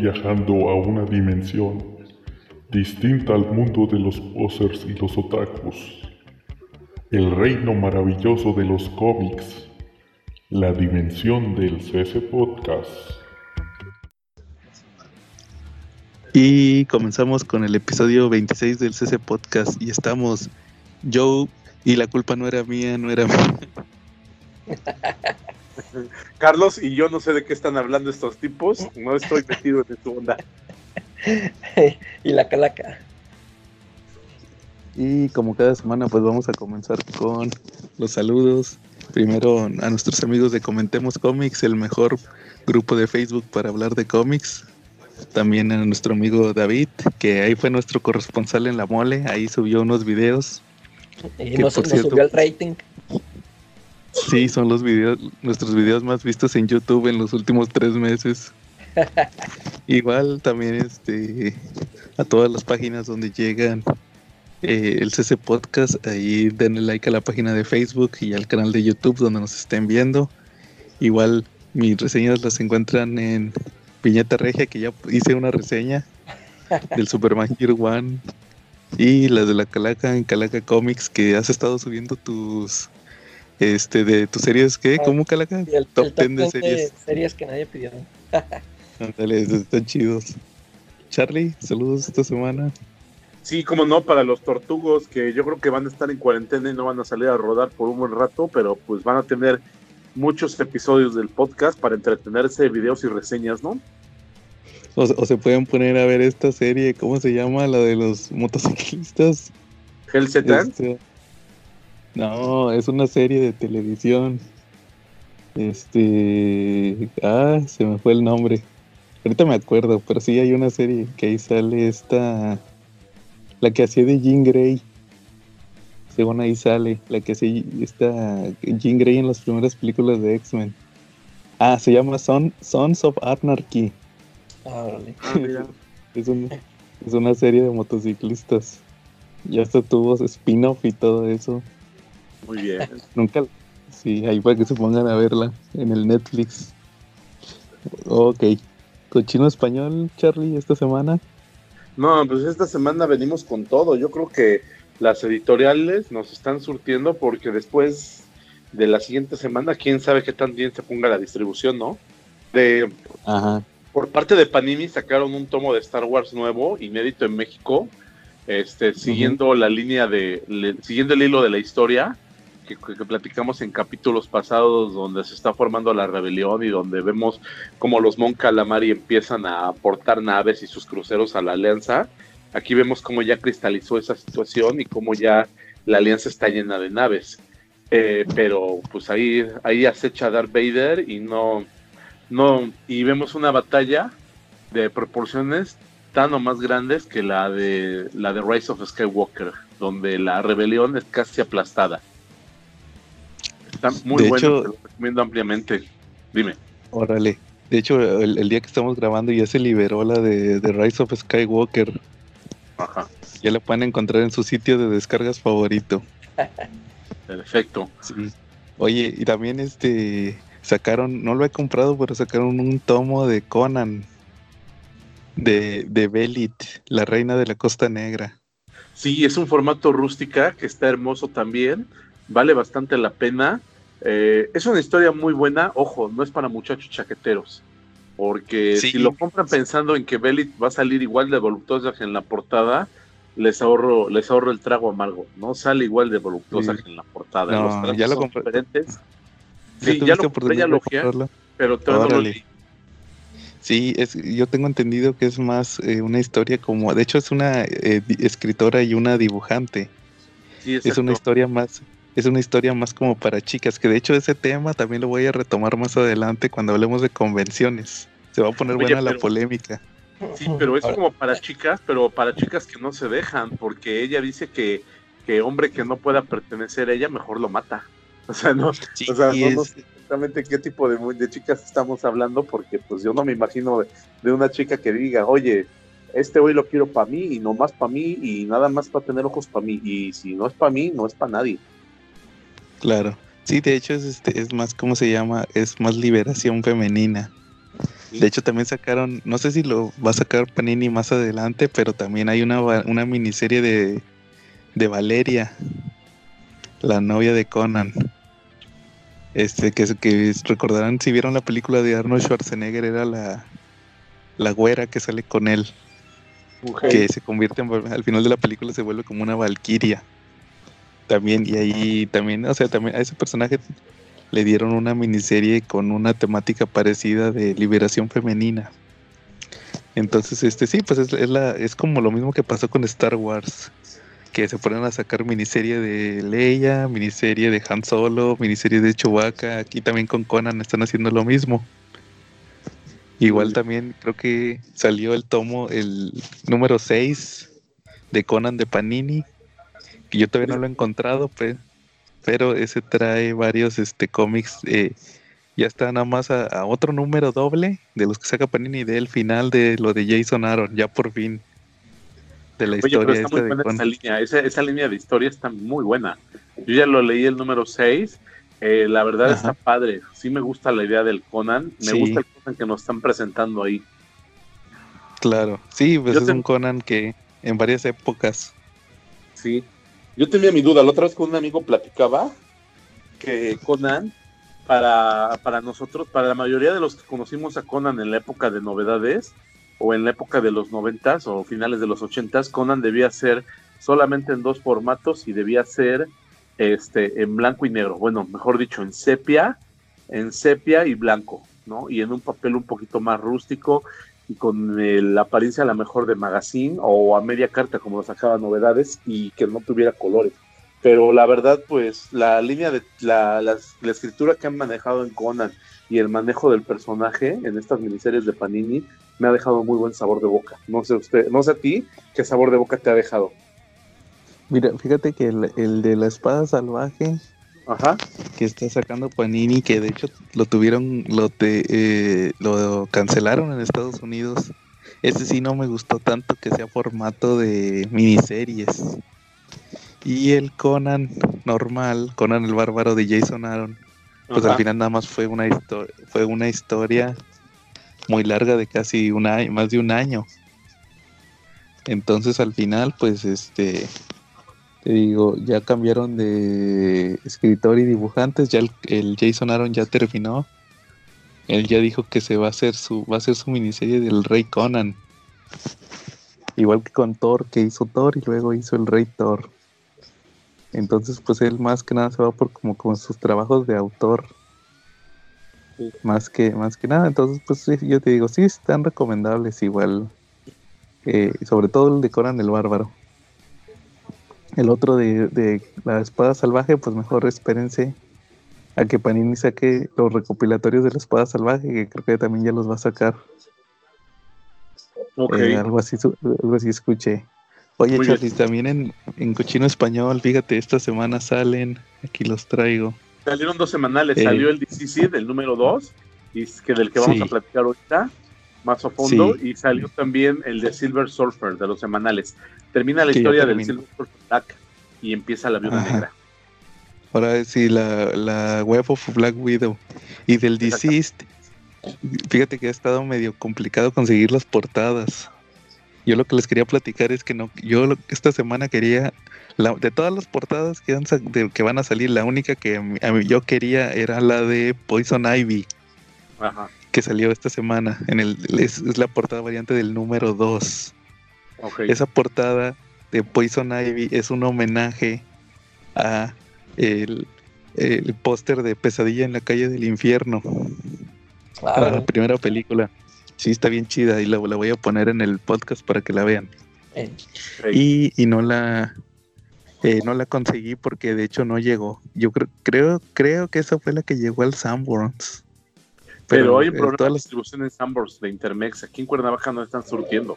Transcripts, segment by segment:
viajando a una dimensión distinta al mundo de los posers y los otakus. El reino maravilloso de los cómics. La dimensión del CS Podcast. Y comenzamos con el episodio 26 del CC Podcast y estamos Joe y la culpa no era mía, no era mía. Carlos y yo no sé de qué están hablando estos tipos, no estoy metido en tu onda. y la calaca. Y como cada semana pues vamos a comenzar con los saludos. Primero a nuestros amigos de Comentemos Comics, el mejor grupo de Facebook para hablar de cómics. También a nuestro amigo David, que ahí fue nuestro corresponsal en la mole, ahí subió unos videos. Y nos, subió el rating. Sí, son los videos, nuestros videos más vistos en YouTube en los últimos tres meses. Igual también este a todas las páginas donde llegan eh, el CC Podcast, ahí denle like a la página de Facebook y al canal de YouTube donde nos estén viendo. Igual mis reseñas las encuentran en Piñata Regia, que ya hice una reseña del Superman Hero One. Y las de la Calaca en Calaca Comics, que has estado subiendo tus este de tus series ¿qué? Ah, ¿cómo Calaca? El, top 10 de series. series que nadie pidió. Ándale, están chidos. Charlie, saludos esta semana. Sí, como no, para los tortugos que yo creo que van a estar en cuarentena y no van a salir a rodar por un buen rato, pero pues van a tener muchos episodios del podcast para entretenerse, videos y reseñas, ¿no? O, se pueden poner a ver esta serie, ¿cómo se llama? La de los motociclistas. Hellsetan. Este, no, es una serie de televisión. Este. Ah, se me fue el nombre. Ahorita me acuerdo, pero sí hay una serie que ahí sale esta. La que hacía de Jean Grey. Según ahí sale. La que hacía esta Jean Grey en las primeras películas de X-Men. Ah, se llama Son, Sons of Anarchy. Ah, ah es, es una serie de motociclistas. Ya hasta tuvo spin-off y todo eso. Muy bien. Nunca. Sí, ahí para que se pongan a verla en el Netflix. Ok. ¿Cochino español, Charlie, esta semana? No, pues esta semana venimos con todo. Yo creo que las editoriales nos están surtiendo porque después de la siguiente semana, quién sabe qué tan bien se ponga la distribución, ¿no? De, Ajá. Por parte de Panini sacaron un tomo de Star Wars nuevo, inédito en México, este, siguiendo la línea de, siguiendo el hilo de la historia que, platicamos en capítulos pasados donde se está formando la rebelión y donde vemos cómo los Mon Calamari empiezan a aportar naves y sus cruceros a la alianza. Aquí vemos cómo ya cristalizó esa situación y cómo ya la alianza está llena de naves. Eh, pero pues ahí, ahí acecha Darth Vader y no, no, y vemos una batalla de proporciones tan o más grandes que la de la de Rise of Skywalker, donde la rebelión es casi aplastada. Está muy bueno, hecho, te lo recomiendo ampliamente. Dime. Órale. De hecho, el, día que estamos grabando ya se liberó la de, Rise of Skywalker. Ajá. Ya la pueden encontrar en su sitio de descargas favorito. Perfecto. Sí. Oye, y también este sacaron, no lo he comprado, pero sacaron un tomo de Conan. De, de Belit, la reina de la Costa Negra. Sí, es un formato rústica que está hermoso también. Vale bastante la pena. Eh, es una historia muy buena, ojo, no es para muchachos chaqueteros, porque si lo compran pensando en que Belit va a salir igual de voluptuosa que en la portada, les ahorro, les ahorro el trago amargo, no sale igual de voluptuosa que en la portada. Los ya lo compré. diferentes. Sí, ya, lo compré, ya lo pero todavía Sí, es, yo tengo entendido que es más eh, una historia como, de hecho es una eh, escritora y una dibujante. es una historia más es una historia más como para chicas, que de hecho ese tema también lo voy a retomar más adelante cuando hablemos de convenciones. Se va a poner buena la polémica. Sí, pero es como para chicas, pero para chicas que no se dejan, porque ella dice que, que hombre que no pueda pertenecer a ella, mejor lo mata. O sea, no, o sea, no, sé exactamente qué tipo de, de, chicas estamos hablando, porque pues yo no me imagino de, una chica que diga, oye, este hoy lo quiero para mí y no más para mí y nada más para tener ojos para mí. Y si no es para mí, no es para nadie. Claro. Sí, de hecho es este es más cómo se llama, es más liberación femenina. De hecho, también sacaron, no sé si lo va a sacar Panini más adelante, pero también hay una, una miniserie de, de Valeria, la novia de Conan. Este, que, que recordarán si vieron la película de Arnold Schwarzenegger, era la, la güera que sale con él. Que se convierte en, al final de la película se vuelve como una valquiria. También, y ahí también, o sea, también a ese personaje le dieron una miniserie con una temática parecida de liberación femenina. Entonces, este sí, pues es, la, es como lo mismo que pasó con Star Wars, que se ponen a sacar miniserie de Leia, miniserie de Han Solo, miniserie de Chewbacca, aquí también con Conan están haciendo lo mismo. Igual también creo que salió el tomo, el número 6 de Conan de Panini, que yo todavía no lo he encontrado, pues, pero ese trae varios este cómics. Eh, ya está nada más a, otro número doble de los que saca Panini del final de lo de Jason Aaron, ya por fin. De la historia. esa, línea. Esa, línea de historia está muy buena. Yo ya lo leí el número 6. Eh, la verdad está padre. Sí me gusta la idea del Conan. Me gusta el Conan que nos están presentando ahí. Claro, sí, pues es un Conan que en varias épocas. Sí, yo tenía mi duda, la otra vez con un amigo platicaba que Conan, para, para nosotros, para la mayoría de los que conocimos a Conan en la época de novedades, o en la época de los noventas o finales de los ochentas, Conan debía ser solamente en dos formatos y debía ser este en blanco y negro, bueno, mejor dicho, en sepia, en sepia y blanco, ¿no? Y en un papel un poquito más rústico y con la apariencia a la mejor de magazine o a media carta como lo sacaba novedades y que no tuviera colores. Pero la verdad, pues la línea de la, la, escritura que han manejado en Conan y el manejo del personaje en estas miniseries de Panini me ha dejado muy buen sabor de boca. No sé usted, no sé a ti qué sabor de boca te ha dejado. Mira, fíjate que el, el de la espada salvaje Ajá. que está sacando Panini, que de hecho lo tuvieron, lo, te, eh, lo cancelaron en Estados Unidos. Ese sí no me gustó tanto que sea formato de miniseries. Y el Conan normal, Conan el bárbaro de Jason Aaron, pues al final nada más fue una historia, fue una historia muy larga de casi un año, más de un año. Entonces al final, pues este, te digo, ya cambiaron de escritor y dibujantes, ya el, Jason Aaron ya terminó. Él ya dijo que se va a hacer su, va a hacer su miniserie del Rey Conan. Igual que con Thor, que hizo Thor y luego hizo el Rey Thor. Entonces, pues él más que nada se va por como con sus trabajos de autor. Más que, más que nada. Entonces, pues yo te digo, sí están recomendables igual. Eh, sobre todo el de Conan el Bárbaro. El otro de, la espada salvaje, pues mejor espérense a que Panini saque los recopilatorios de la espada salvaje, que creo que también ya los va a sacar. Eh, algo, así, algo así escuché. Oye, Charlie, también en, en, Cochino Español, fíjate, esta semana salen, aquí los traigo. Salieron dos semanales, eh, salió el DCC del número 2, y que del que vamos a platicar ahorita, más a fondo, y salió también el de Silver Surfer, de los semanales. Termina la historia del Silver Black y empieza la viuda negra. Ahora sí, la, la web of Black Widow. Y del Deceased, fíjate que ha estado medio complicado conseguir las portadas. Yo lo que les quería platicar es que no, yo esta semana quería, de todas las portadas que, que van a salir, la única que yo quería era la de Poison Ivy. Que salió esta semana. En el, es, la portada variante del número 2. Esa portada de Poison Ivy es un homenaje a el, póster de Pesadilla en la calle del infierno. La primera película. Sí, está bien chida y la, la, voy a poner en el podcast para que la vean. Eh. Y, y, no la eh, no la conseguí porque de hecho no llegó. Yo creo creo creo que esa fue la que llegó al Sanborns. Pero, Pero hay un problema de distribución en Sanborns de Intermex. Aquí en Cuernavaca no están surtiendo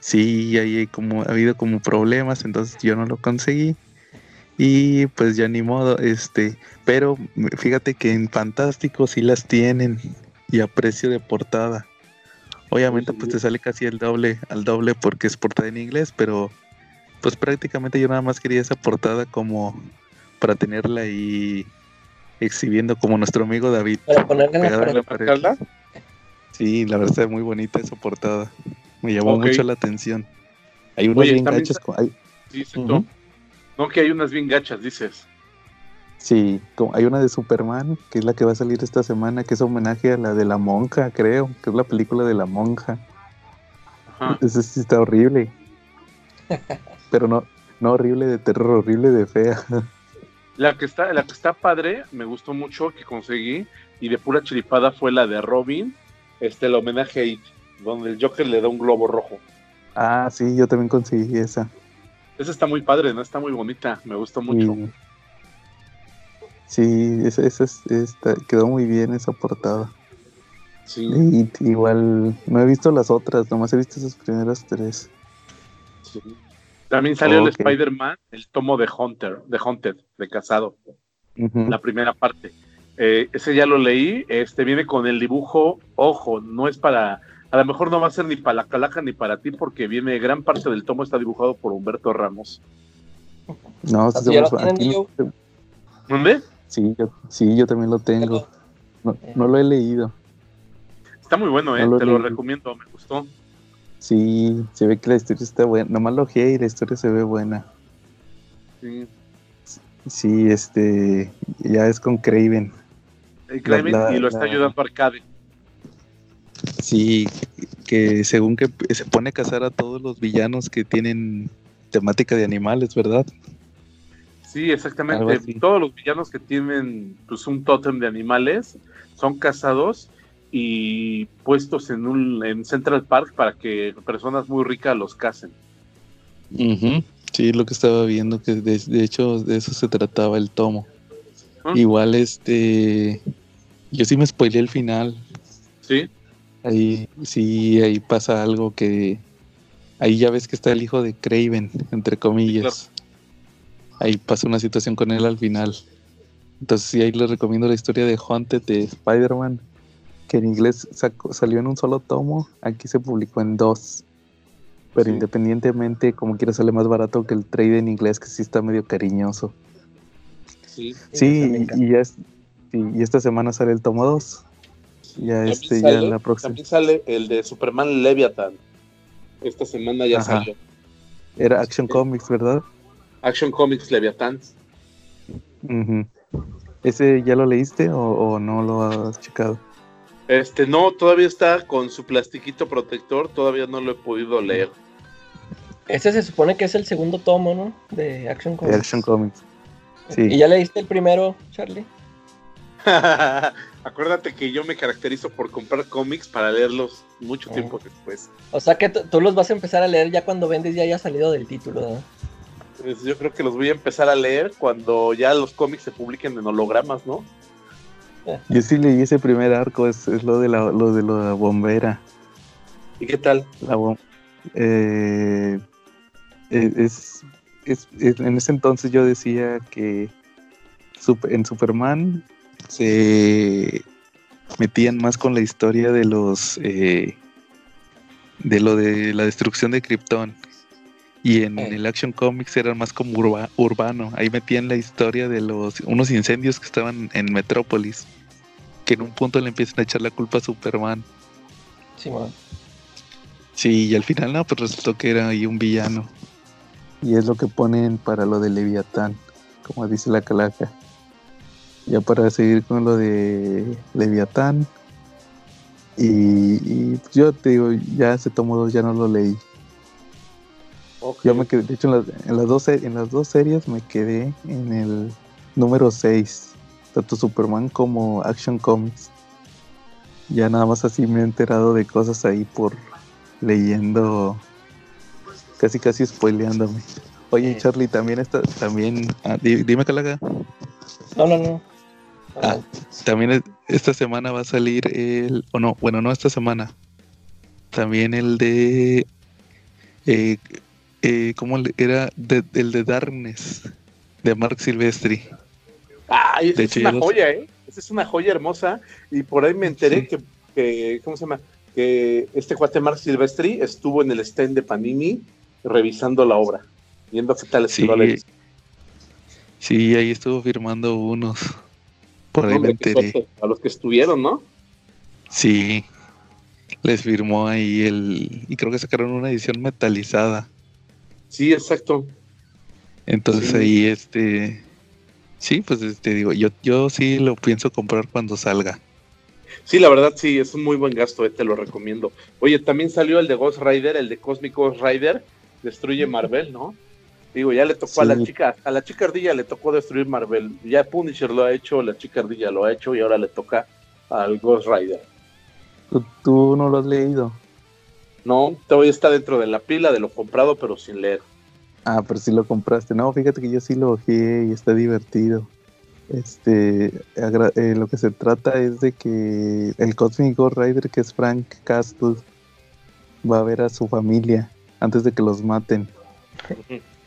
sí, ahí como, ha habido como problemas, entonces yo no lo conseguí. Y pues ya ni modo, este, pero fíjate que en Fantástico sí las tienen y a precio de portada. Obviamente pues te sale casi el doble, al doble porque es portada en inglés, pero pues prácticamente yo nada más quería esa portada como para tenerla ahí exhibiendo como nuestro amigo David. Para ponerla en la Sí, la verdad está muy bonita esa portada. Me llamó mucho la atención. Hay unas bien gachas. Sí, No, que hay unas bien gachas, dices. Sí, hay una de Superman, que es la que va a salir esta semana, que es homenaje a la de la monja, creo, que es la película de la monja. Esa sí está horrible. Pero no, no horrible de terror, horrible de fea. La que está, la que está padre, me gustó mucho, que conseguí, y de pura chiripada fue la de Robin, este, el homenaje a It, donde el Joker le da un globo rojo. Ah, sí, yo también conseguí esa. Esa está muy padre, ¿no? Está muy bonita, me gustó mucho. Sí, esa, esa, quedó muy bien esa portada. Sí. igual, no he visto las otras, nomás he visto esas primeras tres. Sí. También salió el Spider-Man, el tomo de Hunter, de Haunted, de Casado, la primera parte. Eh, ese ya lo leí, este viene con el dibujo, ojo, no es para, a lo mejor no va a ser ni para la calaca ni para ti, porque viene, gran parte del tomo está dibujado por Humberto Ramos. No, se aquí ¿Dónde? Sí, yo, sí, yo también lo tengo. No, no lo he leído. Está muy bueno, eh, te lo recomiendo, me gustó. Sí, se ve que la historia está buena. Nomás lo y la historia se ve buena. Sí. Sí, este. Ya es con Craven. Craven y lo está ayudando Arcade. Sí, que según que se pone a cazar a todos los villanos que tienen temática de animales, ¿verdad? Sí, exactamente. Todos los villanos que tienen pues un tótem de animales son cazados y puestos en un en Central Park para que personas muy ricas los casen. Sí, lo que estaba viendo, que de, hecho de eso se trataba el tomo. Ah. Igual este, yo sí me spoileé el final. Sí. Ahí sí, ahí pasa algo que ahí ya ves que está el hijo de Craven, entre comillas. Ahí pasa una situación con él al final. Entonces sí, ahí les recomiendo la historia de Haunted de Spider-Man que en inglés salió en un solo tomo, aquí se publicó en dos. Pero independientemente, como quiera, sale más barato que el trade en inglés, que sí está medio cariñoso. Sí, sí y, ya y esta semana sale el tomo 2. Ya este, ya la próxima. También sale el de Superman Leviathan. Esta semana ya salió. Era Action Comics, ¿verdad? Action Comics Leviathan. ¿Ese ya lo leíste o no lo has checado? Este, no, todavía está con su plastiquito protector, todavía no lo he podido leer. Este se supone que es el segundo tomo, ¿no? De Action Comics. De Action Comics. Sí. ¿Y ya leíste el primero, Charlie? Acuérdate que yo me caracterizo por comprar cómics para leerlos mucho ah. tiempo después. O sea que tú los vas a empezar a leer ya cuando vendes ya haya salido del título, ¿no? Pues yo creo que los voy a empezar a leer cuando ya los cómics se publiquen en hologramas, ¿no? Yo sí leí ese primer arco, es, lo de la, lo de la bombera. ¿Y qué tal? La eh, es, en ese entonces yo decía que en Superman se metían más con la historia de los eh, de lo de la destrucción de Krypton y en el Action Comics era más como urbano. Ahí metían la historia de los unos incendios que estaban en Metrópolis. Que en un punto le empiezan a echar la culpa a Superman. Sí, man. Sí, y al final no, pues resultó que era ahí un villano. Y es lo que ponen para lo de Leviatán, como dice la calaca. Ya para seguir con lo de Leviatán. Y, pues yo te digo, ya ese tomo 2 ya no lo leí. Yo me quedé, de hecho, en las, en las, dos, en las dos series me quedé en el número 6, tanto Superman como Action Comics. Ya nada más así me he enterado de cosas ahí por leyendo, casi casi spoileándome. Oye, Charlie, también está, también, ah, dime que la No, no, no. Ah, también esta semana va a salir el, o no, bueno, no esta semana. También el de eh, eh, ¿cómo era? el de Darkness, de Mark Silvestri. Ah, esa es una joya, ¿eh? Esa es una joya hermosa. Y por ahí me enteré que, ¿cómo se llama? Que este cuate Mark Silvestri estuvo en el stand de Panini revisando la obra, viendo qué tal sí. Sí, ahí estuvo firmando unos. Por ahí me enteré. A los que estuvieron, ¿no? Sí. les firmó ahí el. Y creo que sacaron una edición metalizada. Sí, exacto. Entonces Sí. ahí este. Sí, pues te digo, yo, yo sí lo pienso comprar cuando salga. Sí, la verdad sí, es un muy buen gasto, eh, te lo recomiendo. Oye, también salió el de Ghost Rider, el de Cosmic Ghost Rider, destruye Marvel, ¿no? Digo, ya le tocó a la chica, a la chica ardilla le tocó destruir Marvel. Ya Punisher lo ha hecho, la chica ardilla lo ha hecho y ahora le toca al Ghost Rider. ¿Tú, tú no lo has leído? No, todavía está dentro de la pila de lo comprado, pero sin leer. Ah, pero sí lo compraste. No, fíjate que yo sí lo ojeé y está divertido. Este, eh, lo que se trata es de que el Cosmic Ghost Rider, que es Frank Castle, va a ver a su familia antes de que los maten.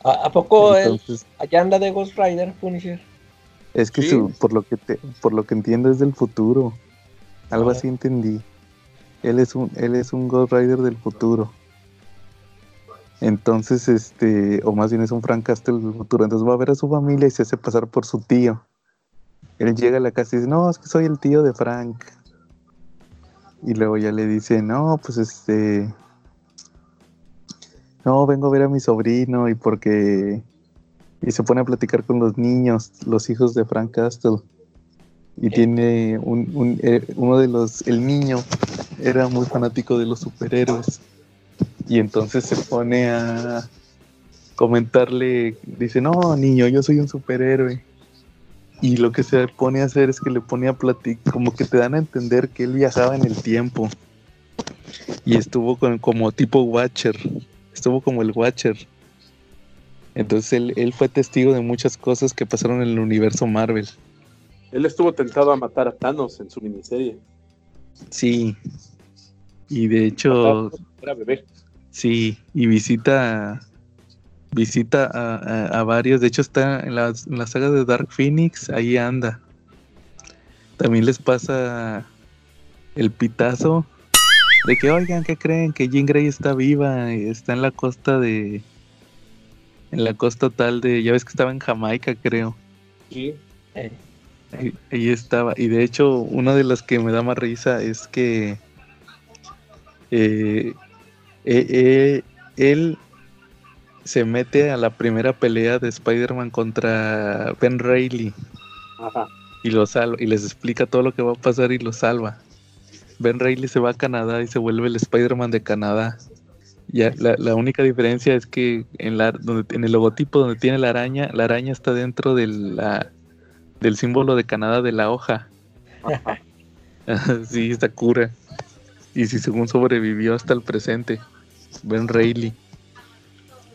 ¿A, a poco Entonces, allá anda de Ghost Rider, Punisher? es que Sí. su- por lo que te- por lo que entiendo es del futuro. Algo así entendí. Él es un él es un Ghost Rider del futuro. Entonces, este, o más bien es un Frank Castle del futuro. Entonces va a ver a su familia y se hace pasar por su tío. Él llega a la casa y dice, no, es que soy el tío de Frank. Y luego ya le dice, no, pues este, no, vengo a ver a mi sobrino y porque... Y se pone a platicar con los niños, los hijos de Frank Castle. Y tiene un, un- eh, uno de los, el niño era muy fanático de los superhéroes. Y entonces se pone a comentarle, dice, no, niño, yo soy un superhéroe. Y lo que se pone a hacer es que le pone a platicar, como que te dan a entender que él viajaba en el tiempo. Y estuvo con, como tipo Watcher, estuvo como el Watcher. Entonces él, él fue testigo de muchas cosas que pasaron en el universo Marvel. Él estuvo tentado a matar a Thanos en su miniserie. Sí. Y de hecho, Era bebé. Sí, y visita visita a, a- a varios. De hecho, está en la, en la saga de Dark Phoenix, ahí anda. También les pasa el pitazo de que, oigan, ¿qué creen? Que Jean Grey está viva, está en la costa de. En la costa tal de. Ya ves que estaba en Jamaica, creo. Sí. Eh, Ahí, ahí estaba. Y de hecho, una de las que me da más risa es que eh, eh, eh, él se mete a la primera pelea de Spider-Man contra Ben Reilly Ajá. y lo salva y les explica todo lo que va a pasar y lo salva. Ben Reilly se va a Canadá y se vuelve el Spider-Man de Canadá. Ya, la, única diferencia es que en, la, donde, en el logotipo donde tiene la araña, la araña está dentro del símbolo de Canadá de la hoja. sí, está cura. Y si según sobrevivió hasta el presente. Ben Reilly.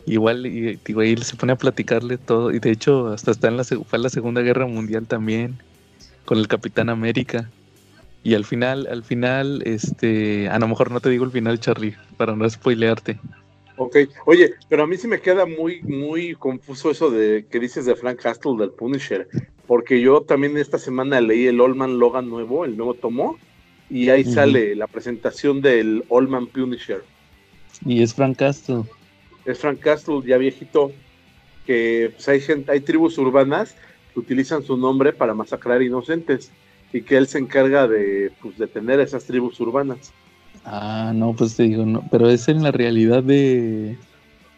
Igual, y, ahí se pone a platicarle todo. Y de hecho, hasta está en la, fue en la Segunda Guerra Mundial también. Con el Capitán América. Y al final, al final, este. A lo mejor no te digo el final, Charlie, para no spoilearte. Ok, oye, pero a mí sí me queda muy, muy confuso eso de que dices de Frank Castle del Punisher, porque yo también esta semana leí el Allman Logan nuevo, el nuevo tomo, y ahí sale la presentación del Allman Punisher. Y es Frank Castle. Es Frank Castle ya viejito, que pues, hay, gente, hay tribus urbanas que utilizan su nombre para masacrar inocentes, y que él se encarga de pues, detener a esas tribus urbanas. Ah, no, pues te digo, no. Pero es en la realidad de.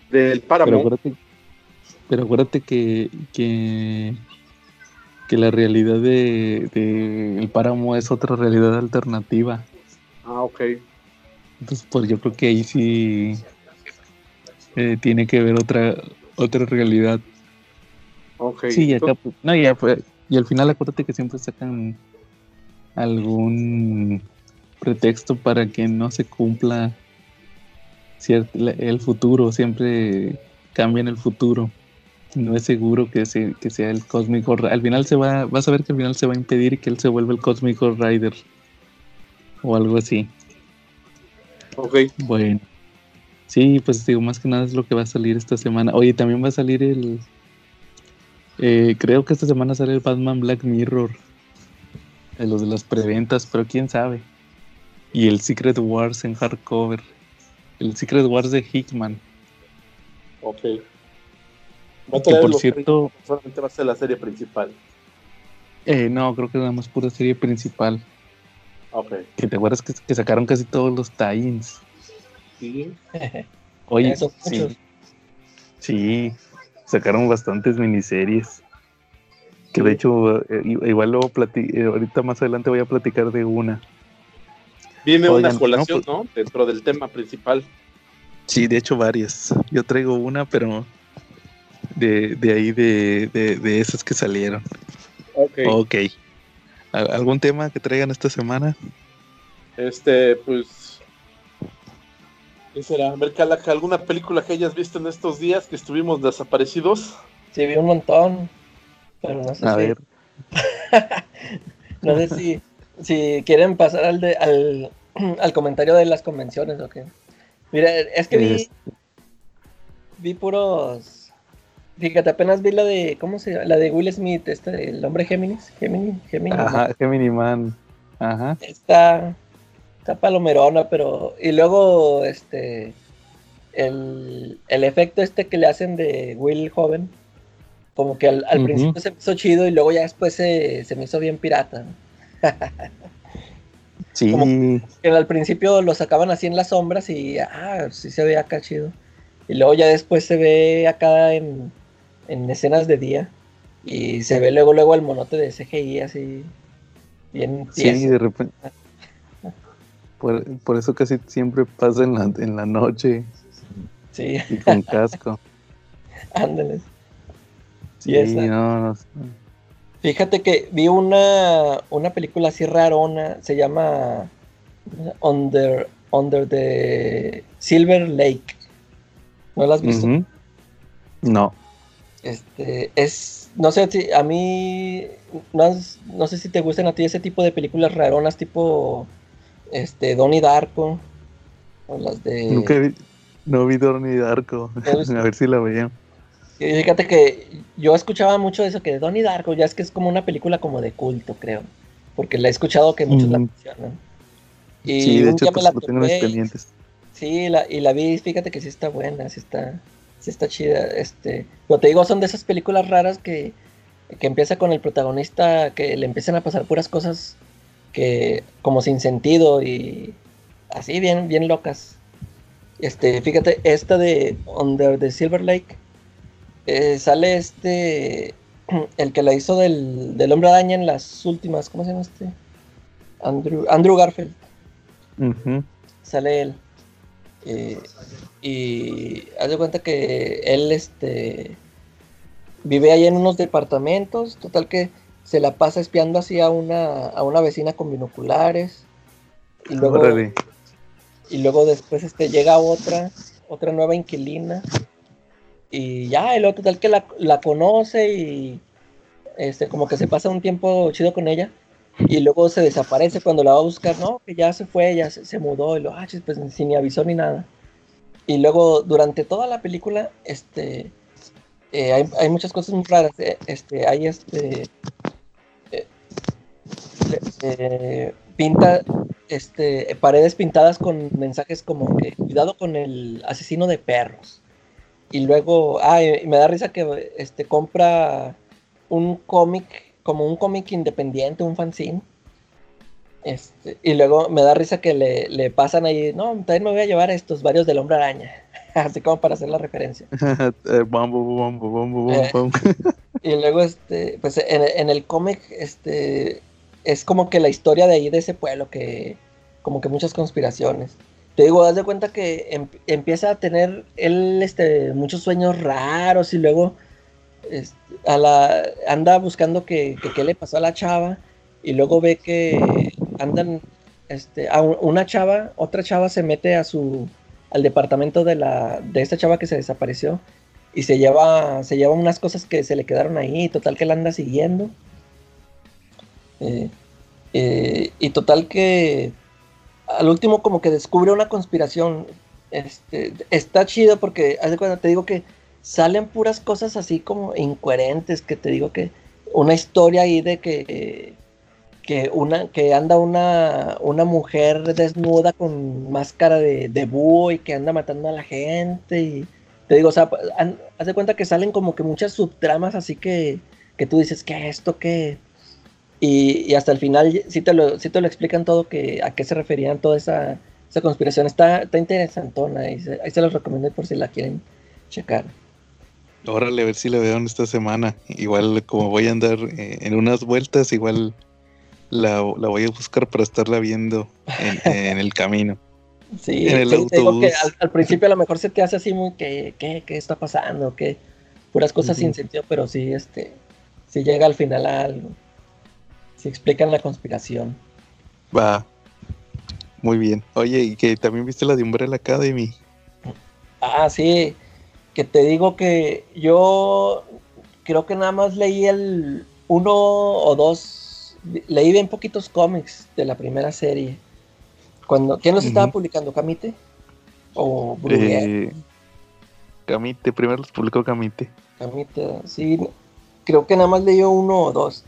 Del Pero Páramo, acuérdate, pero acuérdate que, que, que la realidad de, de el páramo es otra realidad alternativa. ah, ok. Entonces, pues yo creo que ahí sí eh, tiene que ver otra otra realidad. ok. Sí, y acá, no, ya fue. Y al final acuérdate que siempre sacan algún pretexto para que no se cumpla cier- la- el futuro, siempre cambian el futuro. No es seguro que, se, que sea el Rider. Al final se va, vas a ver que al final se va a impedir que él se vuelva el Cosmic Ghost Rider. O algo así. ok. Bueno. Sí, pues digo, más que nada es lo que va a salir esta semana. Oye, también va a salir el... eh, creo que esta semana sale el Batman Black Mirror. De los de las preventas, pero quién sabe. Y el Secret Wars en hardcover. El Secret Wars de Hickman. Ok. Va a Que por cierto, solamente va a ser la serie principal. eh, no, creo que nada más pura serie principal. Ok. Que te acuerdas que, que sacaron casi todos los tie-ins. Sí. Oye, sí, sí, sacaron bastantes miniseries. Que de hecho, eh, igual luego plati- eh, ahorita más adelante voy a platicar de una. Viene Oigan, una colación, no, ¿no? Dentro del tema principal. Sí, de hecho varias. Yo traigo una, pero de, de ahí de, de, de esas que salieron. Ok. Ok. ¿Al- ¿Algún tema que traigan esta semana? Este, pues. ¿Qué será? A ver, Calaca, ¿alguna película que hayas visto en estos días que estuvimos desaparecidos? Sí, vi un montón. Pero no sé A si. ver. No sé si, si quieren pasar al, de, al, al comentario de las convenciones o qué. Mira, es que vi, Es- vi puros. Fíjate, apenas vi la de. ¿Cómo se llama? La de Will Smith, este, el hombre Géminis. Gemini, Gemini. ¿no? Ajá, Gemini Man. Ajá. Está. Está palomerona, pero. Y luego, este. El, el efecto este que le hacen de Will joven. Como que al, principio se me hizo chido y luego ya después se, se me hizo bien pirata. Sí. Como- que al principio lo sacaban así en las sombras y ah, sí se ve acá chido. Y luego ya después se ve acá en, en escenas de día. Y se ve luego luego el monote de CGI así bien Sí, tieso. de repente. Por, por eso casi siempre pasa en la, en la noche Sí, y con casco. ándale. Sí, esa. no, no. Fíjate que vi una, una película así rarona, se llama Under, Under the Silver Lake. ¿No la has visto? No. Este, es, no sé si a mí, no, has- no sé si te gustan a ti ese tipo de películas raronas tipo, este, Donnie Darko, o las de... Nunca vi, no vi Donnie Darko. A ver si la veía. Y Fíjate que yo escuchaba mucho eso, que Donnie Darko ya es que es como una película como de culto, creo, porque la he escuchado que muchos la Mm. mencionan. Y sí, de hecho, pues, la tengo mis pendientes. Sí, la, y la vi, fíjate que sí está buena, sí está, sí está chida. Este, pero te digo, son de esas películas raras que, que empieza con el protagonista que le empiezan a pasar puras cosas que como sin sentido y así bien, bien locas. Este, fíjate, esta de Under the Silver Lake eh, sale este el que la hizo del, del hombre araña en las últimas, ¿cómo se llama este? Andrew, Andrew Garfield sale él. Eh, y haz de cuenta que él este vive ahí en unos departamentos, total que se la pasa espiando así a una, a una vecina con binoculares. Y luego, Órale. y luego después este llega otra, otra nueva inquilina. Y ya, y luego total que la, conoce y este como que se pasa un tiempo chido con ella. Y luego se desaparece cuando la va a buscar, no, que ya se fue, ya se, mudó, y lo, ah, pues sin ni avisó ni nada. Y luego, durante toda la película, este, eh, hay, hay muchas cosas muy raras. eh, Este, hay este, eh, eh, pinta, este, paredes pintadas con mensajes como cuidado con el asesino de perros. Y luego, ah, y me da risa que este, compra un cómic, como un cómic independiente, un fanzine. Este, y luego me da risa que le, le pasan ahí, no, también me voy a llevar estos varios del hombre araña. Así como para hacer la referencia. Eh, Eh. Y luego, este, pues en, en el cómic, este, es como que la historia de ahí, de ese pueblo, que como que muchas conspiraciones. Te digo, haz de cuenta que em- empieza a tener él, este, muchos sueños raros y luego a la, anda buscando que, qué le pasó a la chava y luego ve que andan, este, a un- una chava, otra chava se mete a su, al departamento de la, de esta chava que se desapareció y se lleva, se lleva unas cosas que se le quedaron ahí, total que la anda siguiendo. Eh, eh, y total que al último como que descubre una conspiración. Este, está chido porque, haz de cuenta, te digo que salen puras cosas así como incoherentes, que te digo que una historia ahí de que, que, una, que anda una, una mujer desnuda con máscara de, búho y que anda matando a la gente y te digo, o sea, haz de cuenta que salen como que muchas subtramas así que, que tú dices, ¿qué esto? ¿Qué? Y, hasta el final sí te, lo, sí te lo explican todo, que a qué se referían toda esa, esa conspiración. Está, está interesantona, ahí se, ahí se los recomiendo por si la quieren checar. Órale, a ver si la veo en esta semana. Igual como voy a andar eh, en unas vueltas, igual la, voy a buscar para estarla viendo en, el camino. Sí, en el autobús. que al, principio a lo mejor se te hace así muy que, ¿qué, qué está pasando? ¿Qué? Puras cosas sin sentido, pero sí, este, sí llega al final a algo. Si explican la conspiración. Va. Muy bien. Oye, y que también viste la de Umbrella Academy. Ah, sí. Que te digo que yo creo que nada más leí el uno o dos. Leí bien poquitos cómics de la primera serie. Cuando, ¿Quién los estaba publicando? ¿Camite? ¿O eh, Camite, primero los publicó Camite. Camite, sí. Creo que nada más leí uno o dos.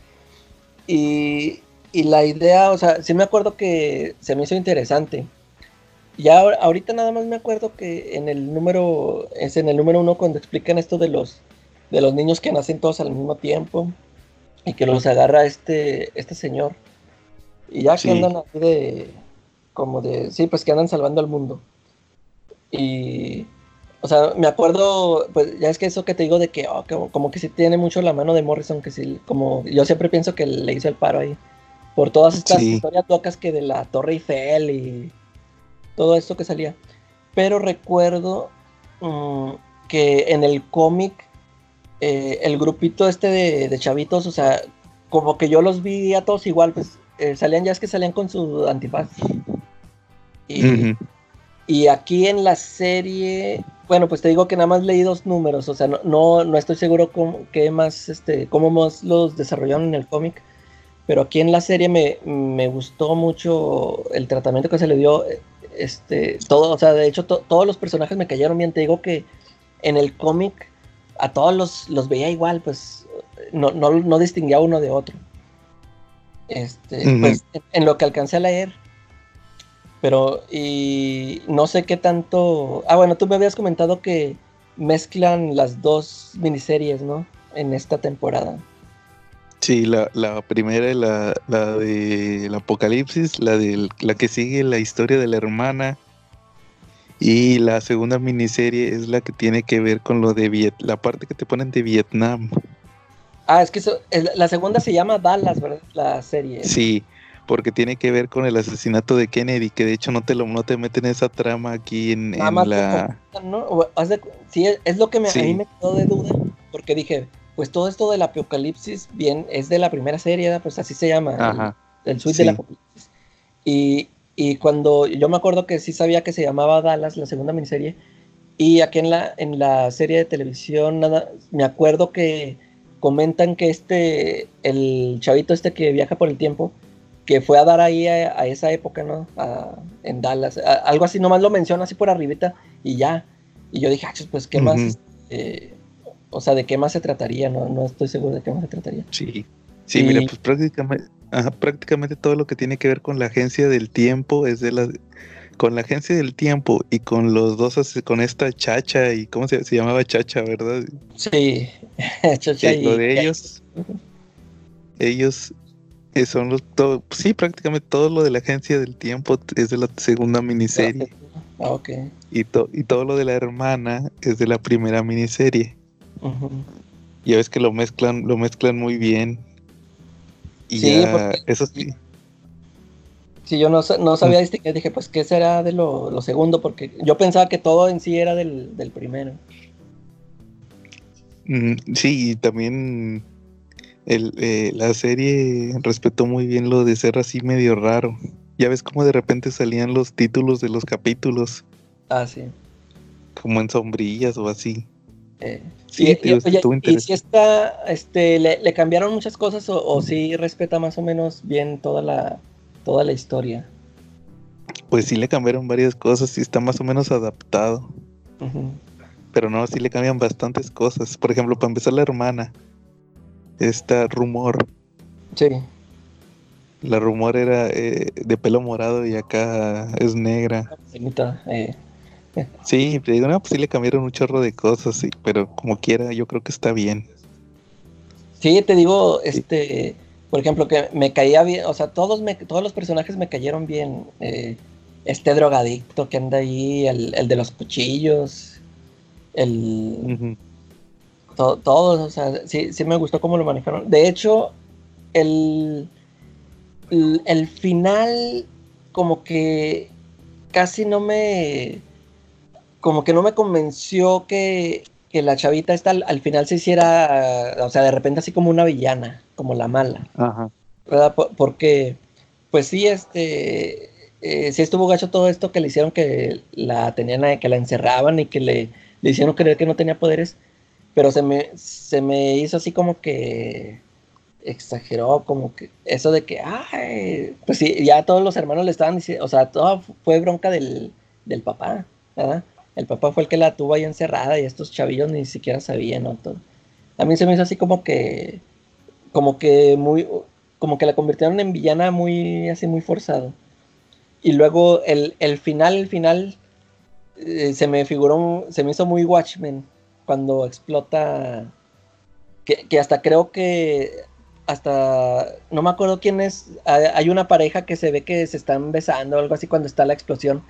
Y, la idea, o sea, sí me acuerdo que se me hizo interesante. Ya ahorita nada más me acuerdo que en el número, es en el número uno cuando explican esto de los, de los niños que nacen todos al mismo tiempo y que los agarra este, este señor. Y ya que andan así de, como de, sí, pues que andan salvando al mundo. Y, o sea, me acuerdo, pues ya es que eso que te digo de que, oh, como, que sí tiene mucho la mano de Morrison, que sí, como yo siempre pienso que le hizo el paro ahí. Por todas estas historias locas que de la Torre Eiffel y todo esto que salía. Pero recuerdo mm, que en el cómic, eh, el grupito este de, chavitos, o sea, como que yo los vi a todos igual, pues eh, salían ya es que salían con su antifaz. Y, y aquí en la serie bueno, pues te digo que nada más leí dos números, o sea, no, no, estoy seguro cómo, qué más, este, cómo más los desarrollaron en el cómic, pero aquí en la serie me, me, gustó mucho el tratamiento que se le dio, este, todo, o sea, de hecho todos los personajes me cayeron bien, te digo que en el cómic a todos los, los veía igual, pues no, no, no distinguía uno de otro. Este, pues en lo que alcancé a leer, pero, y no sé qué tanto. Ah, bueno, tú me habías comentado que mezclan las dos miniseries, ¿no? En esta temporada. Sí, la, la primera es la, la de Apocalipsis, la de la que sigue la historia de la hermana. Y la segunda miniserie es la que tiene que ver con lo de Viet la parte que te ponen de Vietnam. Ah, es que eso, la segunda se llama Dallas, ¿verdad? La serie. Sí, porque tiene que ver con el asesinato de Kennedy, que de hecho no te lo no te meten esa trama aquí en, la... sí, es lo que me, a mí me quedó de duda, porque dije, pues todo esto del apocalipsis, bien, es de la primera serie, pues así se llama, el, suite del apocalipsis. Y, y cuando yo me acuerdo que sí sabía que se llamaba Dallas, la segunda miniserie, y aquí en la, en la serie de televisión, nada, me acuerdo que comentan que este, el chavito este que viaja por el tiempo, que fue a dar ahí a, esa época, ¿no? en Dallas. algo así, nomás lo menciona así por arribita y ya. Y yo dije, ah, pues, ¿qué más? Eh, o sea, ¿de qué más se trataría? No, no estoy seguro de qué más se trataría. Sí, sí, mira, pues prácticamente, prácticamente todo lo que tiene que ver con la agencia del tiempo es de la... Con la agencia del tiempo y con los dos, con esta chacha y cómo se, llamaba chacha, ¿verdad? Sí, chacha y... Lo de ellos, ellos son los, todo, sí, prácticamente todo lo de la agencia del tiempo es de la segunda miniserie. Ah, ok. Y, y todo lo de la hermana es de la primera miniserie. Ya ves que lo mezclan, lo mezclan muy bien. Y sí, eso sí. Sí, yo no, no sabía mm. distinguir, dije, pues, ¿qué será de lo, segundo? Porque yo pensaba que todo en sí era del, del primero. Mm, sí, y también el, eh, la serie respetó muy bien lo de ser así medio raro. Ya ves cómo de repente salían los títulos de los capítulos. Ah, sí. Como en sombrillas o así. Eh, sí, y, si está, este, le, cambiaron muchas cosas o, si respeta más o menos bien toda la, toda la historia. Pues sí le cambiaron varias cosas y está más o menos adaptado. Pero no, sí le cambian bastantes cosas. Por ejemplo, para empezar la hermana esta rumor. Sí. La rumor era eh, de pelo morado y acá es negra. Eh. Sí, te digo, no, pues sí le cambiaron un chorro de cosas, pero como quiera, yo creo que está bien. Sí, te digo, este, por ejemplo, que me caía bien, o sea, todos, me, todos los personajes me cayeron bien. Eh, este drogadicto que anda ahí, el, el de los cuchillos, el... todos, o sea, sí, sí me gustó cómo lo manejaron. De hecho, el, el, final como que casi no me... Como que no me convenció que, que la chavita esta al, final se hiciera, o sea, de repente así como una villana, como la mala. Ajá. ¿Verdad? porque, pues sí, este, eh, sí estuvo gacho todo esto que le hicieron que la tenían, que la encerraban y que le, le hicieron creer que no tenía poderes, pero se me, se me hizo así como que exageró, como que eso de que, ay, pues sí, ya todos los hermanos le estaban diciendo, o sea, todo fue bronca del, del papá, ¿verdad? El papá fue el que la tuvo ahí encerrada y estos chavillos ni siquiera sabían, ¿no? Todo. A mí se me hizo así como que, como que muy, como que la convirtieron en villana muy, así muy forzado. Y luego el, el final, el final, eh, se me figuró, se me hizo muy Watchmen cuando explota, que, que, hasta creo que, hasta, no me acuerdo quién es, hay una pareja que se ve que se están besando o algo así cuando está la explosión.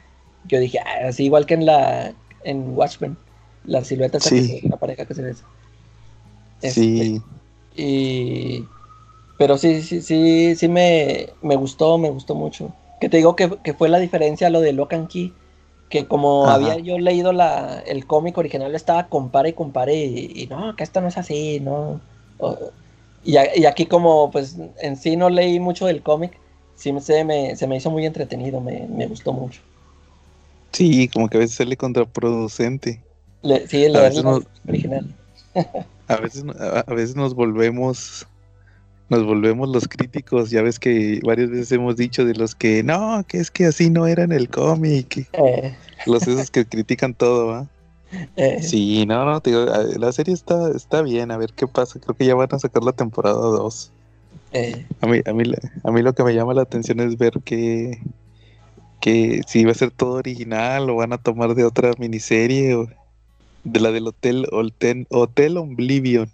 Yo dije, ah, así igual que en la, en Watchmen, la silueta sí. una pareja que se besa. sí. Este, y, pero sí, sí, sí, sí me, me gustó, me gustó mucho. Que te digo que, fue la diferencia lo de Locan Key. Que como había yo leído la, el cómic original, estaba compare y compare y, no, que esto no es así, ¿no? y, aquí como pues en sí no leí mucho del cómic, sí se me, se me hizo muy entretenido, me, gustó mucho. Sí, como que a veces sale contraproducente. sí, el original. a, veces, a veces nos volvemos nos volvemos los críticos. Ya ves que varias veces hemos dicho de los que no, que es que así no era en el cómic. Eh. Los esos que critican todo, ¿va? Eh. Sí, no, no, la serie está, está bien, a ver qué pasa. Creo que ya van a sacar la temporada 2. Eh. A, mí, a, mí, a mí lo que me llama la atención es ver que, que si va a ser todo original o van a tomar de otra miniserie. O, de la del Hotel, Hotel, Hotel Oblivion.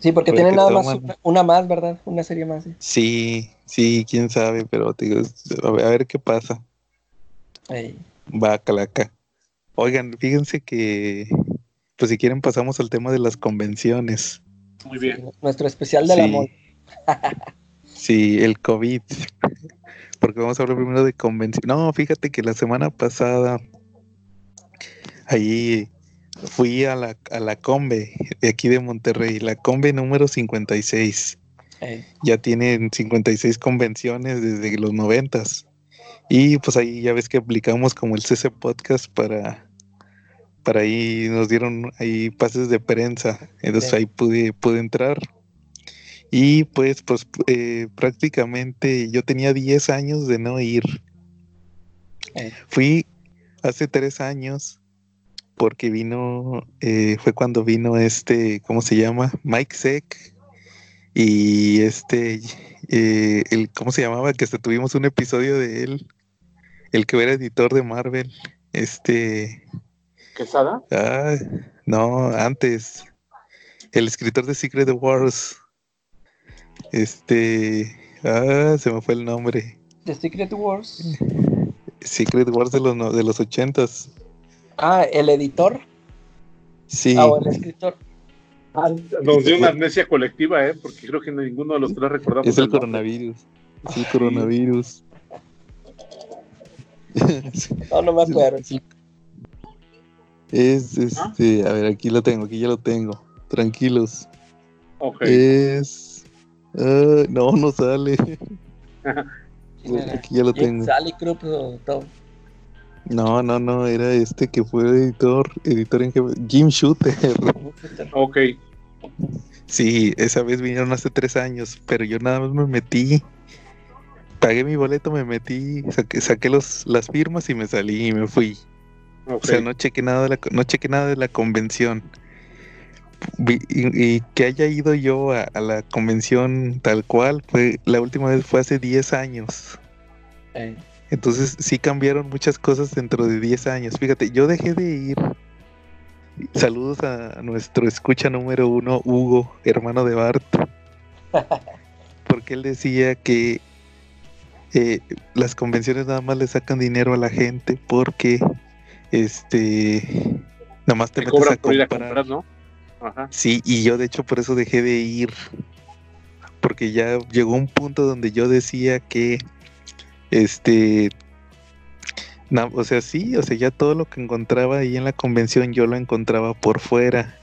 Sí, porque, tiene nada más una, más, ¿verdad? Una serie más. Sí, sí, quién sabe, pero digo, a, ver, qué pasa. Va, calaca. Oigan, fíjense que, pues si quieren pasamos al tema de las convenciones. Muy bien. Nuestro especial del amor. sí, el COVID. Porque vamos a hablar primero de convención. No, fíjate que la semana pasada, ahí fui a la, a la Combe de aquí de Monterrey, la Combe número 56. Ya tienen 56 convenciones desde los noventas. Y pues ahí ya ves que aplicamos como el CC Podcast para, para ahí nos dieron ahí pases de prensa. Entonces ahí pude, pude entrar. Y pues, pues eh, prácticamente yo tenía 10 años de no ir. Fui hace 3 años porque vino, eh, fue cuando vino este, ¿cómo se llama? Mike Seck y este, eh, el, ¿cómo se llamaba? Que hasta tuvimos un episodio de él, el que era editor de Marvel, este... ¿Quesada? Ah, no, antes, el escritor de Secret Wars, este, ah, se me fue el nombre. ¿De Secret Wars? Secret Wars de los, de los ochentas. Ah, el editor. Sí. Ah, o el escritor. Ah, nos dio una amnesia colectiva, ¿eh? Porque creo que ninguno de los tres recordamos. Es el, coronavirus. Es el coronavirus. no, no me acuerdo. Es este, a ver, aquí lo tengo, aquí ya lo tengo. Tranquilos. Ok. Es. Uh, no, no sale. aquí ya lo tengo. Sale Cruz todo. No, no, no, era este que fue editor, editor en jefe, Jim Shooter. Ok. Sí, esa vez vinieron hace tres años, pero yo nada más me metí, pagué mi boleto, me metí, saqué, saqué los, las firmas y me salí y me fui. O sea, no chequé nada de la, no chequé nada de la convención. Y, que haya ido yo a, la convención tal cual, fue la última vez fue hace 10 años. Entonces sí cambiaron muchas cosas dentro de 10 años. Fíjate, yo dejé de ir. Saludos a nuestro escucha número uno, Hugo, hermano de Bart. porque él decía que eh, las convenciones nada más le sacan dinero a la gente porque este nada más te, Te metes cobran a por ir a comprar. ¿no? Ajá. Sí, y yo de hecho por eso dejé de ir. Porque ya llegó un punto donde yo decía que, este, na- o sea, sí, o sea, ya todo lo que encontraba ahí en la convención yo lo encontraba por fuera.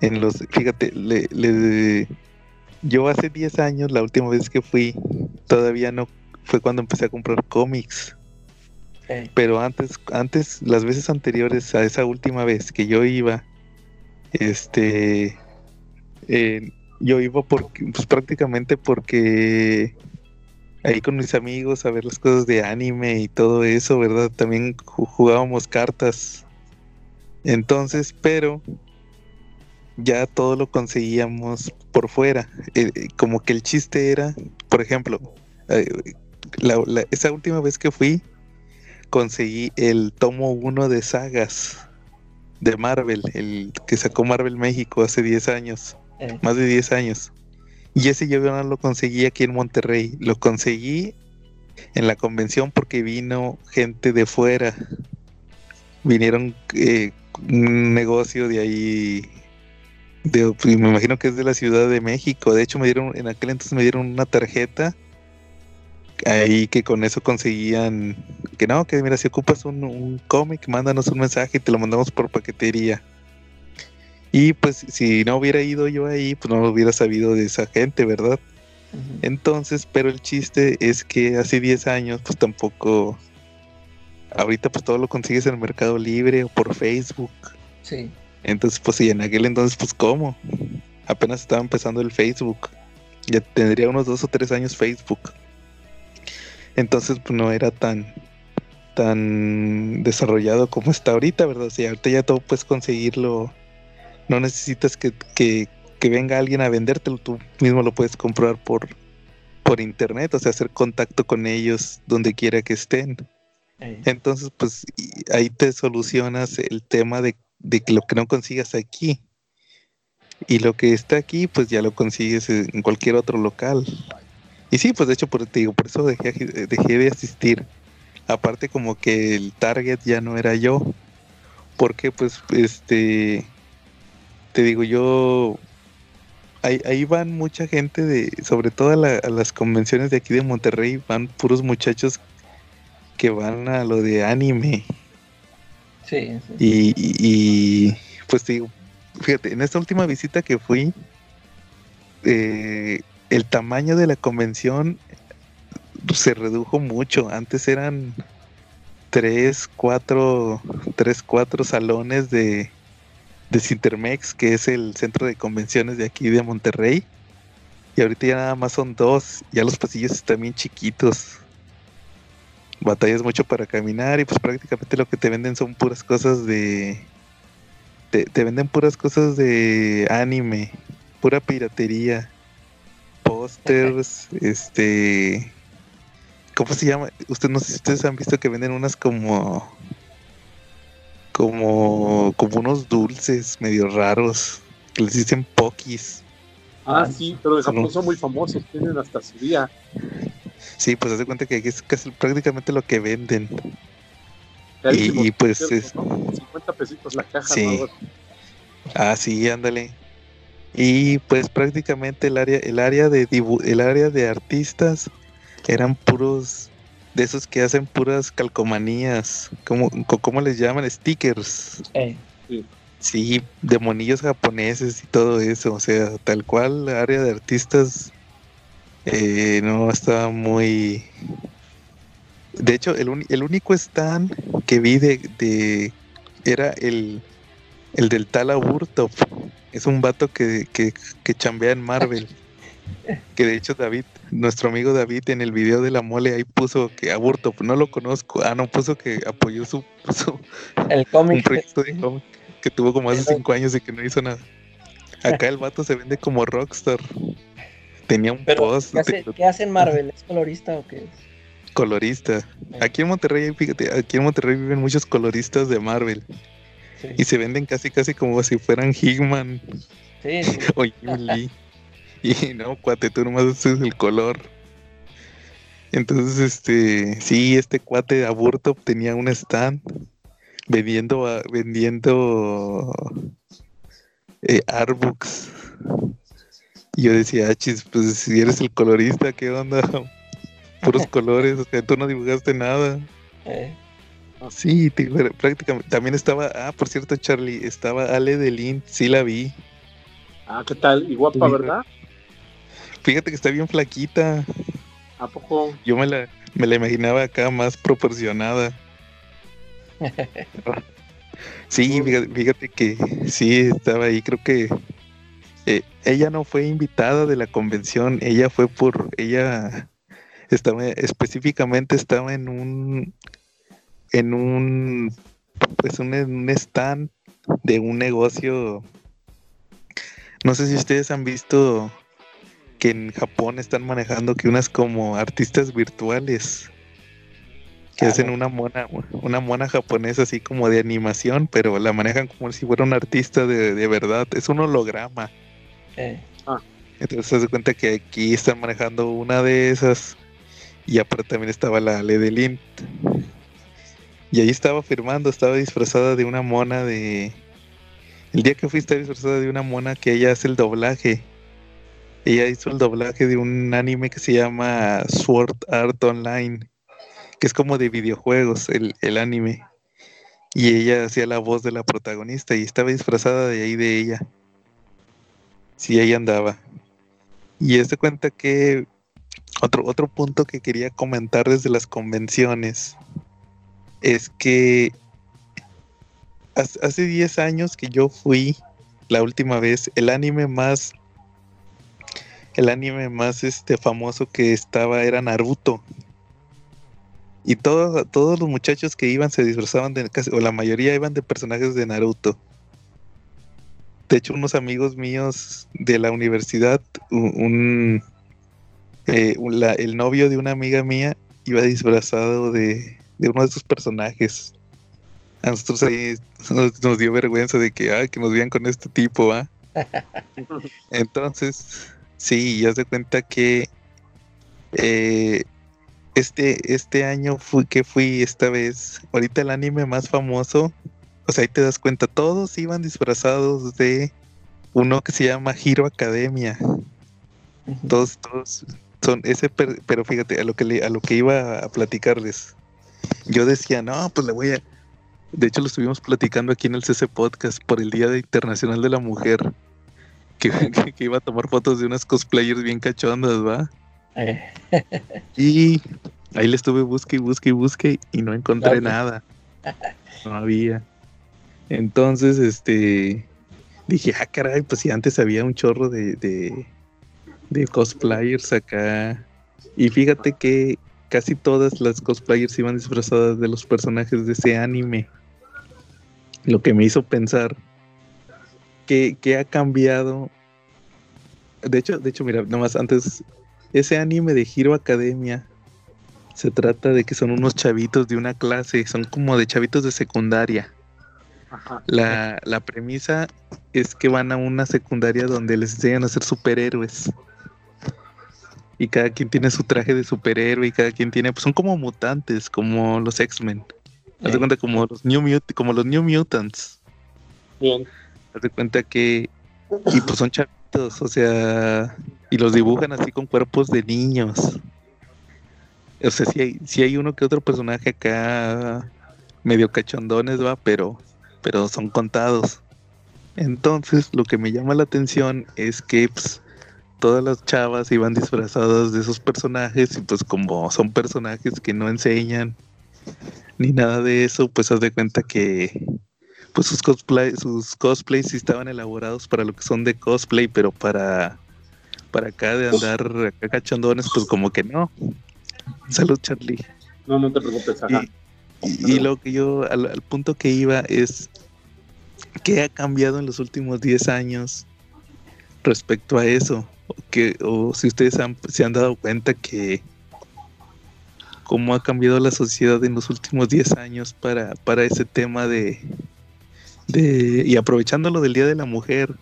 En los, fíjate, le, le- yo hace 10 años, la última vez que fui, todavía no, fue cuando empecé a comprar cómics. Pero antes, antes, las veces anteriores a esa última vez que yo iba, este, eh, yo iba porque, pues prácticamente porque ahí con mis amigos a ver las cosas de anime y todo eso, ¿verdad? También ju- jugábamos cartas. Entonces, pero ya todo lo conseguíamos por fuera. Eh, eh, como que el chiste era, por ejemplo, eh, la- la- esa última vez que fui, conseguí el tomo 1 de sagas de Marvel, el que sacó Marvel México hace 10 años, más de 10 años. Y ese yo no lo conseguí aquí en Monterrey, lo conseguí en la convención porque vino gente de fuera. Vinieron eh, un negocio de ahí, de, pues, me imagino que es de la Ciudad de México. De hecho, me dieron, en aquel entonces me dieron una tarjeta ahí que con eso conseguían que no, que mira, si ocupas un, un cómic, mándanos un mensaje y te lo mandamos por paquetería. Y pues si no hubiera ido yo ahí, pues no hubiera sabido de esa gente, ¿verdad? Entonces, pero el chiste es que hace 10 años, pues tampoco... Ahorita pues todo lo consigues en el Mercado Libre o por Facebook. Sí. Entonces, pues sí, en aquel entonces, pues ¿cómo? Apenas estaba empezando el Facebook. Ya tendría unos dos o tres años Facebook. Entonces, pues no era tan tan desarrollado como está ahorita, ¿verdad? O sea, ahorita ya todo puedes conseguirlo. No necesitas que, que, que venga alguien a vendértelo, tú mismo lo puedes comprar por, por internet, o sea, hacer contacto con ellos donde quiera que estén. Entonces, pues ahí te solucionas el tema de, de que lo que no consigas aquí. Y lo que está aquí, pues ya lo consigues en cualquier otro local. Y sí, pues de hecho, por, te digo, por eso dejé, dejé de asistir. Aparte como que el target ya no era yo. Porque pues, este, te digo, yo... Ahí, ahí van mucha gente de, sobre todo a, la- a las convenciones de aquí de Monterrey, van puros muchachos que van a lo de anime. Sí, sí. Y, y- y, pues te digo, fíjate, en esta última visita que fui, eh, el tamaño de la convención se redujo mucho. Antes eran tres, cuatro, tres, cuatro salones de, de Cintermex, que es el centro de convenciones de aquí de Monterrey. Y ahorita ya nada más son dos. Ya los pasillos están bien chiquitos. Batallas mucho para caminar y pues prácticamente lo que te venden son puras cosas de... Te, te venden puras cosas de anime, pura piratería, pósters, este... ¿Cómo se llama? Usted no sé si ustedes han visto que venden unas como como como unos dulces medio raros que les dicen pokis. Ah, sí, pero de Japón son muy famosos, tienen hasta su día. Sí, pues haz de cuenta que aquí es casi prácticamente lo que venden. Y, pues es, ¿no? 50 pesitos la caja, Sí. Ah, sí, ándale. Y pues prácticamente el área, el área de dibu- el área de artistas eran puros de esos que hacen puras calcomanías, ¿cómo, cómo les llaman? Stickers. Ey. Sí, de monillos japoneses y todo eso, o sea, tal cual la área de artistas eh, no estaba muy... De hecho, el, uni- el único stand que vi de, de- era el, el del tal Aburtov. Es un vato que, que, que chambea en Marvel. Que de hecho David, nuestro amigo David en el video de la mole ahí puso que Aburtov, no lo conozco. Ah, no, puso que apoyó su, su, El un cómic. proyecto de cómic que tuvo como hace cinco años y que no hizo nada. Acá el vato se vende como rockstar. Tenía un Pero, post ¿qué, hace, qué hace en Marvel? ¿Es colorista o qué es? colorista. Aquí en Monterrey, fíjate, aquí en Monterrey viven muchos coloristas de Marvel Sí, y se venden casi casi como si fueran Hickman sí, sí. o Jim Lee. Y no, cuate, tú nomás es el color. Entonces, este, sí, este cuate de aborto tenía un stand vendiendo, vendiendo eh, artbooks. Y yo decía, ah, chis, pues si eres el colorista, ¿qué onda? Puros colores, o sea, tú no dibujaste nada. Eh. Sí, prácticamente. También estaba, ah, por cierto, Charlie, estaba Ale de sí la vi. Ah, ¿qué tal? Y guapa, ¿verdad? Fíjate que está bien flaquita. ¿A poco? Yo me la, me la imaginaba acá más proporcionada. sí, fíjate, que sí, estaba ahí, creo que eh, ella no fue invitada de la convención, ella fue por, ella estaba, específicamente estaba en un, en un, pues un, un stand de un negocio, no sé si ustedes han visto que en Japón están manejando que unas como artistas virtuales que hacen una mona, una mona japonesa así como de animación, pero la manejan como si fuera un artista de, verdad, es un holograma. Eh. Ah. Entonces se da cuenta que aquí están manejando una de esas y aparte también estaba la Ledelint. Y ahí estaba firmando, estaba disfrazada de una mona de... El día que fui estaba disfrazada de una mona que ella hace el doblaje ella hizo el doblaje de un anime que se llama Sword Art Online, que es como de videojuegos el, anime. Y ella hacía la voz de la protagonista y estaba disfrazada de ahí de ella. Sí, ahí andaba. Y es de cuenta que otro, otro punto que quería comentar desde las convenciones es que hace 10 años que yo fui la última vez, el anime más el anime más este famoso que estaba era Naruto. Y todos los muchachos que iban se disfrazaban de, o la mayoría iban de personajes de Naruto. De hecho, unos amigos míos de la universidad, un, eh, el novio de una amiga mía iba disfrazado de, uno de esos personajes. A nosotros ahí nos, dio vergüenza de que, que nos vean con este tipo, ¿ah? Entonces, Sí, ya se cuenta que eh, este, este año fui, que fui esta vez, ahorita el anime más famoso, o sea, ahí te das cuenta, todos iban disfrazados de uno que se llama Hero Academia. Todos, todos son ese, pero fíjate, a lo que a lo que iba a platicarles. Yo decía, no, pues le voy a. De hecho, lo estuvimos platicando aquí en el CC Podcast por el Día Internacional de la Mujer que, iba a tomar fotos de unas cosplayers bien cachondas, ¿va? Eh. y ahí le estuve busque y busque y busque y no encontré nada. No había. Entonces, este, dije, ah, caray, pues si antes había un chorro de, de, de cosplayers acá. Y fíjate que casi todas las cosplayers iban disfrazadas de los personajes de ese anime. Lo que me hizo pensar que, ha cambiado. De hecho, de hecho, mira, nomás antes, ese anime de Hero Academia se trata de que son unos chavitos de una clase, son como de chavitos de secundaria. La, la, premisa es que van a una secundaria donde les enseñan a ser superhéroes. Y cada quien tiene su traje de superhéroe y cada quien tiene, pues son como mutantes, como los X-Men. Haz cuenta como los New como los New Mutants. Bien. Haz de cuenta que. Y pues son chavitos, o sea. Y los dibujan así con cuerpos de niños. O sea, si hay, si hay uno que otro personaje acá medio cachondones, va, pero, pero son contados. Entonces, lo que me llama la atención es que pues, todas las chavas iban disfrazadas de esos personajes y pues como son personajes que no enseñan ni nada de eso, pues haz de cuenta que pues sus cosplay, sus cosplays sí estaban elaborados para lo que son de cosplay, pero para para acá de andar acá cachondones, pues como que no. Salud, Charlie. No, no te preocupes. Ajá. Y, lo que yo, al, punto que iba es, ¿qué ha cambiado en los últimos 10 años respecto a eso? O, que, o si ustedes se han dado cuenta que cómo ha cambiado la sociedad en los últimos 10 años para, para ese tema de, y aprovechando lo del Día de la Mujer,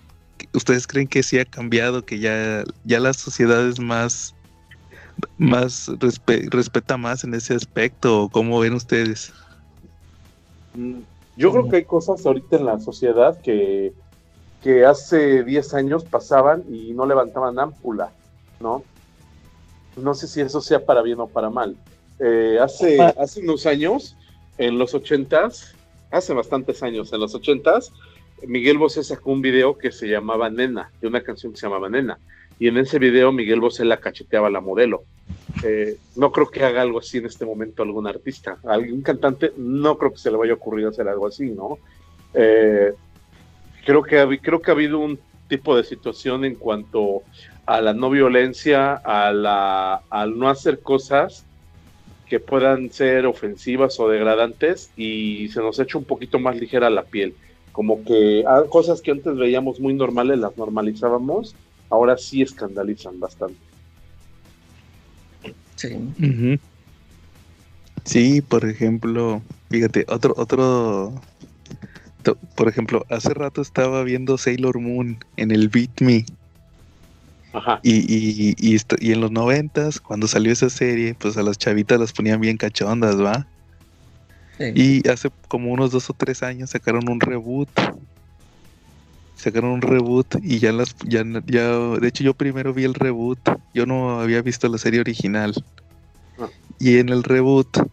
¿ustedes creen que sí ha cambiado, que ya, ya la sociedad es más, más respeta más en ese aspecto? ¿O cómo ven ustedes? Yo creo que hay cosas ahorita en la sociedad que, que hace 10 años pasaban y no levantaban ámpula, ¿no? No sé si eso sea para bien o para mal. Eh, hace, hace unos años, en los ochentas, hace bastantes años, en los ochentas, Miguel Bosé sacó un video que se llamaba Nena, de una canción que se llamaba Nena. Y en ese video Miguel Bosé la cacheteaba a la modelo. Eh, no creo que haga algo así en este momento algún artista. algún cantante no creo que se le vaya a ocurrir hacer algo así, ¿no? Eh, creo, que, creo que ha habido un tipo de situación en cuanto a la no violencia, a la, al no hacer cosas que puedan ser ofensivas o degradantes y se nos ha hecho un poquito más ligera la piel. Como que hay cosas que antes veíamos muy normales, las normalizábamos, ahora sí escandalizan bastante. Sí. Sí, por ejemplo, fíjate, otro, otro, por ejemplo, hace rato estaba viendo Sailor Moon en el Beat Me y, y, y, y, en los noventas, cuando salió esa serie, pues a las chavitas las ponían bien cachondas, ¿va? Y hace como unos dos o tres años sacaron un reboot. Sacaron un reboot y ya las, ya, ya, de hecho yo primero vi el reboot, yo no había visto la serie original. Ah. Y en el reboot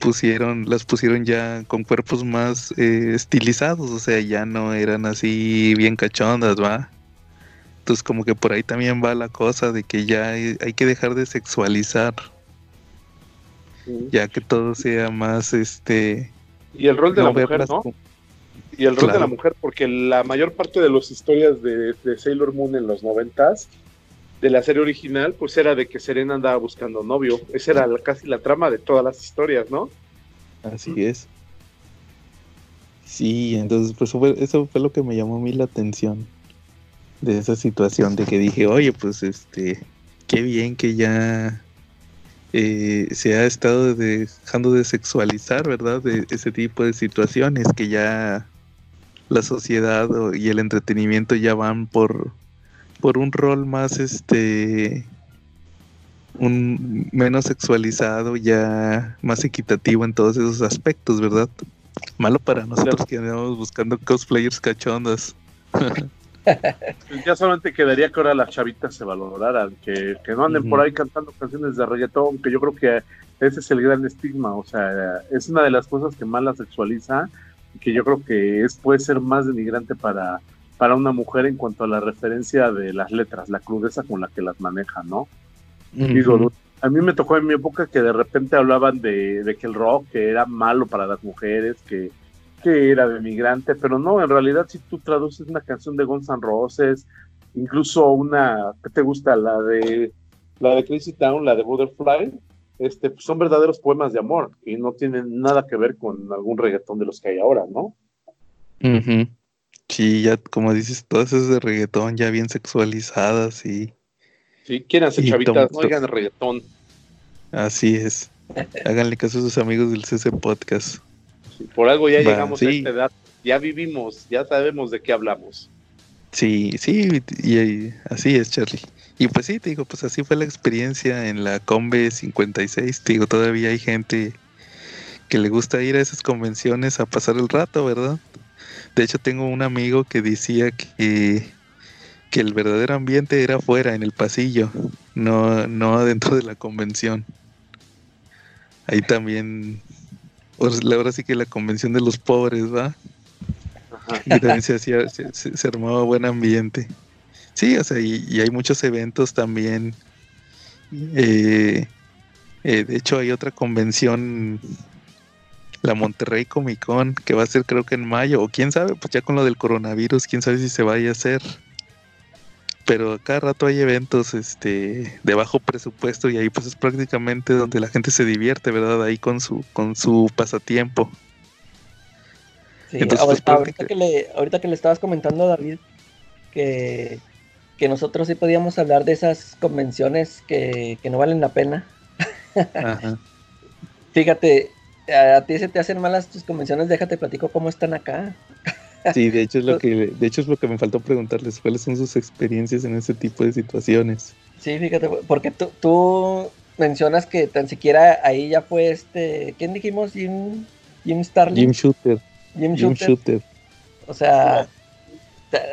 pusieron, las pusieron ya con cuerpos más eh, estilizados, o sea, ya no eran así bien cachondas, ¿va? Entonces como que por ahí también va la cosa de que ya hay, que dejar de sexualizar. Ya que todo sea más este... Y el rol de la mujer, ¿no? Y el rol de la mujer, porque la mayor parte de las historias de, Sailor Moon en los noventas, de la serie original, pues era de que Serena andaba buscando novio. Esa era casi la trama de todas las historias, ¿no? Así es. Sí, entonces pues eso fue lo que me llamó a mí la atención de esa situación de que dije, oye, pues este, qué bien que ya eh, se ha estado dejando de sexualizar, ¿verdad? De ese tipo de situaciones, que ya la sociedad y el entretenimiento ya van por, por un rol más, este, un menos sexualizado, ya más equitativo en todos esos aspectos, ¿verdad? Malo para nosotros que andamos buscando cosplayers cachondas. ya solamente quedaría que ahora las chavitas se valoraran, que, no anden por ahí cantando canciones de reggaetón, que yo creo que ese es el gran estigma, o sea, es una de las cosas que más la sexualiza y que yo creo que es puede ser más denigrante para, para una mujer en cuanto a la referencia de las letras, la crudeza con la que las maneja, ¿no? a mí me tocó en mi época que de repente hablaban de, de que el rock que era malo para las mujeres, que que era de migrante, pero no, en realidad si tú traduces una canción de Guns N' Roses, incluso una, ¿qué te gusta? La de la de Crazy Town, la de Butterfly, este, pues son verdaderos poemas de amor y no tienen nada que ver con algún reggaetón de los que hay ahora, ¿no? Sí, ya como dices, todas esas de reggaetón ya bien sexualizadas y... Sí, quieren hacer chavitas, no oigan reggaetón. Así es. Háganle caso a sus amigos del CC Podcast. Por algo ya llegamos a esta edad, ya vivimos, ya sabemos de qué hablamos. Sí, sí, y, así es, Charlie. Y pues sí, te digo, pues así fue la experiencia en la Combe 56. Te digo, todavía hay gente que le gusta ir a esas convenciones a pasar el rato, ¿verdad? De hecho, tengo un amigo que decía que, que el verdadero ambiente era afuera, en el pasillo, no, no dentro de la convención. Ahí también pues ahora sí que la convención de los pobres, ¿va? Y también se hacía, se, armaba buen ambiente. Sí, o sea, y, hay muchos eventos también. Eh, eh, de hecho, hay otra convención, la Monterrey Comic Con, que va a ser creo que en mayo, o quién sabe, pues ya con lo del coronavirus, quién sabe si se vaya a hacer pero cada rato hay eventos este de bajo presupuesto y ahí pues es prácticamente donde la gente se divierte, ¿verdad? Ahí con su con su pasatiempo. Sí, pues, ahorita, que le, ahorita que le estabas comentando a David que, que nosotros sí podíamos hablar de esas convenciones que, que no valen la pena. Ajá. Fíjate, a, ti se te hacen malas tus convenciones, déjate platico cómo están acá. Sí, de hecho es lo que, de hecho es lo que me faltó preguntarles, cuáles son sus experiencias en ese tipo de situaciones. Sí, fíjate, porque tú, tú mencionas que tan siquiera ahí ya fue este, ¿quién dijimos? Jim, Jim Starlin. Jim Shooter. Jim Shooter. O sea,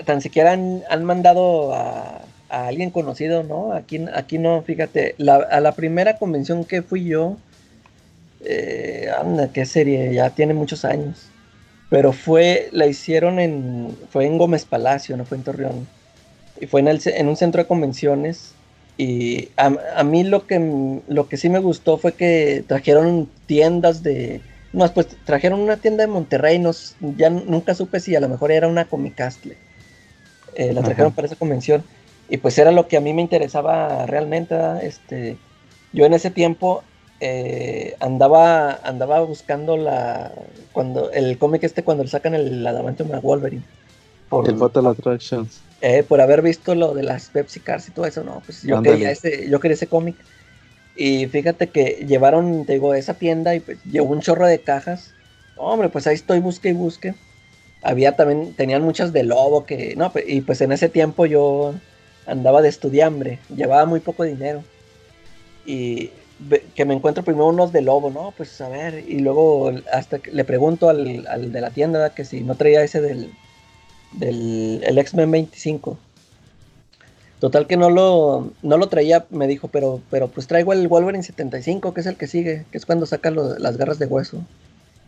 tan siquiera han, mandado a, alguien conocido, ¿no? Aquí, aquí no, fíjate, a la primera convención que fui yo, eh, anda, qué serie, ya tiene muchos años. Pero fue, la hicieron en, fue en Gómez Palacio, no fue en Torreón. Y fue en, el, en un centro de convenciones. Y a, mí lo que, lo que sí me gustó fue que trajeron tiendas de... No, pues trajeron una tienda de Monterrey, nos, ya nunca supe si a lo mejor era una Comicastle. Eh, la trajeron para esa convención. Y pues era lo que a mí me interesaba realmente. Este, yo en ese tiempo eh, andaba, andaba buscando la cuando el cómic este cuando le sacan el Adamantium a Wolverine. Por, el Fatal Attractions. Eh, por haber visto lo de las Pepsi Cars y todo eso, no, pues yo quería ese, yo quería ese cómic. Y fíjate que llevaron, te digo, esa tienda y pues llevó un chorro de cajas. Hombre, pues ahí estoy, busque y busque. Había también, tenían muchas de lobo que, no, y pues en ese tiempo yo andaba de estudiambre, llevaba muy poco dinero. Y que me encuentro primero unos de lobo, ¿no? Pues a ver, y luego hasta que le pregunto al, de la tienda que si no traía ese del, del el X-Men 25. Total que no lo, no lo traía, me dijo, pero, pero pues traigo el Wolverine 75, que es el que sigue, que es cuando saca las garras de hueso.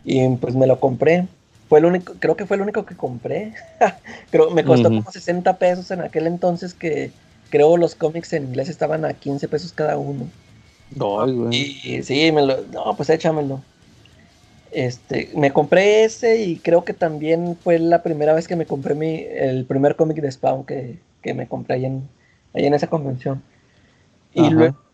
Y pues me lo compré. Fue el único, creo que fue el único que compré. creo, me costó como 60 pesos en aquel entonces que creo los cómics en inglés estaban a 15 pesos cada uno. No, y, sí, me lo, no, pues échamelo. Este, me compré ese y creo que también fue la primera vez que me compré mi, el primer cómic de Spawn que, me compré ahí en, ahí en esa convención. Y,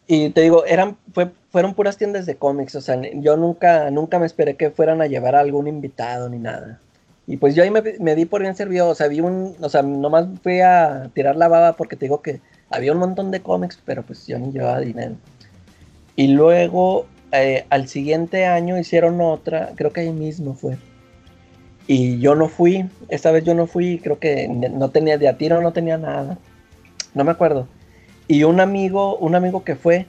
y te digo, eran, fue, fueron puras tiendas de cómics, o sea, yo nunca, nunca me esperé que fueran a llevar a algún invitado ni nada. Y pues yo ahí me, me di por bien servido, o sea, vi un, o sea, nomás fui a tirar la baba porque te digo que había un montón de cómics, pero pues yo ni llevaba dinero. Y luego eh, al siguiente año hicieron otra, creo que ahí mismo fue. Y yo no fui, esta vez yo no fui, creo que no tenía de a tiro, no tenía nada. No me acuerdo. Y un amigo, un amigo que fue,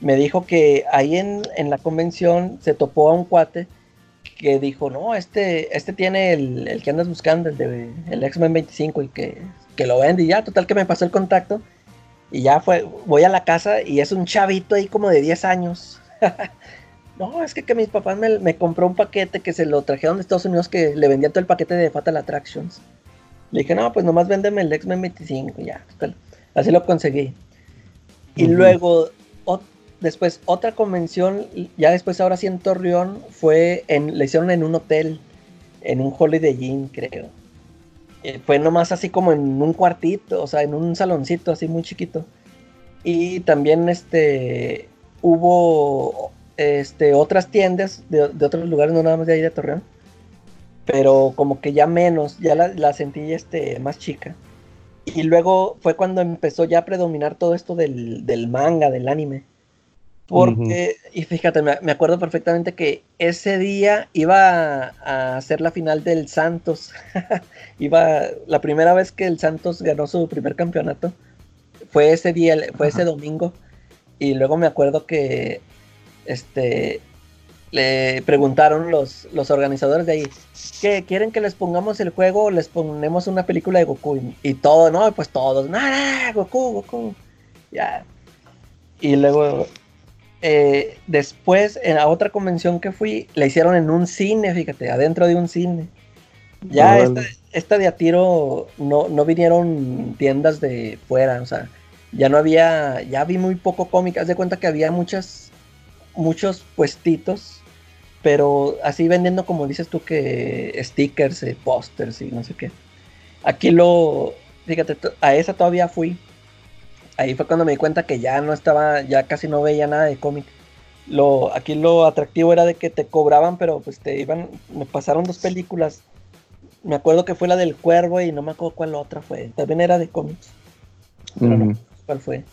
me dijo que ahí en, la convención se topó a un cuate que dijo, no, este, este tiene el, que andas buscando, el de el X-Men 25 y que, que lo vende y ya, total que me pasó el contacto y ya fue, voy a la casa y es un chavito ahí como de 10 años. no, es que, que mis papás me, compró un paquete que se lo trajeron de Estados Unidos que le vendían todo el paquete de Fatal Attractions. Le dije, no, pues nomás véndeme el X-Men 25, ya. Así lo conseguí. Y luego, después, otra convención, ya después ahora sí en Torreón, fue en, le hicieron en un hotel, en un Holiday Inn, creo. Eh, fue nomás así como en un cuartito, o sea, en un saloncito así muy chiquito. Y también este hubo este otras tiendas de, otros lugares, no nada más de ahí de Torreón. Pero como que ya menos, ya la, sentí este, más chica. Y luego fue cuando empezó ya a predominar todo esto del, del manga, del anime. Porque, y fíjate, me, acuerdo perfectamente que ese día iba a, hacer la final del Santos. iba, la primera vez que el Santos ganó su primer campeonato fue ese día, fue ese domingo. Y luego me acuerdo que este le preguntaron los, los organizadores de ahí, ¿qué quieren que les pongamos el juego o les ponemos una película de Goku? Y, todo, ¿no? Pues todos, no, Goku, Goku. Ya. Y luego eh, después, en la otra convención que fui, la hicieron en un cine, fíjate, adentro de un cine. Ya esta, de a tiro no, no vinieron tiendas de fuera, o sea, ya no había, ya vi muy poco cómic, haz de cuenta que había muchas, muchos puestitos, pero así vendiendo como dices tú que stickers, eh, pósters y no sé qué. Aquí lo, fíjate, a esa todavía fui, ahí fue cuando me di cuenta que ya no estaba, ya casi no veía nada de cómic. Lo, aquí lo atractivo era de que te cobraban, pero pues te iban, me pasaron dos películas. Me acuerdo que fue la del cuervo y no me acuerdo cuál otra fue. También era de cómics. Pero no cuál fue.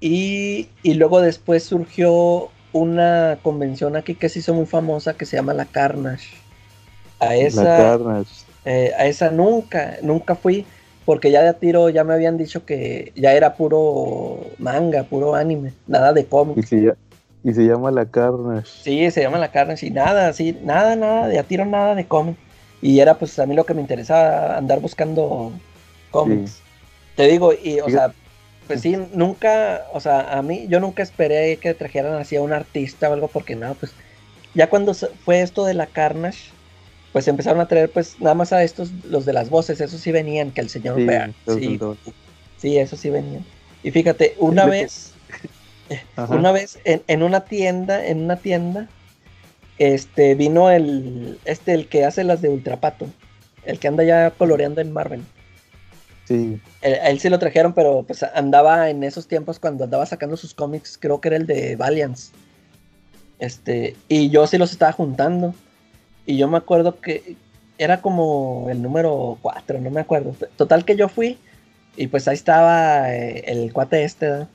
Y, y, luego después surgió una convención aquí que se hizo muy famosa que se llama la Carnage. A esa, Eh, a esa nunca, nunca fui, porque ya de tiro ya me habían dicho que ya era puro manga, puro anime, nada de Y cómics. se, y se llama La Carnage. Sí, se llama la carne, sí, nada, sí, nada, nada, de a tiro nada de cómic. Y era pues a mí lo que me interesaba, andar buscando cómics. Te digo, y o sea, pues sí, nunca, o sea, a mí, yo nunca esperé que trajeran así a un artista o algo, porque no, pues, ya cuando fue esto de la Carnage, pues empezaron a traer pues nada más a estos, los de las voces, esos sí venían, que el señor Sí, Bear, sí, sí, esos sí venían. Y fíjate, una vez, Ajá. una vez en, en una tienda, en una tienda, este, vino el, este, el que hace las de Ultrapato, el que anda ya coloreando en Marvel. Sí, Él, a él sí lo trajeron, pero pues andaba en esos tiempos cuando andaba sacando sus cómics, creo que era el de Valiance. Este, y yo sí los estaba juntando. Y yo me acuerdo que era como el número 4, no me acuerdo. Total que yo fui y pues ahí estaba eh, el cuate este.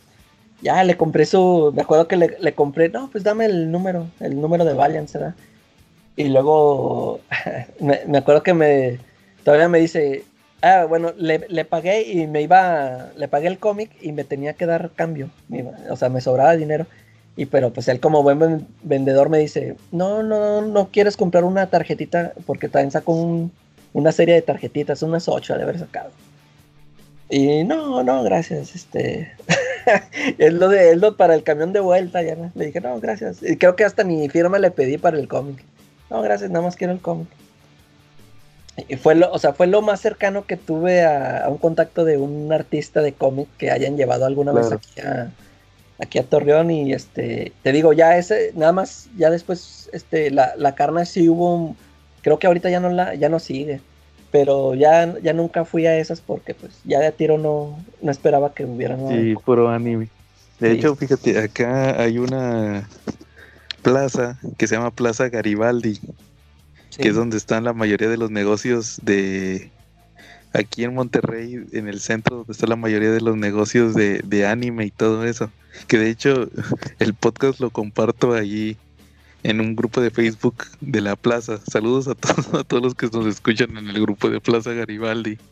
Ya le compré su, me acuerdo que le, le compré, no, pues dame el número, el número de Valiance, ¿verdad? Y luego me, me acuerdo que me, todavía me dice, Ah, bueno, le, le pagué y me iba, le pagué el cómic y me tenía que dar cambio, o sea, me sobraba dinero. Y pero pues él como buen ven- vendedor me dice, no, no, no quieres comprar una tarjetita porque también sacó un- una serie de tarjetitas, unas ocho de haber sacado. Y no, no, gracias, este, es lo de, es lo para el camión de vuelta, ya no. le dije, no, gracias. Y creo que hasta ni firma le pedí para el cómic. No, gracias, nada más quiero el cómic. Y fue lo, o sea, fue lo más cercano que tuve a, a un contacto de un artista de cómic que hayan llevado alguna vez aquí a, aquí a Torreón y este, te digo, ya ese, nada más, ya después, este, la, la carne sí hubo, creo que ahorita ya no la, ya no sigue, pero ya, ya nunca fui a esas porque pues ya de tiro no, no esperaba que hubieran. nada sí, puro anime. De Sí. hecho, fíjate, acá hay una plaza que se llama Plaza Garibaldi, Sí. que es donde están la mayoría de los negocios de aquí en Monterrey, en el centro donde está la mayoría de los negocios de, de anime y todo eso. Que de hecho el podcast lo comparto allí en un grupo de Facebook de la plaza. Saludos a todos, a todos los que nos escuchan en el grupo de Plaza Garibaldi.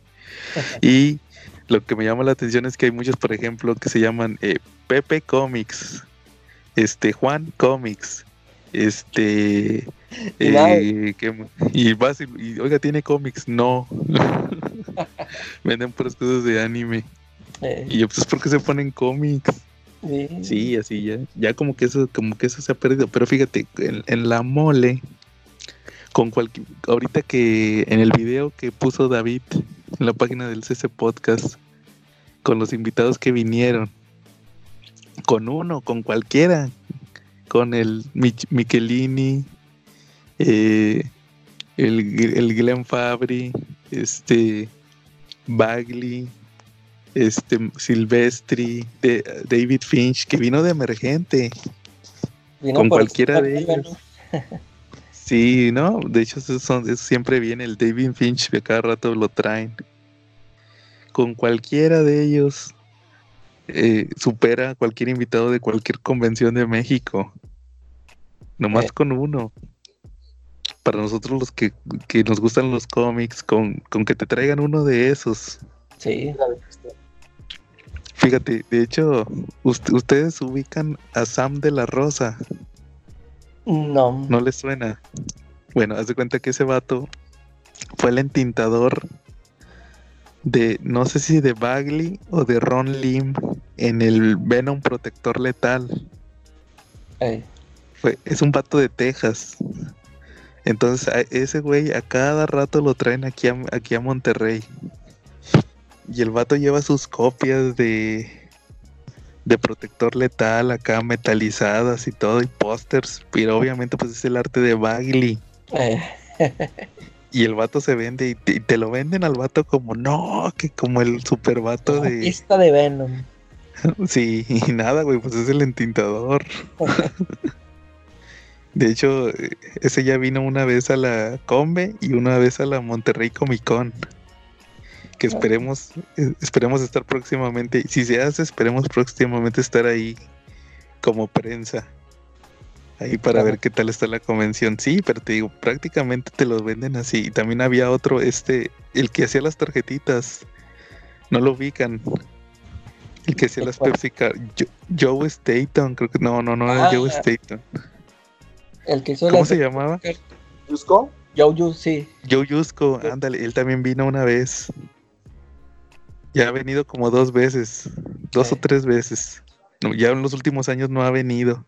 Y lo que me llama la atención es que hay muchos, por ejemplo, que se llaman eh, Pepe Comics, este Juan Comics, este eh, y vas y, y, oiga tiene cómics, no. Venden puras cosas de anime. Eh, Y yo, pues, ¿por qué se ponen cómics? sí. Sí, así ya. Ya como que eso, como que eso se ha perdido. Pero fíjate, en, en la mole, con cualquier. Ahorita que en el video que puso David en la página del CC Podcast, con los invitados que vinieron, con uno, con cualquiera, con el Mich- Michelini, eh, el, el Glenn Fabry, este Bagley, este Silvestri, de, David Finch, que vino de emergente. Vino con cualquiera de ellos. Sí, no, de hecho eso, son, siempre viene el David Finch, que cada rato lo traen. Con cualquiera de ellos eh, supera a cualquier invitado de cualquier convención de México. Nomás Eh. con uno. Para nosotros los que, que nos gustan los cómics, con, con que te traigan uno de esos. Sí. Fíjate, de hecho, ust- ustedes ubican a Sam de la Rosa. No. ¿No les suena? Bueno, haz de cuenta que ese vato fue el entintador de, no sé si de Bagley o de Ron Lim en el Venom Protector Letal. Fue, es un vato de Texas. Entonces, a ese güey a cada rato lo traen aquí a, aquí a Monterrey. Y el vato lleva sus copias de, de protector letal acá metalizadas y todo, y pósters. Pero obviamente, pues es el arte de Bagley. eh, Y el vato se vende y te, y te lo venden al vato como no, que como el super vato de. Pista de Venom. Sí, y nada, güey, pues es el entintador. De hecho, ese ya vino una vez a la Combe y una vez a la Monterrey Comic Con. Que esperemos, eh, esperemos estar próximamente. Si se hace, esperemos próximamente estar ahí como prensa. ahí para ver qué tal está la convención. Sí, pero te digo, prácticamente te los venden así. Y también había otro, este, el que hacía las tarjetitas. No lo ubican. El que hacía las Pepsi Card. Joe Staton, creo que no, no, no era Joe Ah. Staton. El que hizo ¿Cómo se llamaba? Yo, yo, sí. Joe Yusko, ándale, él también vino una vez. Ya ha venido como dos veces, dos Sí. o tres veces. No, ya en los últimos años no ha venido.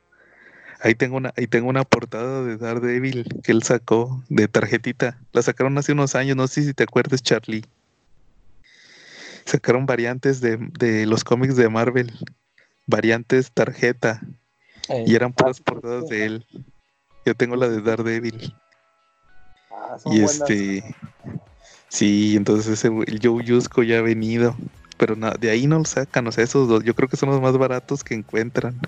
Ahí tengo una, ahí tengo una portada de Daredevil que él sacó de tarjetita. La sacaron hace unos años, no sé si te acuerdas, Charlie. Sacaron variantes de, de los cómics de Marvel. Variantes tarjeta. Eh, Y eran puras portadas de él. Yo tengo la de Daredevil. Ah, son Y buenas. este. Sí, entonces ese, el Joe Yusko ya ha venido. Pero de ahí no lo sacan. O sea, esos dos, yo creo que son los más baratos que encuentran.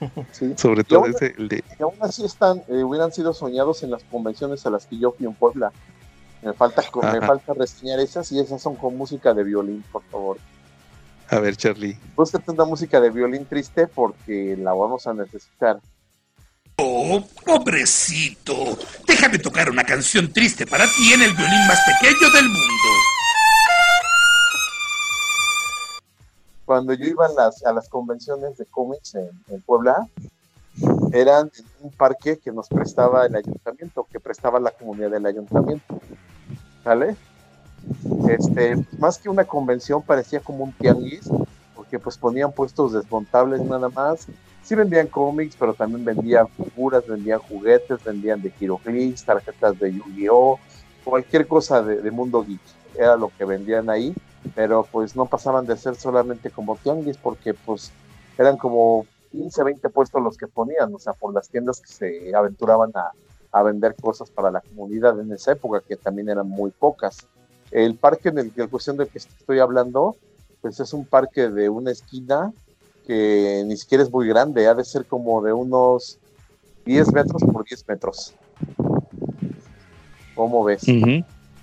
Sí. Sobre todo aún- ese, el de. Y aún así están, eh, hubieran sido soñados en las convenciones a las que yo fui en Puebla. Me falta, me falta reseñar esas y esas son con música de violín, por favor. A ver, Charlie. Búscate una música de violín triste porque la vamos a necesitar. Oh, pobrecito. Déjame tocar una canción triste para ti en el violín más pequeño del mundo. Cuando yo iba a las, convenciones de cómics en, Puebla, eran un parque que nos prestaba el ayuntamiento, que prestaba la comunidad del ayuntamiento. ¿Sale? Este, más que una convención, parecía como un tianguis, porque pues ponían puestos desmontables nada más. Sí vendían cómics, pero también vendían figuras, vendían juguetes, vendían de Heroclix, tarjetas de Yu-Gi-Oh, cualquier cosa de, de mundo geek. Era lo que vendían ahí, pero pues no pasaban de ser solamente como tianguis, porque pues eran como 15, 20 puestos los que ponían, o sea, por las tiendas que se aventuraban a, a vender cosas para la comunidad en esa época, que también eran muy pocas. El parque en el, en cuestión del que estoy hablando, pues es un parque de una esquina que ni siquiera es muy grande, ha de ser como de unos 10 metros por 10 metros. ¿Cómo ves?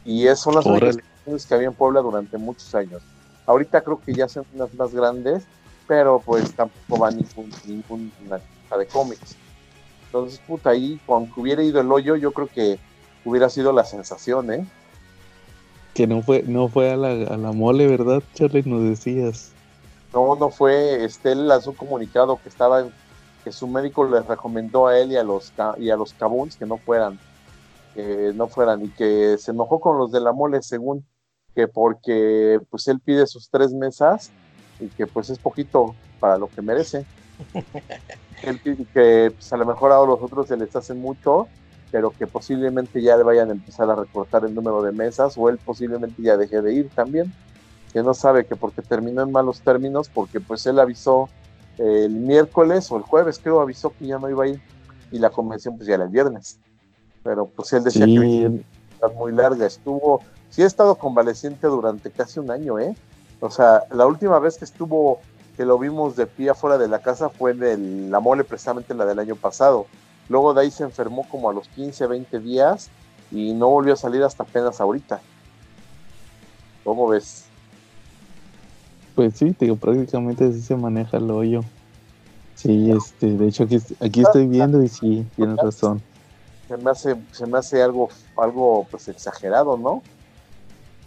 Y es, son las convenciones que había en Puebla durante muchos años. Ahorita creo que ya son unas más grandes, pero pues tampoco va ningún, ninguna de cómics. Entonces, puta, ahí, cuando hubiera ido el hoyo, yo creo que hubiera sido la sensación, ¿eh? Que no fue, no fue a la, a la mole, ¿verdad, Charlie? Nos decías. No, no fue, este, él lanzó un comunicado que estaba, en- que su médico les recomendó a él y a los, y a los cabuns que no fueran, que no fueran, y que se enojó con los de la mole, según, que porque, pues, él pide sus tres mesas, y que, pues, es poquito para lo que merece. él pide que, pues, a lo mejor a los otros se les hace mucho, pero que posiblemente ya le vayan a empezar a recortar el número de mesas, o él posiblemente ya deje de ir también que no sabe que porque terminó en malos términos, porque pues él avisó el miércoles o el jueves, creo, avisó que ya no iba a ir y la convención pues ya era el viernes. Pero pues él decía que era muy larga, estuvo, sí ha estado convaleciente durante casi un año, ¿eh? O sea, la última vez que estuvo, que lo vimos de pie afuera de la casa fue en el- la mole, precisamente la del año pasado. Luego de ahí se enfermó como a los 15, 20 días y no volvió a salir hasta apenas ahorita. ¿Cómo ves? Pues sí, digo, prácticamente así se maneja el hoyo. Sí, este, de hecho aquí, aquí estoy viendo y sí, tienes razón. se me hace, se me hace algo, algo pues exagerado, ¿no?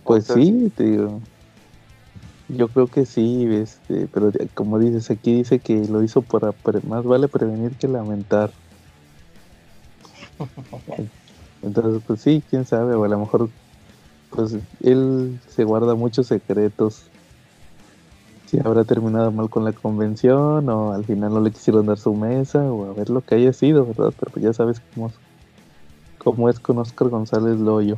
Pues Entonces, sí, te digo. Yo creo que sí, este, pero como dices, aquí dice que lo hizo para pre- más vale prevenir que lamentar. Entonces, pues sí, quién sabe, o a lo mejor, pues él se guarda muchos secretos. Si habrá terminado mal con la convención, o al final no le quisieron dar su mesa, o a ver lo que haya sido, ¿verdad? Pero pues ya sabes cómo, cómo es con Oscar González Loyo.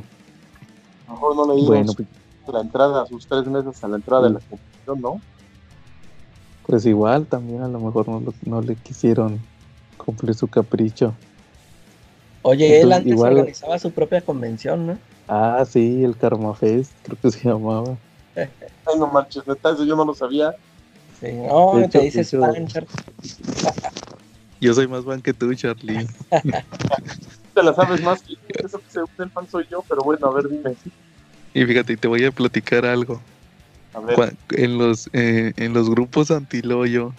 a lo mejor no le Bueno, pues, la entrada, sus tres meses a la entrada de la convención, ¿no? Pues igual también a lo mejor no, lo- no le quisieron cumplir su capricho. Oye, él antes igual- organizaba su propia convención, ¿no? Ah, sí, el Karma Fest, creo que se llamaba. Ay, no manches, neta, eso yo no lo sabía. Sí, no, De te hecho, dices hecho- fan, Charlie. Yo soy más fan que tú, Charlie. Te la sabes más que eso que según el fan soy yo, pero bueno, a ver, dime. Y fíjate, te voy a platicar algo. A ver, En los, eh, en los grupos antiloyo,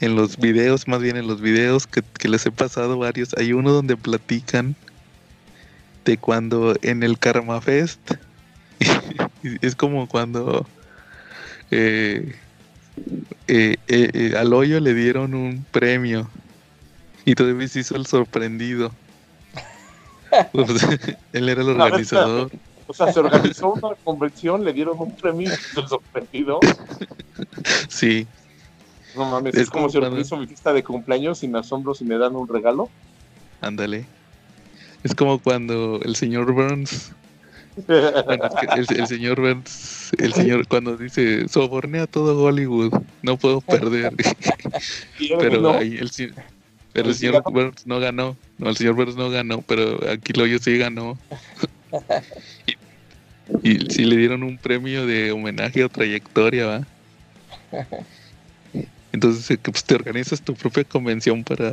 en los videos, más bien en los videos que, que les he pasado varios, hay uno donde platican de cuando en el Karma Fest es como cuando eh, eh, eh, eh, al hoyo le dieron un premio y todavía se hizo el sorprendido. Pues, él era el organizador. O sea, se organizó una convención, le dieron un premio del sorprendido. Sí, No mames, Es es, como como si cuando- organizo mi fiesta de cumpleaños y me asombro si me dan un regalo. ándale. Es como cuando el señor Burns, bueno, es que el, el señor Burns, el señor cuando dice soborné a todo Hollywood, no puedo perder. Pero ahí el, se- pero el ¿El sí señor? Burns no ganó. No, el señor Burns no ganó, pero aquí lo yo sí ganó. y, y sí le dieron un premio de homenaje o trayectoria, ¿va? Entonces eh, pues, te organizas tu propia convención para,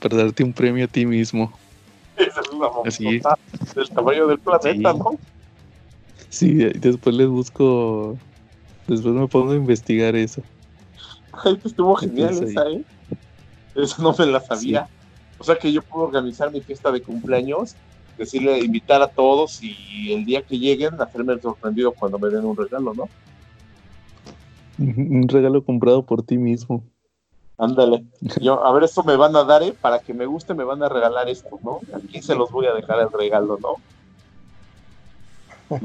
para darte un premio a ti mismo. Esa es una Así del tamaño del planeta, Sí. ¿no? Sí, de- después les busco, después me pongo a investigar eso. Ay, pues estuvo genial esa, ¿eh? Esa no me la sabía. O sea que yo puedo organizar mi fiesta de cumpleaños, decirle, invitar a todos y el día que lleguen, hacerme el sorprendido cuando me den un regalo, ¿no? Un regalo comprado por ti mismo. Ándale. Yo, a ver, esto me van a dar, ¿eh? Para que me guste, me van a regalar esto, ¿no? Aquí se los voy a dejar el regalo, ¿no?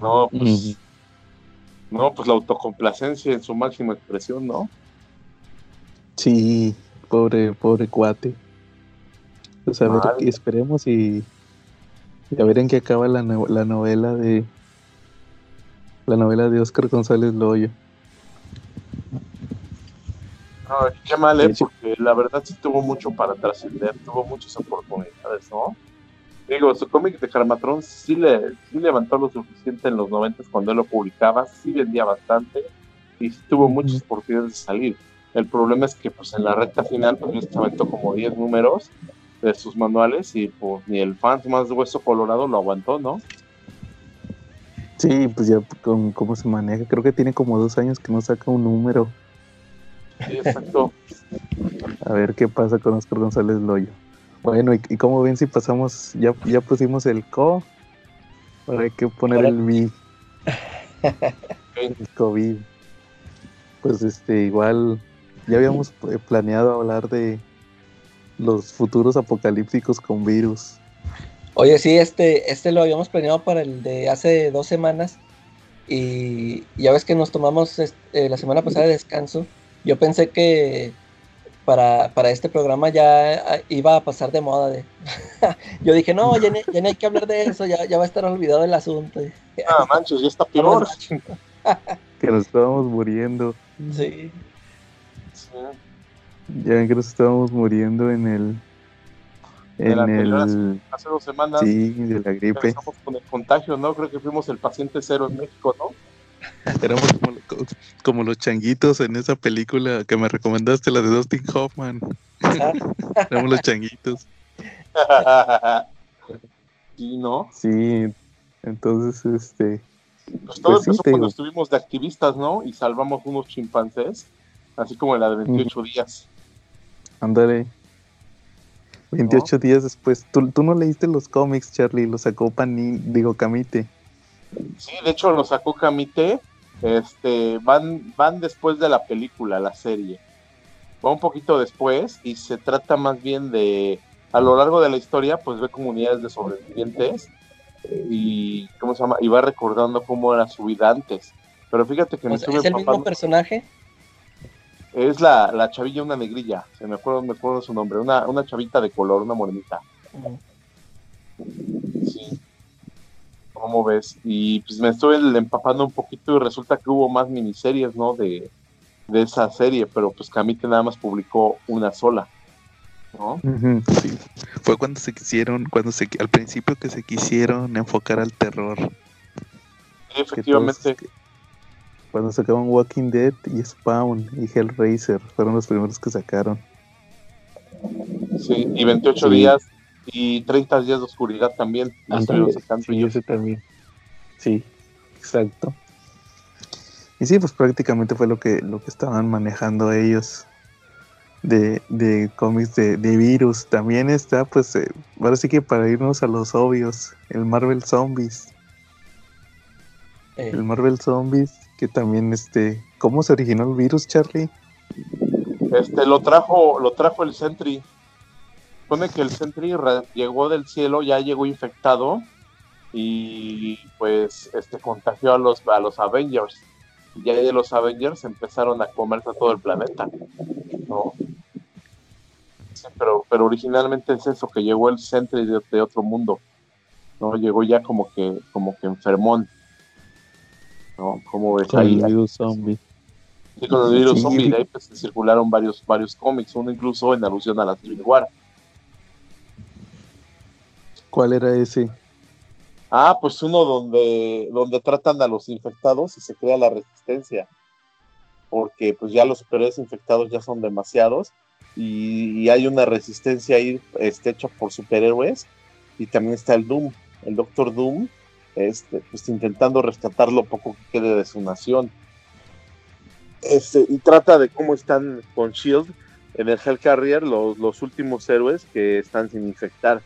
No, pues, no, pues la autocomplacencia en su máxima expresión, ¿no? Sí, pobre, pobre cuate. Pues a ver, esperemos y, y a ver en qué acaba la, no- la novela de la novela de Oscar González Loyo. No, qué mal, ¿eh? Porque la verdad sí tuvo mucho para trascender, tuvo muchas oportunidades, ¿no? Digo, su cómic de Carmatrón sí, le, sí levantó lo suficiente en los 90 cuando él lo publicaba, sí vendía bastante y sí tuvo muchas oportunidades de salir. El problema es que pues en la recta final pues se aventó como 10 números de sus manuales y pues ni el fan más hueso colorado lo aguantó, ¿no? Sí, pues ya con cómo se maneja, creo que tiene como dos años que no saca un número. Sí, exacto. A ver qué pasa con Oscar González Loyo. Bueno, y, y como ven si pasamos, ya, ya pusimos el co, ahora hay que poner Ahora- el mi. el COVID. Pues este, igual, ya habíamos planeado hablar de los futuros apocalípticos con virus. Oye, sí, este, este lo habíamos planeado para el de hace dos semanas. Y ya ves que nos tomamos es- eh, la semana pasada de descanso. Yo pensé que para, para este programa ya ah, iba a pasar de moda. De... Yo dije, no, ya, ni- ya no hay que hablar de eso, ya, ya va a estar olvidado el asunto. Ah, manches, ya está peor. Que nos estábamos muriendo. Sí. Sí. Ya ven que nos estábamos muriendo en el. De la En el. Hace dos semanas Sí, de la gripe. empezamos con el contagio, ¿no? Creo que fuimos el paciente cero en México, ¿no? Éramos como, como los changuitos en esa película que me recomendaste, la de Dustin Hoffman. Éramos los changuitos. sí, ¿no? Sí, entonces, este. Pues todo Pues empezó cuando estuvimos de activistas, ¿no? Y salvamos unos chimpancés, así como la de 28 días. Ándale. 28 días después. ¿Tú, tú no leíste los cómics, Charlie, los sacó Panini, digo Camite. Sí, de hecho lo sacó Camite, este, van, van después de la película, la serie. Va un poquito después y se trata más bien de, a lo largo de la historia, pues ve comunidades de sobrevivientes y, ¿cómo se llama? Y va recordando cómo era su vida antes. Pero fíjate que me o sea, ¿Es el mismo personaje? Es la, la chavilla, una negrilla, se me acuerdo, me acuerdo su nombre, una, una chavita de color, una morenita. ¿Cómo ves? Y pues me estuve empapando un poquito y resulta que hubo más miniseries, ¿no? De, de esa serie, pero pues Camite nada más publicó una sola, ¿no? Sí. Fue cuando se quisieron, cuando se al principio que se quisieron enfocar al terror. Sí, que efectivamente. todos- cuando sacaban Walking Dead y Spawn y Hellraiser fueron los primeros que sacaron. Sí, y 28 Sí. días y 30 días de oscuridad también. los estuvieron sacando Sí, también. Sí, exacto. Y sí, pues prácticamente fue lo que, lo que estaban manejando ellos. de, de cómics de, de virus. También está, pues, eh, ahora sí que para irnos a los obvios, el Marvel Zombies. Eh, El Marvel Zombies, que también, este, ¿cómo se originó el virus, Charlie? Este, lo trajo, lo trajo el Sentry. Pone que el Sentry llegó del cielo, ya llegó infectado y pues este contagió a los a los Avengers. Y ya de los Avengers empezaron a comerse a todo el planeta, ¿no? Sí, pero, pero originalmente es eso, que llegó el Sentry de, de otro mundo, ¿no? Llegó ya como que, como que enfermón, ¿no? Como ves Con ahí, el virus zombie. Sí, con el virus zombie, de ahí pues, circularon varios, varios cómics, uno incluso en alusión a la Civil War. ¿Cuál era ese? Ah, pues uno donde, donde tratan a los infectados y se crea la resistencia. Porque pues ya los superhéroes infectados ya son demasiados y, hay una resistencia ahí este, hecha por superhéroes y también está el Doom, el Doctor Doom, este, pues intentando rescatar lo poco que quede de su nación. Este, y trata de cómo están con Shield en el Hellcarrier los, los últimos héroes que están sin infectar.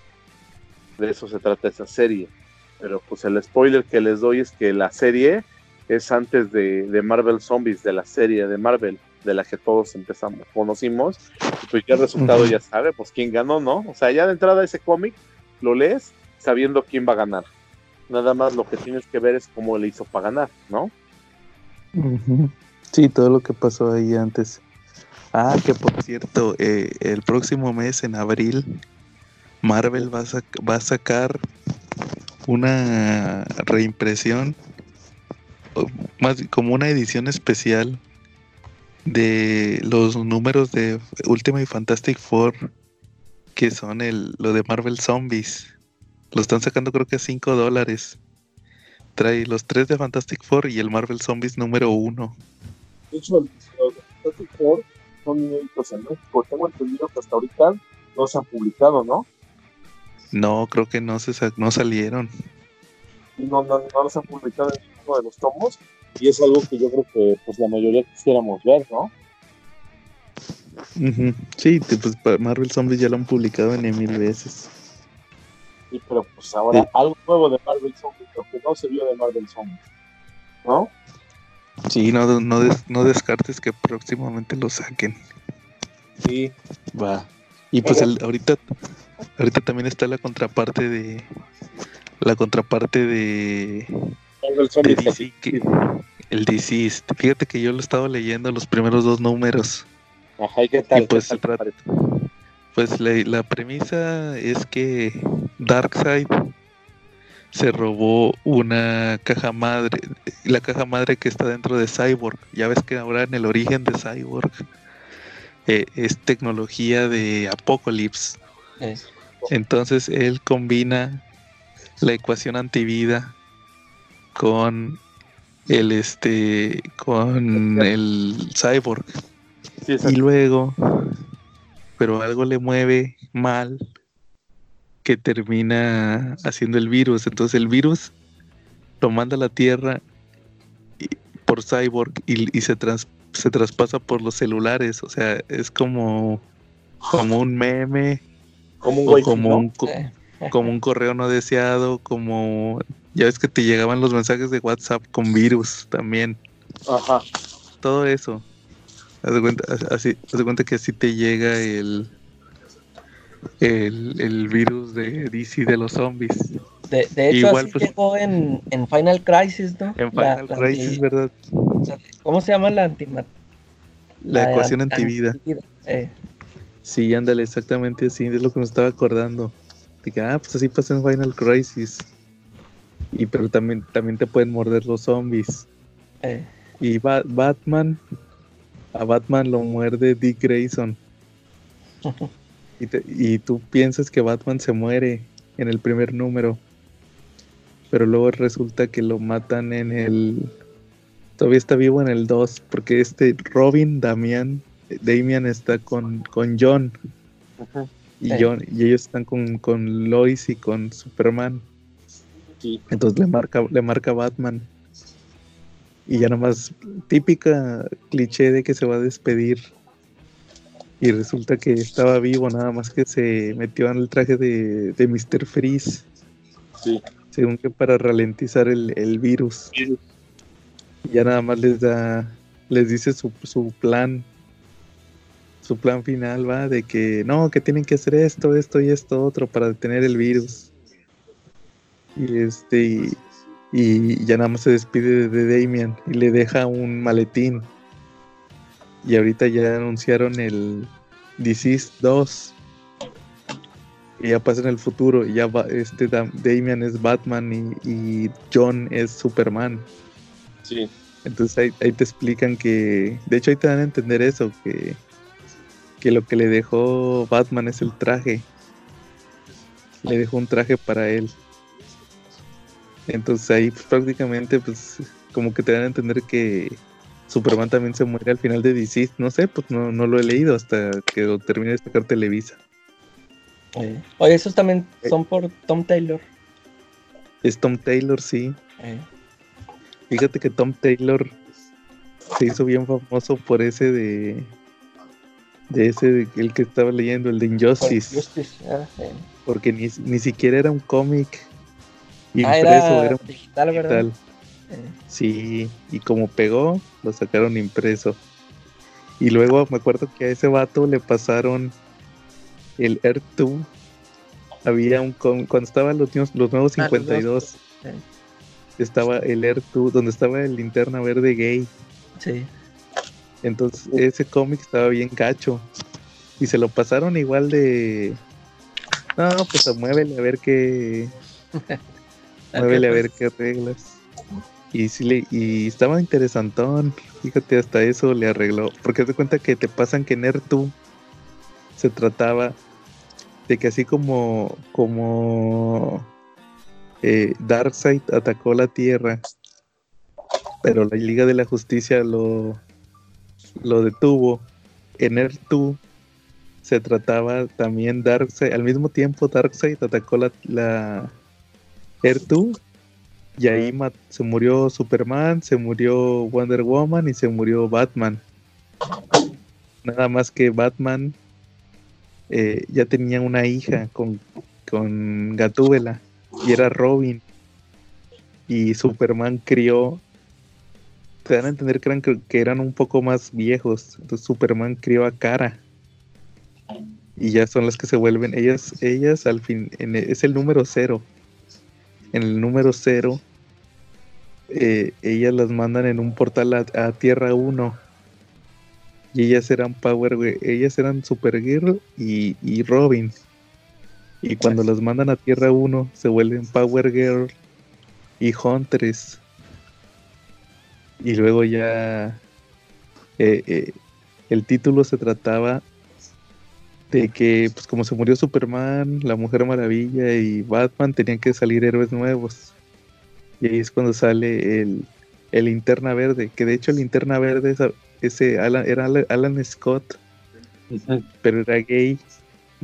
De eso se trata esa serie. Pero pues el spoiler que les doy es que la serie es antes de, de Marvel Zombies, de la serie de Marvel, de la que todos empezamos, conocimos. Y pues ya el resultado ya sabe, pues quién ganó, ¿no? O sea, ya de entrada ese cómic lo lees sabiendo quién va a ganar. Nada más lo que tienes que ver es cómo le hizo para ganar, ¿no? Sí, todo lo que pasó ahí antes. Ah, que por cierto, eh, el próximo mes, en abril, Marvel va a, sacar una reimpresión, más como una edición especial de los números de Ultimate Fantastic Four, que son el, lo de Marvel Zombies. Lo están sacando creo que a 5 dólares. Trae los tres de Fantastic Four y el Marvel Zombies número uno. De hecho, los de Fantastic Four son inéditos en México. Tengo entendido que hasta ahorita no se han publicado, ¿no? No, creo que no se sa- no salieron. no, no, no los han publicado en ninguno de los tomos y es algo que yo creo que pues la mayoría quisiéramos ver, ¿no? Ujú. Sí, pues Marvel Zombies ya lo han publicado en mil veces. Y pero pues ahora Sí. algo nuevo de Marvel Zombies, lo que no se vio de Marvel Zombies, ¿no? Sí, no, no, des- no descartes que próximamente lo saquen. Sí, Va. Y pues el- ahorita, ahorita también está la contraparte de la contraparte de, de. DC, que- el DC. Fíjate que yo lo he estado leyendo los primeros dos números. Ajá, ¿y qué tal? Y pues. Pues la, la premisa es que Darkseid se robó una caja madre, la caja madre que está dentro de Cyborg. Ya ves que ahora en el origen de Cyborg eh, es tecnología de Apocalypse. Eh, Entonces él combina la ecuación antivida con el este con el cyborg. Sí, y luego pero algo le mueve mal que termina haciendo el virus. Entonces el virus lo manda a la tierra por cyborg y, y se trans- se traspasa por los celulares. O sea es como como un meme como un o güey, como ¿no? un co- eh, como un correo no deseado, como ya ves que te llegaban los mensajes de WhatsApp con virus también, Ajá. todo eso. Haz de cuenta, así, haz de cuenta que así te llega el, el, el virus de DC de los zombies. de, de hecho, Igual, así pues- llegó en, en Final Crisis, ¿no? En Final la Crisis, ¿verdad? ¿Cómo se llama la anti La ecuación antivida. Eh, Sí, ándale, exactamente así, es lo que me estaba acordando. Que, ah, pues así pasa en Final Crisis. Y pero también, también te pueden morder los zombies. eh, Y Ba- Batman, a Batman lo muerde Dick Grayson. Y, te- y tú piensas que Batman se muere en el primer número. Pero luego resulta que lo matan en el... Todavía está vivo en el 2. Porque este Robin, Damian, Damian está con, con John. Y, Sí. John, y ellos están con, con Lois y con Superman. Sí. Entonces le marca, le marca Batman. Y ya nomás, típica cliché de que se va a despedir. Y resulta que estaba vivo, nada más que se metió en el traje de, de Mr. Freeze. Sí. Según que para ralentizar el, el virus. Ya nada más les da, les dice su, su plan, su plan final, va, de que no, que tienen que hacer esto, esto y esto otro para detener el virus. Y este, y, y ya nada más se despide de Damien y le deja un maletín. Y ahorita ya anunciaron el Disease 2. Y ya pasa en el futuro. Y ya va, este Dam- Damian es Batman y, y John es Superman. Sí. Entonces ahí, ahí te explican que. De hecho, ahí te dan a entender eso: que, que lo que le dejó Batman es el traje. Le dejó un traje para él. Entonces ahí pues, prácticamente, pues, como que te dan a entender que Superman también se muere al final de DC. No sé, pues no, no lo he leído hasta que lo termine de sacar Televisa. Eh, Oye, esos también son por Tom Taylor. Es Tom Taylor, sí. Eh, Fíjate que Tom Taylor se hizo bien famoso por ese de. De ese, el que estaba leyendo, el de Injustice. Justice, ah. Porque ni, ni siquiera era un cómic Ah, impreso, era era un digital, ¿verdad? digital. Eh, Sí, y como pegó, lo sacaron impreso. Y luego me acuerdo que a ese vato le pasaron el Earth 2. Había un cuando estaban los, nuevos- los nuevos Ah, los 52, estaba el Earth 2, donde estaba el linterna verde gay. sí. Entonces ese cómic estaba bien gacho. Y se lo pasaron igual de. No, pues a muévele a ver qué. muévele a ver qué reglas. Y sí le, y estaba interesantón. Fíjate, hasta eso le arregló. Porque te cuenta que te pasan que en Ertu se trataba de que así como. como eh, Darkseid atacó la Tierra. Pero la Liga de la Justicia lo, lo detuvo. En Earth-2 se trataba también Darkseid, al mismo tiempo Darkseid atacó la, la Earth-2 y ahí se murió Superman, se murió Wonder Woman y se murió Batman. Nada más que Batman eh, ya tenía una hija con, con Gatúbela y era Robin. Y Superman crió te dan a entender que eran, que eran un poco más viejos. Entonces Superman crió a Kara. Y ya son las que se vuelven. Ellas, ellas al fin, en e- es el número cero. En el número cero, eh, ellas las mandan en un portal a, a Tierra 1. Y ellas eran Power, Girl- ellas eran Supergirl y, y Robin. Y cuando las mandan a Tierra 1, se vuelven Power Girl y Huntress. Y luego ya eh, eh, el título se trataba de que, pues como se murió Superman, la Mujer Maravilla y Batman, tenían que salir héroes nuevos. Y ahí es cuando sale el, el Linterna Verde, que de hecho el Linterna Verde esa- ese Alan- era Alan, Alan Scott, pero era gay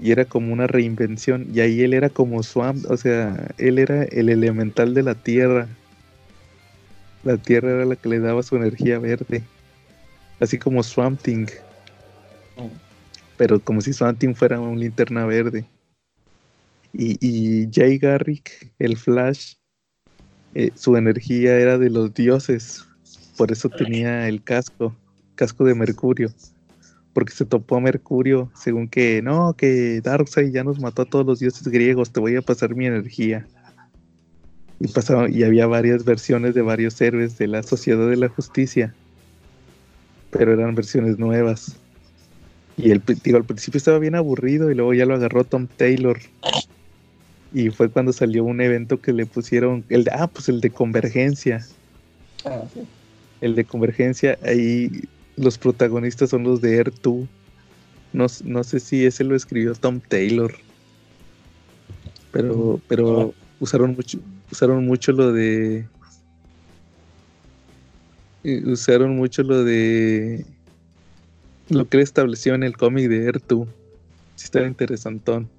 y era como una reinvención. Y ahí él era como Swamp, o sea, él era el elemental de la Tierra. La Tierra era la que le daba su energía verde. Así como Swamp Thing. Pero como si Swamp Thing fuera un linterna verde. Y, y Jay Garrick, el Flash, eh, su energía era de los dioses. Por eso tenía el casco, casco de Mercurio. Porque se topó a Mercurio, según que no, que Darkseid ya nos mató a todos los dioses griegos, te voy a pasar mi energía. Y, pasaba, y había varias versiones de varios héroes de la Sociedad de la Justicia. Pero eran versiones nuevas. Y el, digo, al principio estaba bien aburrido y luego ya lo agarró Tom Taylor. Y fue cuando salió un evento que le pusieron, el de, ah, pues el de Convergencia. Ah, sí. El de Convergencia, ahí los protagonistas son los de Air 2. No, no sé si ese lo escribió Tom Taylor. Pero, pero usaron mucho, usaron mucho lo de. eh, Usaron mucho lo de. Lo que él estableció en el cómic de 2. Sí, estaba interesantón.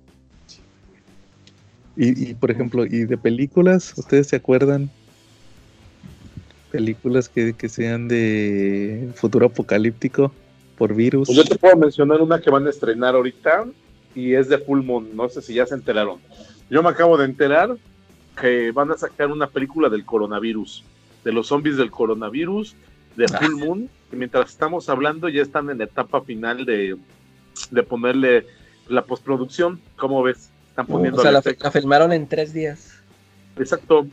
Y, y, por ejemplo, y de películas, ¿ustedes se acuerdan? Películas que, que sean de futuro apocalíptico. por virus. Pues yo te puedo mencionar una que van a estrenar ahorita y es de Full Moon. No sé si ya se enteraron. Yo me acabo de enterar que van a sacar una película del coronavirus, de los zombies del coronavirus, de Ah. Full Moon, que mientras estamos hablando ya están en la etapa final de, de ponerle la postproducción. ¿Cómo ves? Están poniendo o sea, la, filmaron en tres días. Exacto.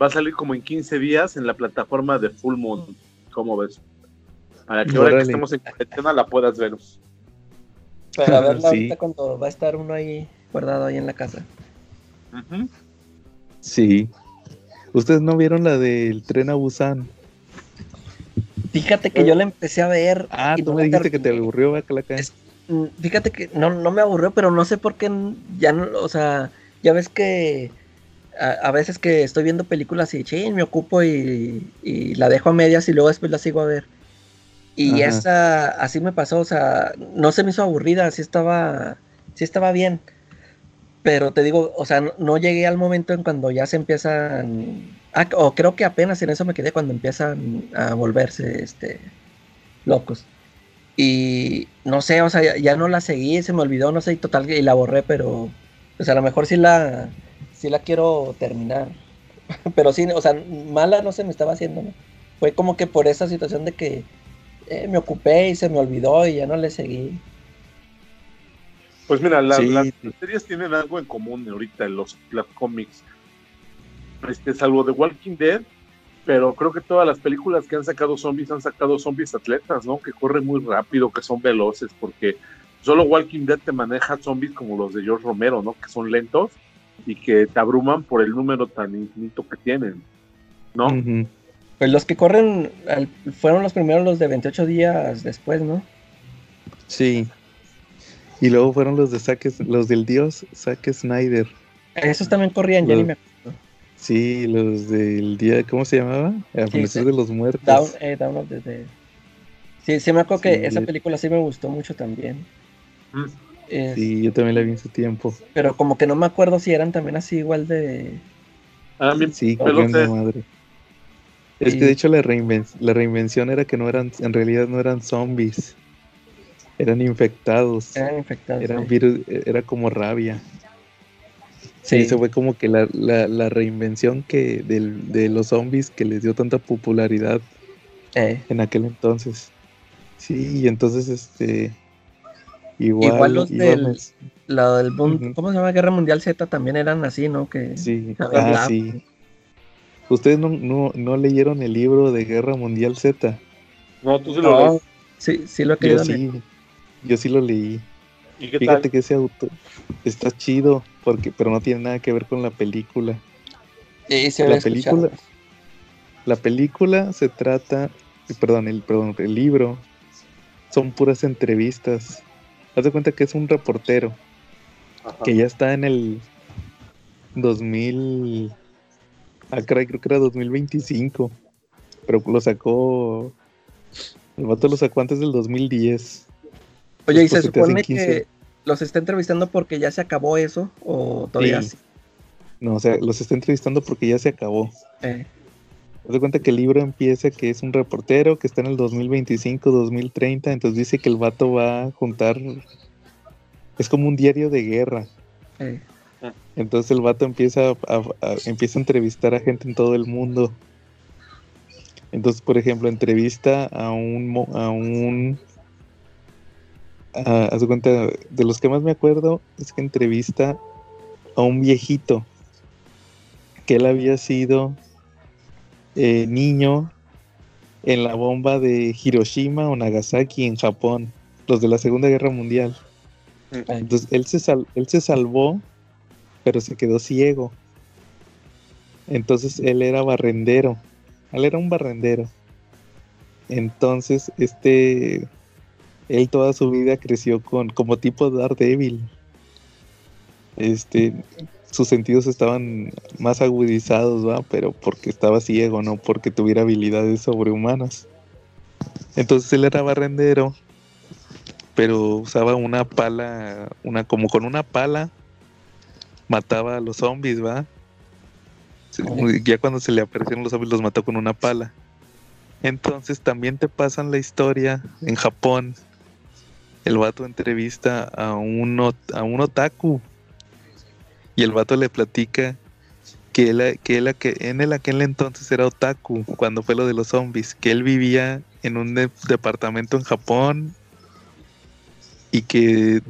Va a salir como en 15 días en la plataforma de Full Moon. ¿Cómo ves? Para que ahora que estemos en cuarentena la puedas ver. Para verla Sí. ahorita cuando va a estar uno ahí guardado ahí en la casa. Sí. ¿Ustedes no vieron la del tren a Busan? Fíjate que yo la empecé a ver. Ah, y tú no me dijiste que te aburrió. Es- Mm, Fíjate que no, no me aburrió, pero no sé por qué ya no, o sea, ya ves que a, a veces que estoy viendo películas y ching, me ocupo y, y la dejo a medias y luego después la sigo a ver. Y Ajá. esa así me pasó, o sea, no se me hizo aburrida, sí estaba, sí estaba bien. Pero te digo, o sea, no, llegué al momento en cuando ya se empiezan, ah, o creo que apenas en eso me quedé cuando empiezan a volverse, este, locos. Y no sé, o sea, ya, no la seguí, se me olvidó, no sé, y total, y la borré, pero, sea, a lo mejor sí la, sí la quiero terminar. pero sí, o sea, mala no se me estaba haciendo, ¿no? Fue como que por esa situación de que eh, me ocupé y se me olvidó y ya no le seguí. Pues mira, la- Sí. las series tienen algo en común ahorita, los, los cómics. Este, salvo The Walking Dead, pero creo que todas las películas que han sacado zombies han sacado zombies atletas, ¿no? Que corren muy rápido, que son veloces, porque solo Walking Dead te maneja zombies como los de George Romero, ¿no? Que son lentos y que te abruman por el número tan infinito que tienen, ¿no? Pues los que corren al- fueron los primeros los de 28 días después, ¿no? Sí. Y luego fueron los de Zack, los del dios Zack Snyder. Esos también corrían, ya Los- ni me acuerdo. Sí, los del día, ¿cómo se llamaba? El Amanecer sí. de los Muertos. Down, eh, Down of the Dead. Sí, sí me acuerdo que esa película sí me gustó mucho también. Mm. Es- Sí, yo también la vi en su tiempo. Pero como que no me acuerdo si eran también así igual de... A mí Sí, sé. madre. Es que de hecho la, reinven- la reinvención era que no eran, en realidad no eran zombies, eran infectados, Eran infectados. eran sí. virus, era como rabia. Sí, Sí. eso fue como que la, la, la reinvención que del- de los zombies que les dio tanta popularidad Eh, en aquel entonces. Sí, y entonces este igual, Igual los del- la del mundo. ¿cómo se llama? Guerra Mundial Z también eran así, ¿no? Que sí, ah, Lab. sí. ¿Ustedes no, no, no leyeron el libro de Guerra Mundial Z? No, tú sí lo No, ves. sí, sí lo he Yo querido leer. sí, yo sí lo leí. ¿Y qué Fíjate tal? que ese autor está chido, porque, pero no tiene nada que ver con la película. Sí, sí La había escuchado. película, la película se trata, perdón, el, perdón, el libro son puras entrevistas. Haz de cuenta que es un reportero Ajá. que ya está en el 2000, ah, caray, creo que era 2025, pero lo sacó, el vato lo sacó antes del 2010. Oye, ¿y se te supone 15. que los está entrevistando porque ya se acabó eso? ¿O todavía Sí. sí? No, o sea, los está entrevistando porque ya se acabó. Eh, Haz de cuenta que el libro empieza que es un reportero que está en el 2025, 2030, entonces dice que el vato va a juntar, es como un diario de guerra. eh. Entonces el vato empieza a, a- empieza a entrevistar a gente en todo el mundo. Entonces, por ejemplo, entrevista a un a un a- haz de cuenta, de los que más me acuerdo es que entrevista a un viejito que él había sido eh, niño en la bomba de Hiroshima o Nagasaki en Japón, los de la Segunda Guerra Mundial. Entonces él se, sal- él se salvó, pero se quedó ciego. Entonces él era barrendero. Él era un barrendero. Entonces, este, él toda su vida creció con, como tipo Daredevil. Este, sus sentidos estaban más agudizados, ¿va? Pero porque estaba ciego, no porque tuviera habilidades sobrehumanas. Entonces él era barrendero, pero usaba una pala, una como con una pala mataba a los zombies, ¿va? Ya cuando se le aparecieron los zombies los mató con una pala. Entonces también te pasan la historia en Japón el vato entrevista a un, a un otaku. Y el vato le platica que él, que en el aquel entonces era otaku, cuando fue lo de los zombies, que él vivía en un de- departamento en Japón y que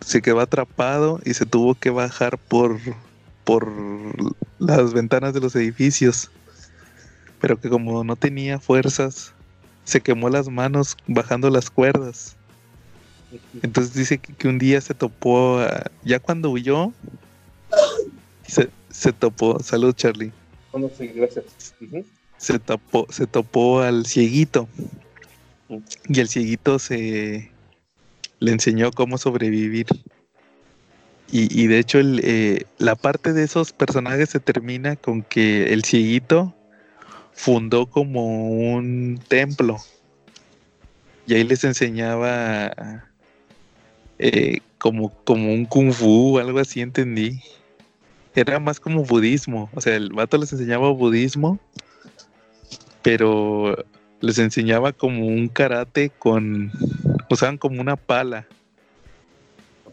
se quedó atrapado y se tuvo que bajar por las ventanas de los edificios. Pero que como no tenía fuerzas, se quemó las manos bajando las cuerdas. Entonces dice que, que un día se topó, a- ya cuando huyó, se, se topó, salud Charlie, sí, gracias. Se topó, se topó al cieguito. Y el cieguito se le enseñó cómo sobrevivir. Y, y de hecho el, eh, la parte de esos personajes se termina con que el cieguito fundó como un templo. Y ahí les enseñaba eh, como, como un kung fu o algo así, entendí. Era más como budismo. O sea, el vato les enseñaba budismo, pero les enseñaba como un karate con. Usaban como una pala.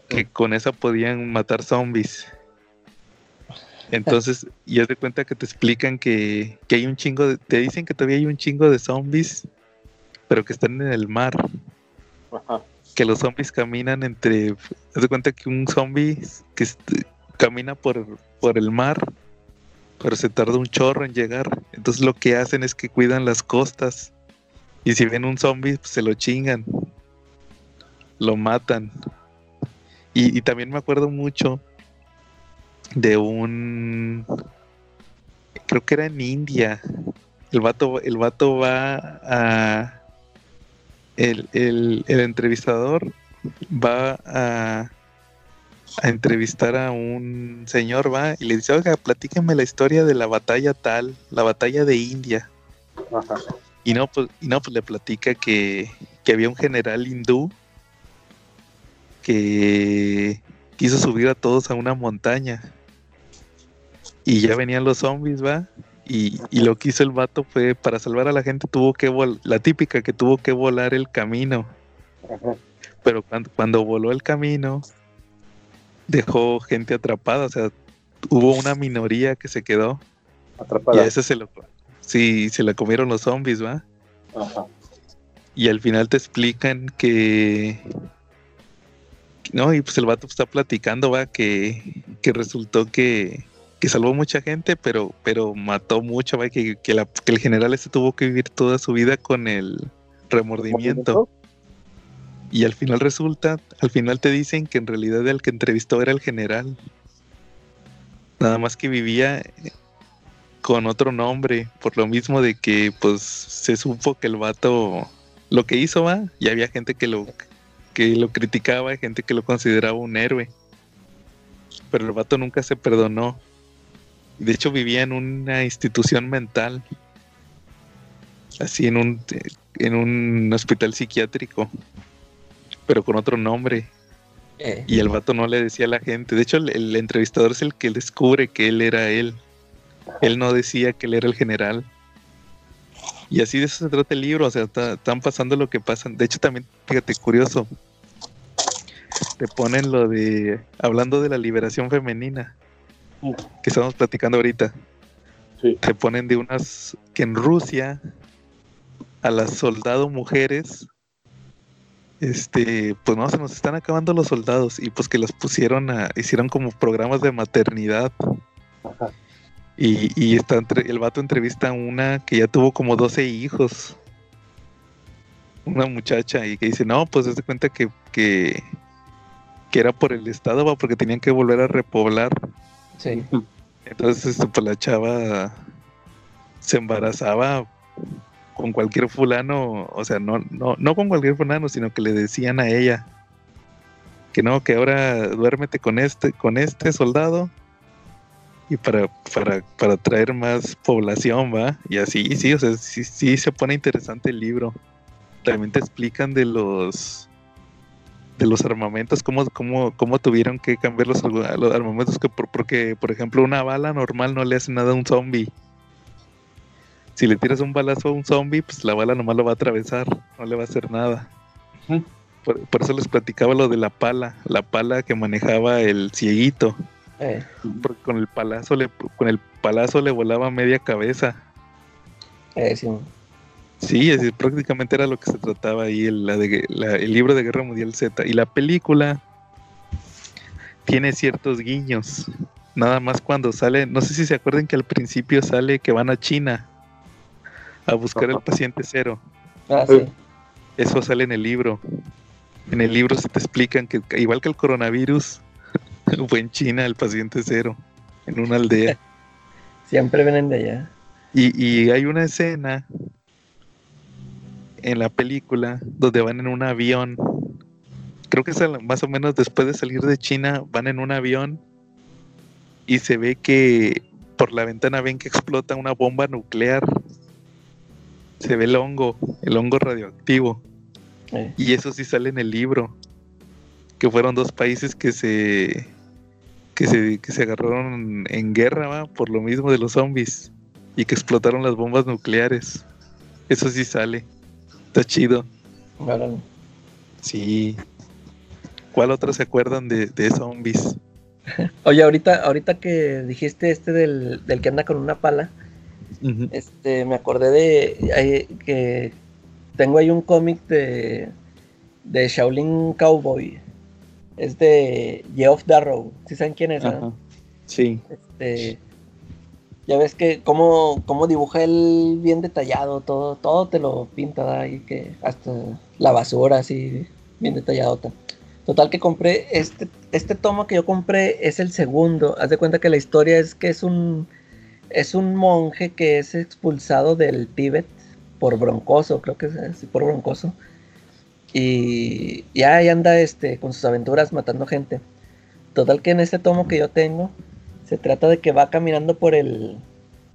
Que con esa podían matar zombies. Entonces, y haz de cuenta que te explican que, que hay un chingo de. Te dicen que todavía hay un chingo de zombies, pero que están en el mar. Ajá. Que los zombies caminan entre. Haz de cuenta que un zombie que camina por, por el mar, pero se tarda un chorro en llegar. Entonces lo que hacen es que cuidan las costas. Y si ven un zombie, pues, se lo chingan. Lo matan. Y, y también me acuerdo mucho de un. Creo que era en India. El vato, el vato va a. El, el, el entrevistador va a, a entrevistar a un señor, va, y le dice, oiga, platíqueme la historia de la batalla tal, la batalla de India. Ajá. Y no, pues, y no, pues le platica que, que había un general hindú que quiso subir a todos a una montaña. Y ya venían los zombies, va. Y, y lo que hizo el vato fue, para salvar a la gente, tuvo que volar, la típica que tuvo que volar el camino. Ajá. Pero cuando, cuando voló el camino, dejó gente atrapada. O sea, hubo una minoría que se quedó. Y a Atrapada. ese se lo, sí, se la comieron los zombies, va. Ajá. Y al final te explican que. No, y pues el vato está platicando, va, que, que resultó que, que salvó mucha gente, pero, pero mató mucho, que, que, la- que el general este tuvo que vivir toda su vida con el remordimiento. Y al final resulta, al final te dicen que en realidad el que entrevistó era el general. Nada más que vivía con otro nombre, por lo mismo de que pues se supo que el vato lo que hizo va, y había gente que lo que lo criticaba, gente que lo consideraba un héroe. Pero el vato nunca se perdonó. De hecho vivía en una institución mental. Así en un en un hospital psiquiátrico, pero con otro nombre. Eh, Y el vato no le decía a la gente. De hecho, el, el entrevistador es el que descubre que él era él. Él no decía que él era el general. Y así de eso se trata el libro. O sea, está- están pasando lo que pasan. De hecho, también, fíjate, curioso. Te ponen lo de. Hablando de la liberación femenina. Que estamos platicando ahorita. Sí. Te ponen de unas. Que en Rusia. A las soldado mujeres este, pues no, se nos están acabando los soldados y pues que las pusieron a, hicieron como programas de maternidad. Ajá. Y, y está entre- el vato entrevista a una que ya tuvo como 12 hijos. Una muchacha y que dice, no, pues se cuenta que, que, que era por el estado, va, porque tenían que volver a repoblar. Entonces, este, pues la chava se embarazaba con cualquier fulano, o sea, no, no, no con cualquier fulano, sino que le decían a ella que no, que ahora duérmete con este, con este soldado y para, para, para traer más población, va, y así, sí, o sea, sí, sí se pone interesante el libro. También te explican de los de los armamentos, cómo, cómo, cómo tuvieron que cambiar los, los armamentos, que por, porque, por ejemplo, una bala normal no le hace nada a un zombie. Si le tiras un balazo a un zombie, pues la bala nomás lo va a atravesar, no le va a hacer nada. Por eso les platicaba lo de la pala, la pala que manejaba el cieguito. Eh, Porque con el palazo le, con el palazo le volaba media cabeza. eh, sí. Sí, es decir, prácticamente era lo que se trataba ahí, el, la de- la- el libro de Guerra Mundial Z. Y la película tiene ciertos guiños. Nada más cuando sale, no sé si se acuerdan que al principio sale que van a China a buscar el paciente cero. Ah, sí. Eso sale en el libro. En el libro se te explican que igual que el coronavirus, fue en China el paciente cero, en una aldea. Siempre vienen de allá. Y, y hay una escena en la película donde van en un avión. Creo que es más o menos después de salir de China, van en un avión y se ve que por la ventana ven que explota una bomba nuclear. Se ve el hongo, el hongo radioactivo. Eh, Y eso sí sale en el libro. Que fueron dos países que se que se, que se agarraron en guerra ¿va? por lo mismo de los zombies. Y que explotaron las bombas nucleares. Eso sí sale. Está chido. órale. Sí. ¿Cuál otro se acuerdan de, de zombies? Oye, ahorita, ahorita que dijiste este del, del que anda con una pala, este, me acordé de que tengo ahí un cómic de, de Shaolin Cowboy. Es de Geoff Darrow. ¿Sí saben quién es? no? Ajá. Sí. Este, ya ves que cómo, cómo dibuja él bien detallado, todo, todo te lo pinta y que hasta la basura así, bien detallado. Total que compré este, este tomo que yo compré es el segundo. Haz de cuenta que la historia es que es un es un monje que es expulsado del Tíbet por broncoso, creo que es así, por broncoso. Y ya ahí anda este con sus aventuras matando gente. Total que en este tomo que yo tengo se trata de que va caminando por el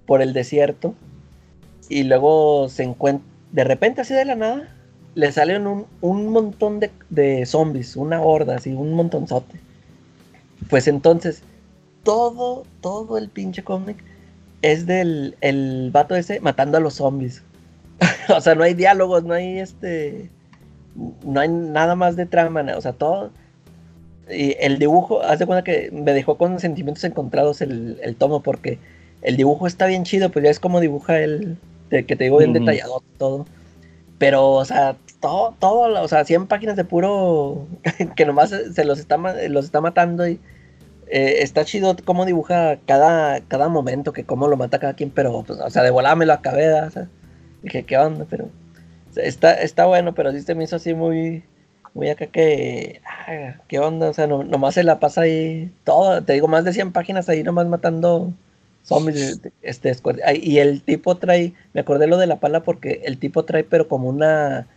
por el desierto y luego se encuentra de repente así de la nada le salen un, un montón de, zombies, una horda así, un montonzote. Pues entonces todo todo el pinche cómic es del el vato ese matando a los zombies. o sea, no hay diálogos, no hay este no hay nada más de trama, o sea, todo y el dibujo, haz de cuenta que me dejó con sentimientos encontrados el, el tomo, porque el dibujo está bien chido, pues ya es como dibuja el, que te digo bien detallado todo. Pero, o sea, todo, todo, o sea, 100 páginas de puro que nomás se los está, los está matando y eh, está chido cómo dibuja cada, cada momento, que cómo lo mata cada quien, pero, pues, o sea, de volada me lo o sea, dije, ¿qué onda? Pero está, está bueno, pero sí se me hizo así muy, muy acá que, ah, ¿qué onda? O sea, no- nomás se la pasa ahí todo, te digo, más de 100 páginas ahí nomás matando zombies. Este, y el tipo trae, me acordé lo de la pala porque el tipo trae, pero como una,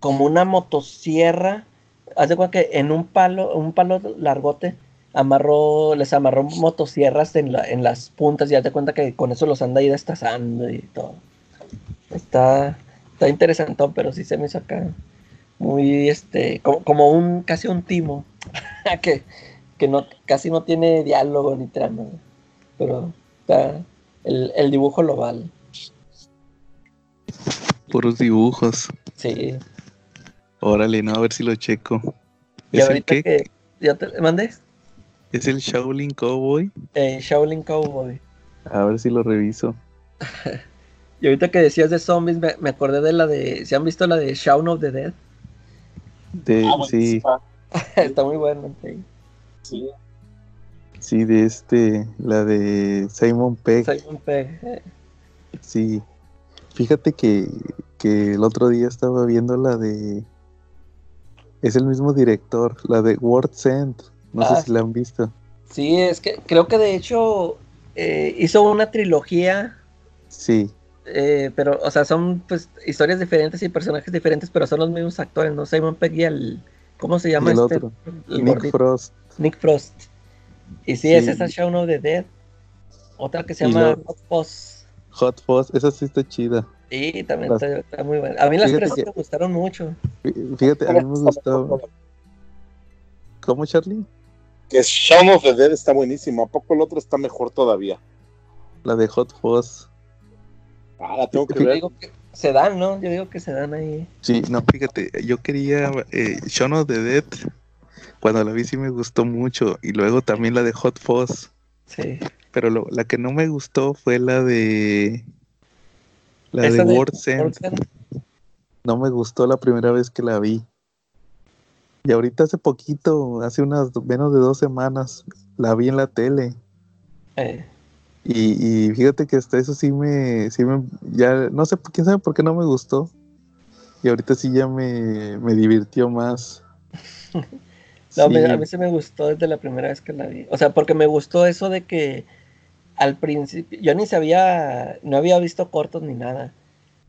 como una motosierra, haz de cuenta que en un palo, un palo largote, amarró, les amarró motosierras en, la, en las puntas y haz de cuenta que con eso los anda ahí destazando y todo. Está, está interesante, pero sí se me hizo acá muy este como, como un casi un timo que, que no casi no tiene diálogo ni trama pero está el, el dibujo lo vale Puros dibujos. sí Órale, no, a ver si lo checo. y ¿Es el ahorita qué? que ya te mandé ¿Es el Shaolin Cowboy? eh, Shaolin Cowboy A ver si lo reviso. y ahorita que decías de zombies me, me acordé de la de ¿se han visto la de Shaun of the Dead? De, Ah, sí, está muy bueno sí. Sí. sí, de este, la de Simon Pegg. Simon Pegg, eh, Sí. Fíjate que, que el otro día estaba viendo la de. Es el mismo director, la de World's End. No Ah, sé si la han visto. sí es que creo que de hecho eh, hizo una trilogía Sí, Eh, pero, o sea, son pues historias diferentes y personajes diferentes, pero son los mismos actores, ¿no? Simon Pegg y el. ¿Cómo se llama el este? otro. El Nick gordito. Frost. Nick Frost. Y sí, Sí. es esa Shaun of the Dead. Otra que se Y llama lo- Hot Fuzz. Hot Fuzz, esa sí está chida. Sí, también Las- está, está muy buena. A mí las Fíjate tres que- me gustaron mucho. Fí- Fíjate, a mí me gustó. ¿Cómo, Charlie? Que Shaun of the Dead está buenísimo. ¿A poco el otro está mejor todavía? La de Hot Fuzz. Ah, la tengo que Te ver. digo que se dan, ¿no? Yo digo que se dan ahí. Sí, no, fíjate, yo quería eh, Shaun of the Dead. Cuando la vi sí me gustó mucho. Y luego también la de Hot Fuzz. Sí. Pero lo- la que no me gustó fue la de. La de de World's End. World's End. No me gustó la primera vez que la vi. Y ahorita hace poquito, hace unas menos de dos semanas, la vi en la tele. Eh, Y, y fíjate que hasta eso sí me, sí me, ya, no sé, quién sabe por qué no me gustó. Y ahorita sí ya me, me divirtió más. No, a mí- Sí, a mí sí me gustó desde la primera vez que la vi. O sea, porque me gustó eso de que al principio, yo ni sabía, no había visto cortos ni nada.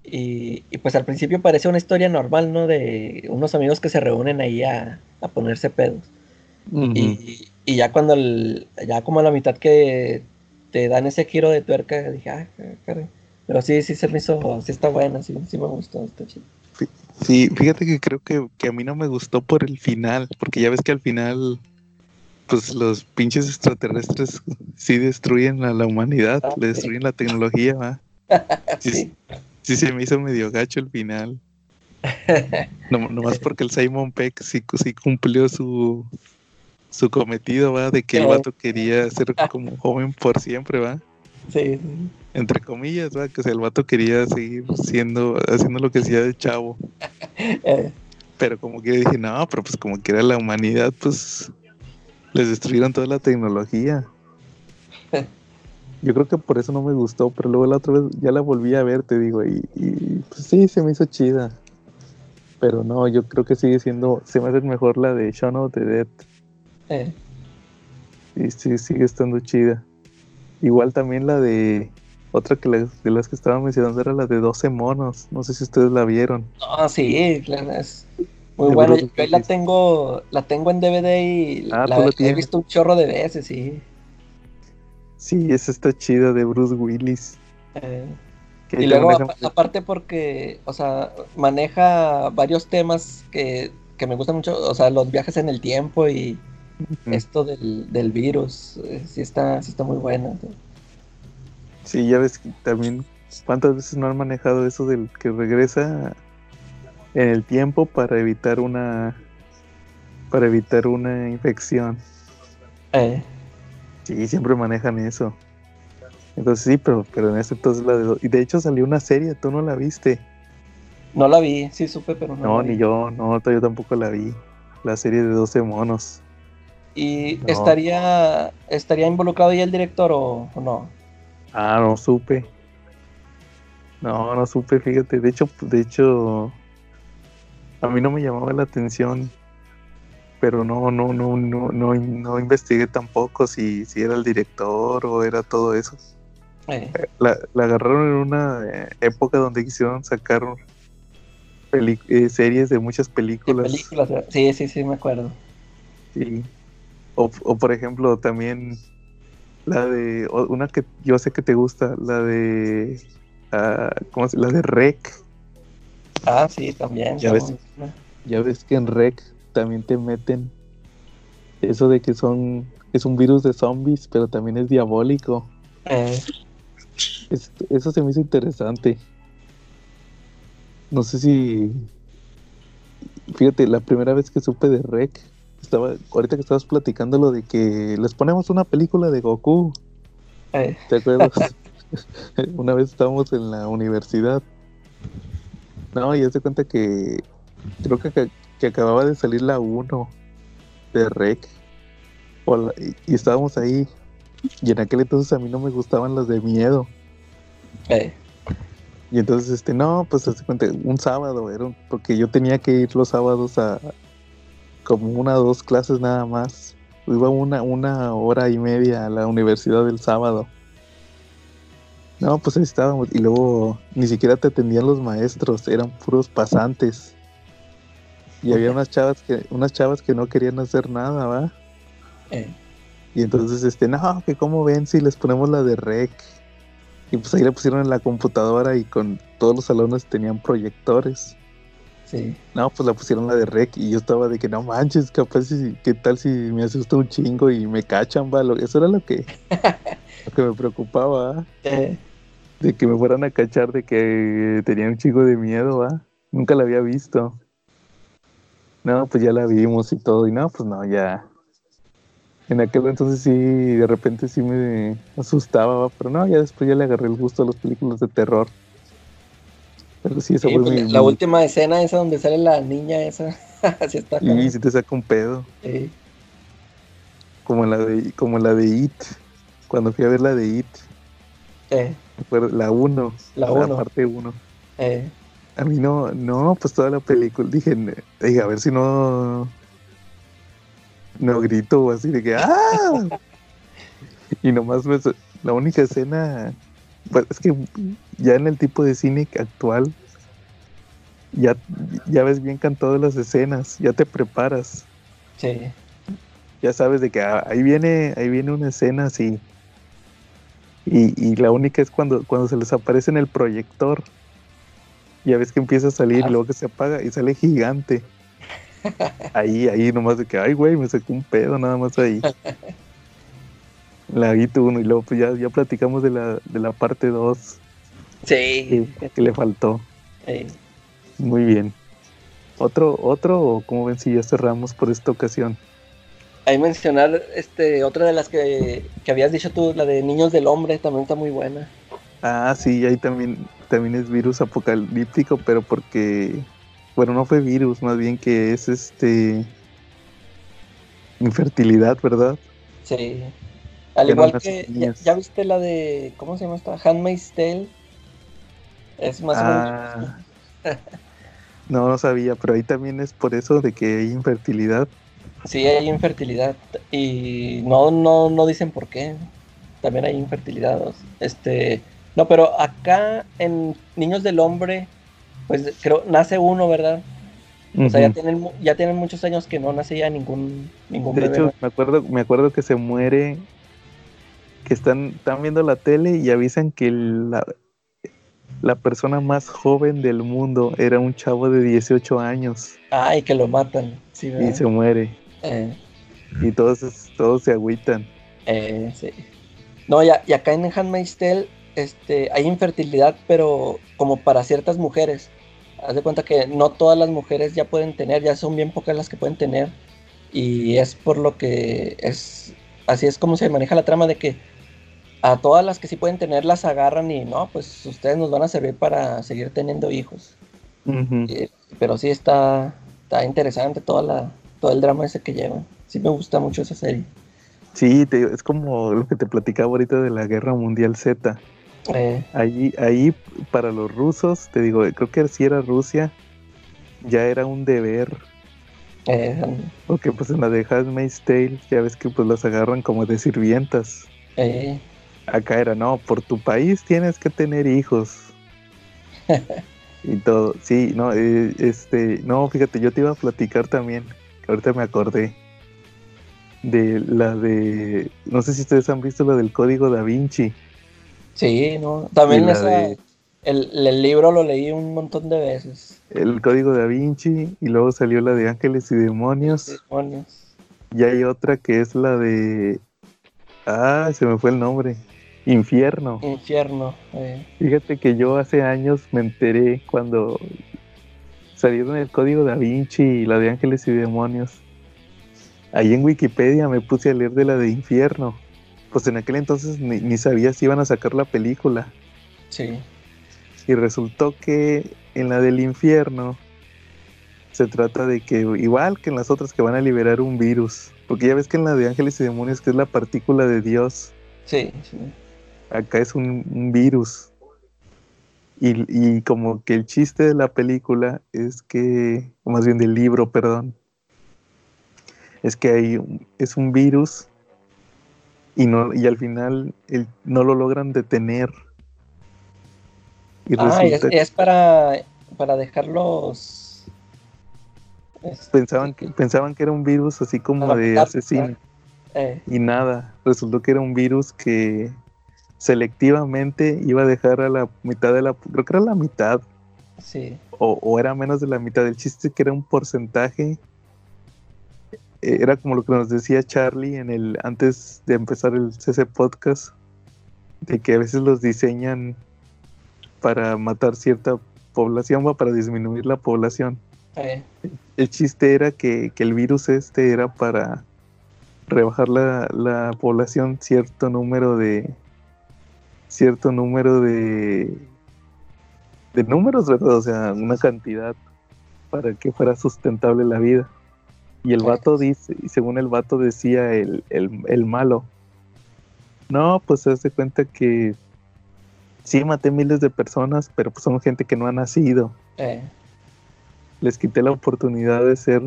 Y, y pues al principio parece una historia normal, ¿no? De unos amigos que se reúnen ahí a, a ponerse pedos. y ya cuando, el- ya como a la mitad que te dan ese giro de tuerca, dije, ah, caray. Pero sí, sí se me hizo, sí está buena, sí, sí me gustó, está chido. Sí, fíjate que creo que, que a mí no me gustó por el final, porque ya ves que al final, pues los pinches extraterrestres sí destruyen a la humanidad, Ah, le sí. destruyen la tecnología, ¿va? Sí, Sí. sí se me hizo medio gacho el final. No, nomás porque el Simon Peck sí, sí cumplió su, su cometido, ¿va? De que el vato quería ser como joven por siempre, ¿va? Sí, Entre comillas, ¿va? Que o sea, el vato quería seguir siendo, haciendo lo que hacía de chavo. eh, Pero como que dije, no, pero pues como que era la humanidad, pues les destruyeron toda la tecnología. Yo creo que por eso no me gustó, pero luego la otra vez ya la volví a ver, te digo, y, y, pues sí, se me hizo chida. Pero no, yo creo que sigue siendo, se me hace mejor la de Shaun of the Dead. Eh. Y sí, sigue estando chida. Igual también la de, otra que las, de las que estaba mencionando era la de 12 monos. No sé si ustedes la vieron. No, sí, claro, es muy. Bruce Yo ahí la tengo, la tengo en DVD y Ah, la, he visto un chorro de veces, sí. Sí, esa está chida de Bruce Willis. Eh, y luego, aparte porque, o sea, maneja varios temas que, que me gustan mucho, o sea, los viajes en el tiempo y. esto del, del virus, eh, sí está, sí está muy buena. Sí, ya ves que también cuántas veces no han manejado eso del que regresa en el tiempo para evitar una para evitar una infección. Eh, Sí, siempre manejan eso. Entonces sí, pero, pero en este entonces la de y de hecho salió una serie, tú no la viste. no la vi, sí supe, pero no. No, la vi. ni yo, no, yo tampoco la vi. La serie de 12 monos. ¿Y No. estaría, estaría involucrado ya el director o, o no? Ah, no supe. No, no supe, fíjate. De hecho, de hecho, a mí no me llamaba la atención. Pero no, no, no, no, no, no investigué tampoco si, si era el director o era todo eso. Eh, La, la agarraron en una eh, época donde quisieron sacar eh, series de muchas películas. películas, ¿verdad? sí, sí, sí, me acuerdo. Sí. O, o por ejemplo, también la de una que yo sé que te gusta, la de ah, ¿cómo se? La de Rec. Ah, sí, también. Ya ves. Ya ves que en Rec también te meten eso de que son es un virus de zombies, pero también es diabólico. Eh, Es- eso se me hizo interesante. No sé si fíjate, la primera vez que supe de Rec estaba ahorita que estabas platicando lo de que les ponemos una película de Goku. eh, ¿Te acuerdas? Una vez estábamos en la universidad. No, y se cuenta que creo que, que acababa de salir la 1 de Rec. La- y, y estábamos ahí. Y en aquel entonces a mí no me gustaban las de miedo. eh, Y entonces, este, no, pues se cuenta, un sábado, era un- porque yo tenía que ir los sábados a como una o dos clases nada más. Iba una, una hora y media a la universidad del sábado. No, pues ahí estábamos. Y luego ni siquiera te atendían los maestros, eran puros pasantes. Y había unas chavas que, unas chavas que no querían hacer nada, ¿va? eh. Y entonces, este, no, que cómo ven si les ponemos la de rec. Y pues ahí le pusieron en la computadora y con todos los salones tenían proyectores. Sí. No, pues la pusieron la de rec y yo estaba de que no manches, capaz si, qué tal si me asusta un chingo y me cachan, va. Eso era lo que, lo que me preocupaba. de que me fueran a cachar de que tenía un chico de miedo, ¿va? Nunca la había visto. No, pues ya la vimos y todo, y no, pues no, ya. En aquel entonces sí, de repente sí me asustaba, ¿va? pero no, ya después ya le agarré el gusto a las películas de terror. Pero sí, esa Sí, fue pues, mi- la mi- última escena esa donde sale la niña esa. Así está. Y si te saca un pedo, Sí. como la de, como la de It, cuando fui a ver la de It, Eh, la 1, La uno. parte 1. eh. A mí no, no, pues toda la película, dije, "Ne- dije, a ver si no, no grito o así de que, ¡ah! y nomás me la única escena, pues es que ya en el tipo de cine actual, ya, ya ves bien can todas las escenas, ya te preparas, Sí. ya sabes de que ah, ahí viene, ahí viene una escena así. Y, y la única es cuando, cuando se les aparece en el proyector. Ya ves que empieza a salir Ah. y luego que se apaga y sale gigante. Ahí, ahí nomás de que, ay güey, me sacó un pedo nada más ahí. La vi uno y luego pues ya, ya platicamos de la, de la parte 2 Sí. que, que le faltó. Muy bien. ¿Otro, otro o cómo ven si ya cerramos por esta ocasión? Ahí mencionar este, otra de las que, que habías dicho tú, la de Niños del Hombre, también está muy buena. Ah, sí, ahí también, también es virus apocalíptico, pero porque, bueno, no fue virus, más bien que es este infertilidad, ¿verdad? Sí. Al igual que, ya, viste la de, ¿cómo se llama esta? Handmaid's Tale. Es más o Ah, menos. no, no sabía, pero ahí también es por eso de que hay infertilidad. Sí, hay infertilidad. Y no, no, no dicen por qué. También hay infertilidad. Este, no, pero acá en Niños del Hombre, pues creo, nace uno, ¿verdad? O sea, ya tienen, ya tienen muchos años que no nace ya ningún, ningún De bebé. hecho, me acuerdo, me acuerdo que se muere, que están, están viendo la tele y avisan que la, la persona más joven del mundo era un chavo de 18 años Ay, que lo matan. Sí, y se muere. Eh, Y todos, todos se agüitan. eh, sí. No, ya, y acá en Handmaid's Tale este, hay infertilidad, pero como para ciertas mujeres. Haz de cuenta que no todas las mujeres ya pueden tener, ya son bien pocas las que pueden tener. Y es por lo que es, así es como se maneja la trama de que a todas las que sí pueden tener las agarran y no, pues ustedes nos van a servir para seguir teniendo hijos. Eh, pero sí está, está interesante toda la, todo el drama ese que llevan. Sí me gusta mucho esa serie. Sí, te- es como lo que te platicaba ahorita de la Guerra Mundial Z. Eh, Ahí, ahí para los rusos, te digo, creo que si era Rusia, ya era un deber. eh, Porque pues en la de Handmaid's Tale, ya ves que pues las agarran como de sirvientas. eh, Acá era, no, por tu país tienes que tener hijos. y todo, sí, no, eh, este, no, fíjate, yo te iba a platicar también, que ahorita me acordé, de la de, no sé si ustedes han visto la del Código Da Vinci. sí, ¿no? También esa, de- el, el libro lo leí un montón de veces. El Código Da Vinci y luego salió la de Ángeles y Demonios. Demonios. Y hay otra que es la de... Ah, se me fue el nombre. Infierno. Infierno. eh, Fíjate que yo hace años me enteré cuando salieron el Código Da Vinci y la de Ángeles y Demonios. Ahí en Wikipedia me puse a leer de la de Infierno. Pues en aquel entonces ni, ni sabía si iban a sacar la película. sí. Y resultó que en la del infierno se trata de que, igual que en las otras, que van a liberar un virus. Porque ya ves que en la de Ángeles y Demonios, que es la partícula de Dios, Sí, sí. Acá es un, un virus. Y, y como que el chiste de la película es que, o más bien del libro, perdón, es que hay un- es un virus y, no, y al final el- no lo logran detener. Y Ah, es, resulta- es para, para dejarlos. es- pensaban que pensaban que era un virus así como Para de matar, asesino eh, y nada resultó que era un virus que selectivamente iba a dejar a la mitad de la creo que era la mitad sí. o, o era menos de la mitad el chiste que era un porcentaje eh, era como lo que nos decía Charlie en el antes de empezar el CC podcast de que a veces los diseñan para matar cierta población, va para disminuir la población. Eh, El chiste era que, que el virus este era para rebajar la, la población cierto número de cierto número de de números, ¿verdad? O sea, una cantidad para que fuera sustentable la vida. Y el vato dice, y según el vato decía el, el, el malo, no, pues se hace cuenta que sí maté miles de personas, pero pues son gente que no ha nacido eh, les quité la oportunidad de ser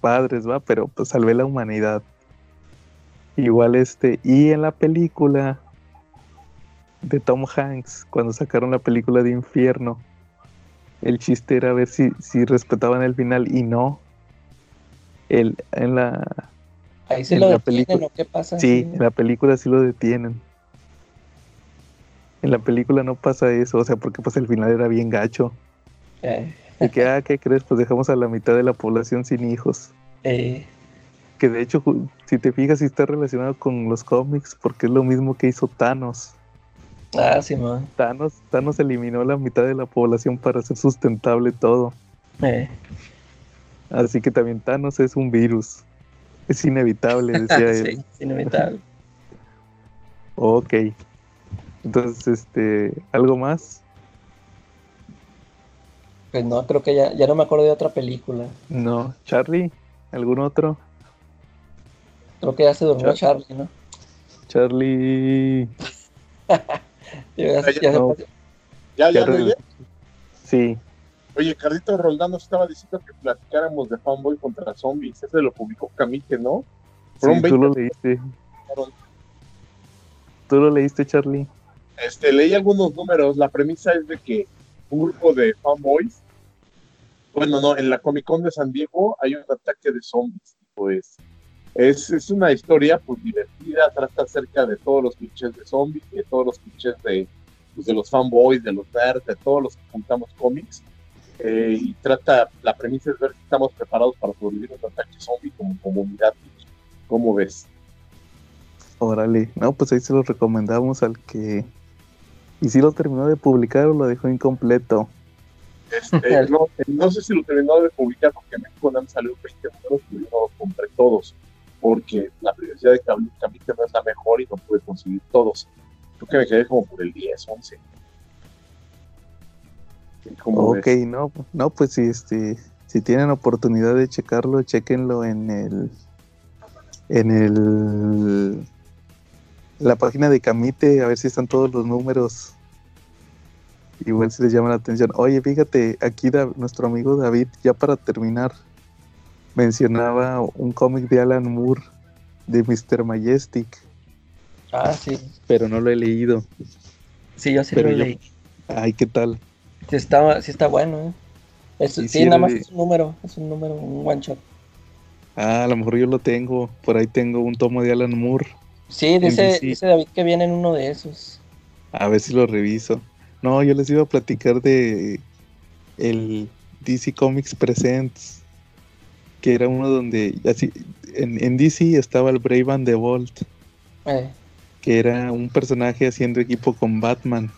padres, va, pero pues salvé la humanidad. Igual este, y en la película de Tom Hanks, cuando sacaron la película de Infierno, el chiste era ver si, si respetaban el final y no. El, en la, ahí se En lo la detienen, película- ¿o qué pasa? sí, en la película sí lo detienen. En la película no pasa eso, o sea, porque pues el final era bien gacho. Eh, De que, ah, ¿qué crees? Pues dejamos a la mitad de la población sin hijos. eh, Que de hecho, si te fijas, sí está relacionado con los cómics, porque es lo mismo que hizo Thanos. Ah, sí, man. Thanos, Thanos eliminó la mitad de la población para hacer sustentable todo. Eh, Así que también Thanos es un virus. Es inevitable, decía él. sí, es inevitable. Ok. Entonces, este, ¿algo más? Pues no, creo que ya, ya no me acuerdo de otra película. No. ¿Charlie? ¿Algún otro? Creo que ya se durmió Char- Charlie, ¿no? Charlie. Ya, ya no. Ya, ya, Ya no, regresó. ya. Sí. Oye, Carlito Roldán nos estaba diciendo que platicáramos de Fanboy contra Zombies. Ese lo publicó Camite, ¿no? Fueron sí, tú 20 lo leíste. Tú lo leíste, Charlie. Este, leí algunos números. La premisa es de que un grupo de fanboys, bueno, no, en la Comic Con de San Diego hay un ataque de zombies. Pues es, es una historia pues divertida, trata acerca de todos los clichés de zombies, de todos los clichés de, pues, de los fanboys, de los nerds, de todos los que juntamos cómics. Eh, y trata, la premisa es ver si estamos preparados para sobrevivir a un ataque zombie como comunidad. ¿Cómo ves? Órale. No, pues ahí se lo recomendamos al que. ¿Y si lo terminó de publicar o lo dejó incompleto? Este, no, no sé si lo terminó de publicar porque en México no han salido 20 números, pero yo no los compré todos, porque la privacidad de Cam- Camite no es la mejor y no pude conseguir todos. Creo que me quedé como por el 10, 11. ¿Cómo Ok, ves? no, no, pues si este, si tienen oportunidad de checarlo, chequenlo en el, en el, la página de Camite, a ver si están todos los números. Igual si les llama la atención. Oye, fíjate, aquí Da- nuestro amigo David, ya para terminar, mencionaba un cómic de Alan Moore de Mr. Majestic, Ah, sí. pero no lo he leído. Sí, yo sí Pero lo yo- leí. Ay, ¿qué tal? Sí está, sí está bueno, ¿eh? Es- Sí, nada más de- es un número, es un número, un one shot. Ah, a lo mejor yo lo tengo. Por ahí tengo un tomo de Alan Moore. Sí, dice, dice David que viene en uno de esos. A ver si lo reviso. No, yo les iba a platicar de el DC Comics Presents, que era uno donde así en, en DC estaba el Brave and the Bold, Eh, que era un personaje haciendo equipo con Batman.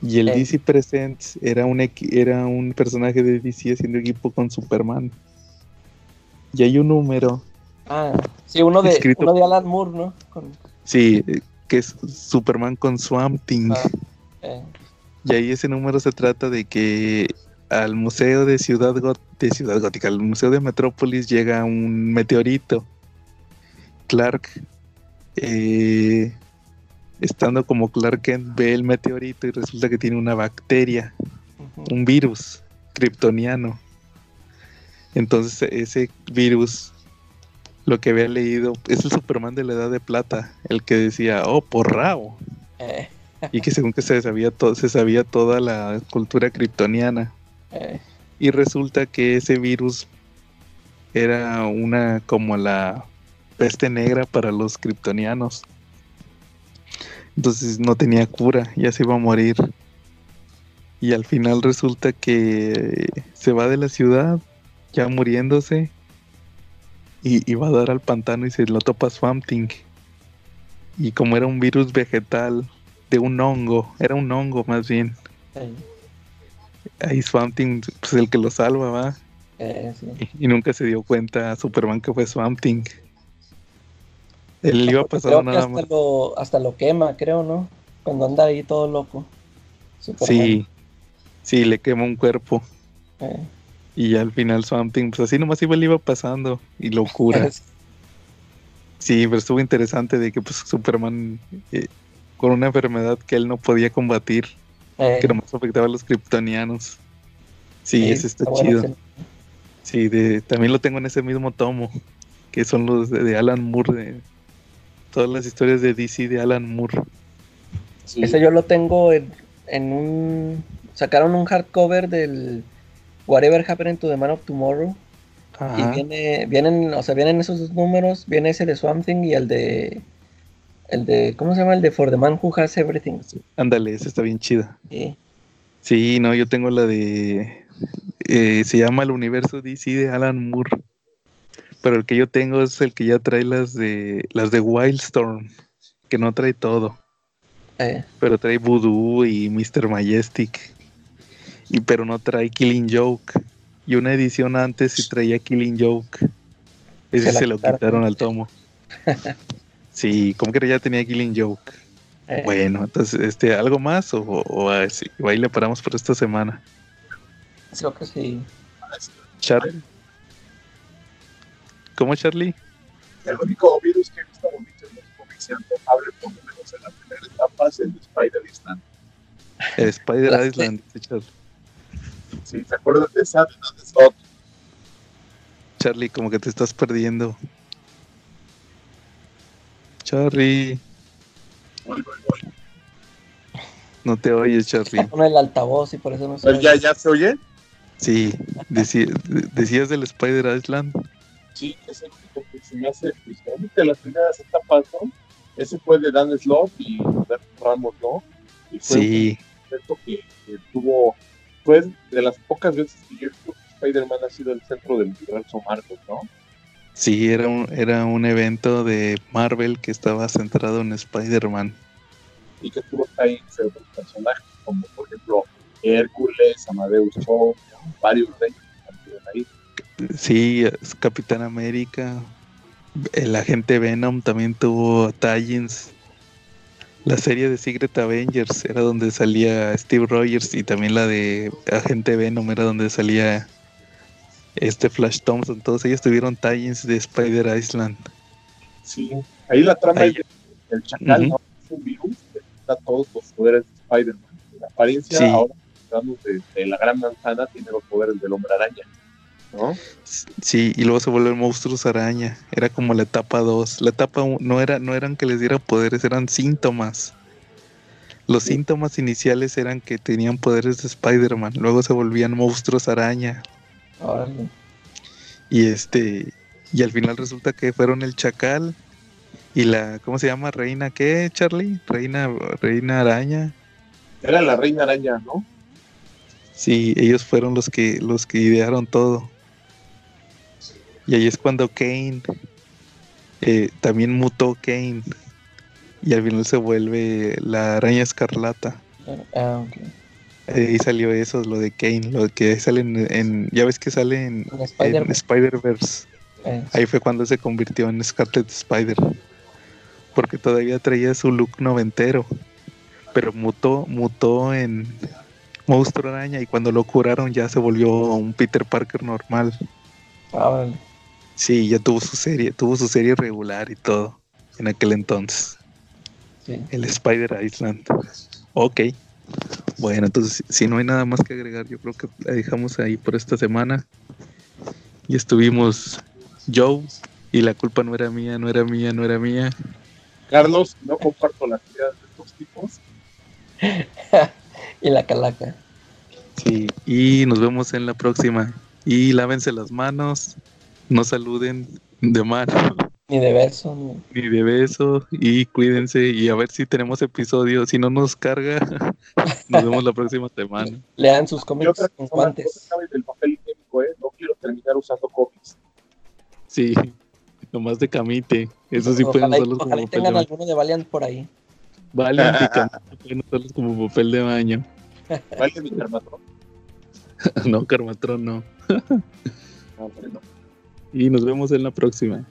Y el Ok. DC Presents era un era un personaje de DC haciendo equipo con Superman. Y hay un número, ah, sí, uno de, Escrito- uno de Alan Moore, ¿no? Con, sí, eh, que es Superman con Swamp Thing. ah, eh, Y ahí ese número se trata de que al museo de Ciudad, Gó- de Ciudad Gótica, al museo de Metrópolis llega un meteorito. Clark, eh, estando como Clark Kent, ve el meteorito y resulta que tiene una bacteria, un virus kryptoniano. Entonces ese virus, lo que había leído, es el Superman de la Edad de Plata, el que decía, oh, porrao Eh, y que según que se sabía todo, se sabía toda la cultura kryptoniana. Y resulta que ese virus era una como la peste negra para los kryptonianos. Entonces no tenía cura, ya se iba a morir. Y al final resulta que se va de la ciudad, ya muriéndose, y, va a dar al pantano y se lo topa Swamp. Y como era un virus vegetal, de un hongo, era un hongo más bien. Eh, Ahí Swamp Thing, pues el que lo salva, va. eh, sí. Y, y nunca se dio cuenta Superman que fue Swamp Thing. Él iba Porque pasando nada hasta más. lo, hasta lo quema, creo, ¿no? Cuando anda ahí todo loco. Superman. Sí, sí, le quema un cuerpo. Eh, Y ya al final Swamp Thing, pues así nomás iba, le iba pasando y lo cura. Sí, pero estuvo interesante de que pues Superman eh, con una enfermedad que él no podía combatir, eh, que nomás afectaba a los kryptonianos. Sí, sí, ese está chido. Sí, de, también lo tengo en ese mismo tomo, que son los de, de Alan Moore, de todas las historias de DC de Alan Moore. Sí. Ese yo lo tengo en, en un... Sacaron un hardcover del Whatever Happened to the Man of Tomorrow. Y Ajá. viene, vienen, o sea, vienen esos dos números, viene ese de Swamp Thing y el de... El de, ¿cómo se llama? El de For the Man Who Has Everything. Ándale, esa está bien chida. Sí. Sí, no, yo tengo la de. eh, se llama el universo DC de Alan Moore. Pero el que yo tengo es el que ya trae las de las de Wildstorm, que no trae todo, Eh, pero trae Voodoo y Mr. Majestic. Y pero no trae Killing Joke. Y una edición antes sí traía Killing Joke. Ese Se se lo quitaron al tomo. Sí, como que ya tenía Killing Joke. eh, Bueno, entonces, este, ¿algo más? O, o así, ahí le paramos por esta semana. Creo que sí. Charlie. ¿Cómo, Charlie? El único virus que he visto bonito en los cómics antojable, por lo menos en la primera etapa, es el de Spider-Man. El Spider Island, dice Charlie. Sí, ¿se acuerdan de esa? Charlie, como que te estás perdiendo. Charlie, no te oyes, Charlie. Con el altavoz y por eso no se Pues ¿Ya. ¿Ya se oye? Sí, deci- de- decías del Spider Island. Sí, es el único que se me hace principalmente las primeras etapas, ¿no? Ese fue de Dan Slot y Dan Ramos, ¿no? Y fue Sí, un que, que tuvo, fue de las pocas veces que yo creo que Spider-Man ha sido el centro del universo Marvel, ¿no? Sí, era un, era un evento de Marvel que estaba centrado en Spider-Man. Y que tuvo ahí otros personajes, como por ejemplo Hércules, Amadeus Cho, varios de ellos estuvieron ahí. Sí, es Capitán América. El agente Venom también tuvo tie-ins. La serie de Secret Avengers era donde salía Steve Rogers y también la de Agente Venom era donde salía este Flash Thompson. Todos ellos tuvieron tie-ins de Spider Island. Sí, ahí la trama Ahí. es de- del chacal. ¿no? Es un virus que da todos los poderes de Spider-Man. La apariencia Sí. ahora, hablamos de, de la gran manzana, tiene los poderes del hombre araña, ¿no? Sí, y luego se vuelven monstruos araña. Era como la etapa 2. La etapa 1 no, era, no eran que les diera poderes, eran síntomas. Los Sí. síntomas iniciales eran que tenían poderes de Spider-Man. Luego se volvían monstruos araña. Órale. Y este. Y al final resulta que fueron el chacal. Y la. ¿Cómo se llama? Reina qué, Charlie? Reina, Reina Araña. Era la reina araña, ¿no? Sí, ellos fueron los que los que idearon todo. Y ahí es cuando Kane eh, también mutó Kane. Y al final se vuelve la araña escarlata. Ah, ok. Ahí salió eso, lo de Kane, lo que sale en, en- ya ves que sale en. Spider-Verse. Eh, Ahí fue cuando se convirtió en Scarlet Spider. Porque todavía traía su look noventero. Pero mutó, mutó en monstruo araña y cuando lo curaron ya se volvió un Peter Parker normal. ah, órale. Sí, ya tuvo su serie, tuvo su serie regular y todo en aquel entonces. Sí. El Spider Island. Ok. Bueno, entonces si no hay nada más que agregar, yo creo que la dejamos ahí por esta semana. Y estuvimos Joe y la culpa no era mía, no era mía, no era mía. Carlos, no comparto las ideas de estos tipos. Y la calaca. Sí, y nos vemos en la próxima. Y lávense las manos, no saluden de mano Ni de beso, ni... ni de beso y cuídense y a ver si tenemos episodio. Si no nos carga, nos vemos la próxima semana. Lean sus Y cómics con guantes. del papel higiénico, ¿eh? No quiero terminar usando cómics. Sí, nomás de camite. Eso sí pueden ojalá, y- usarlos ojalá como y tengan pelea. alguno de Valiant por ahí. Valiant y Carmatrón pueden usarlos como papel de baño. ¿Vale mi Carmatrón? no, Carmatrón no. No, no. Y nos vemos en la próxima.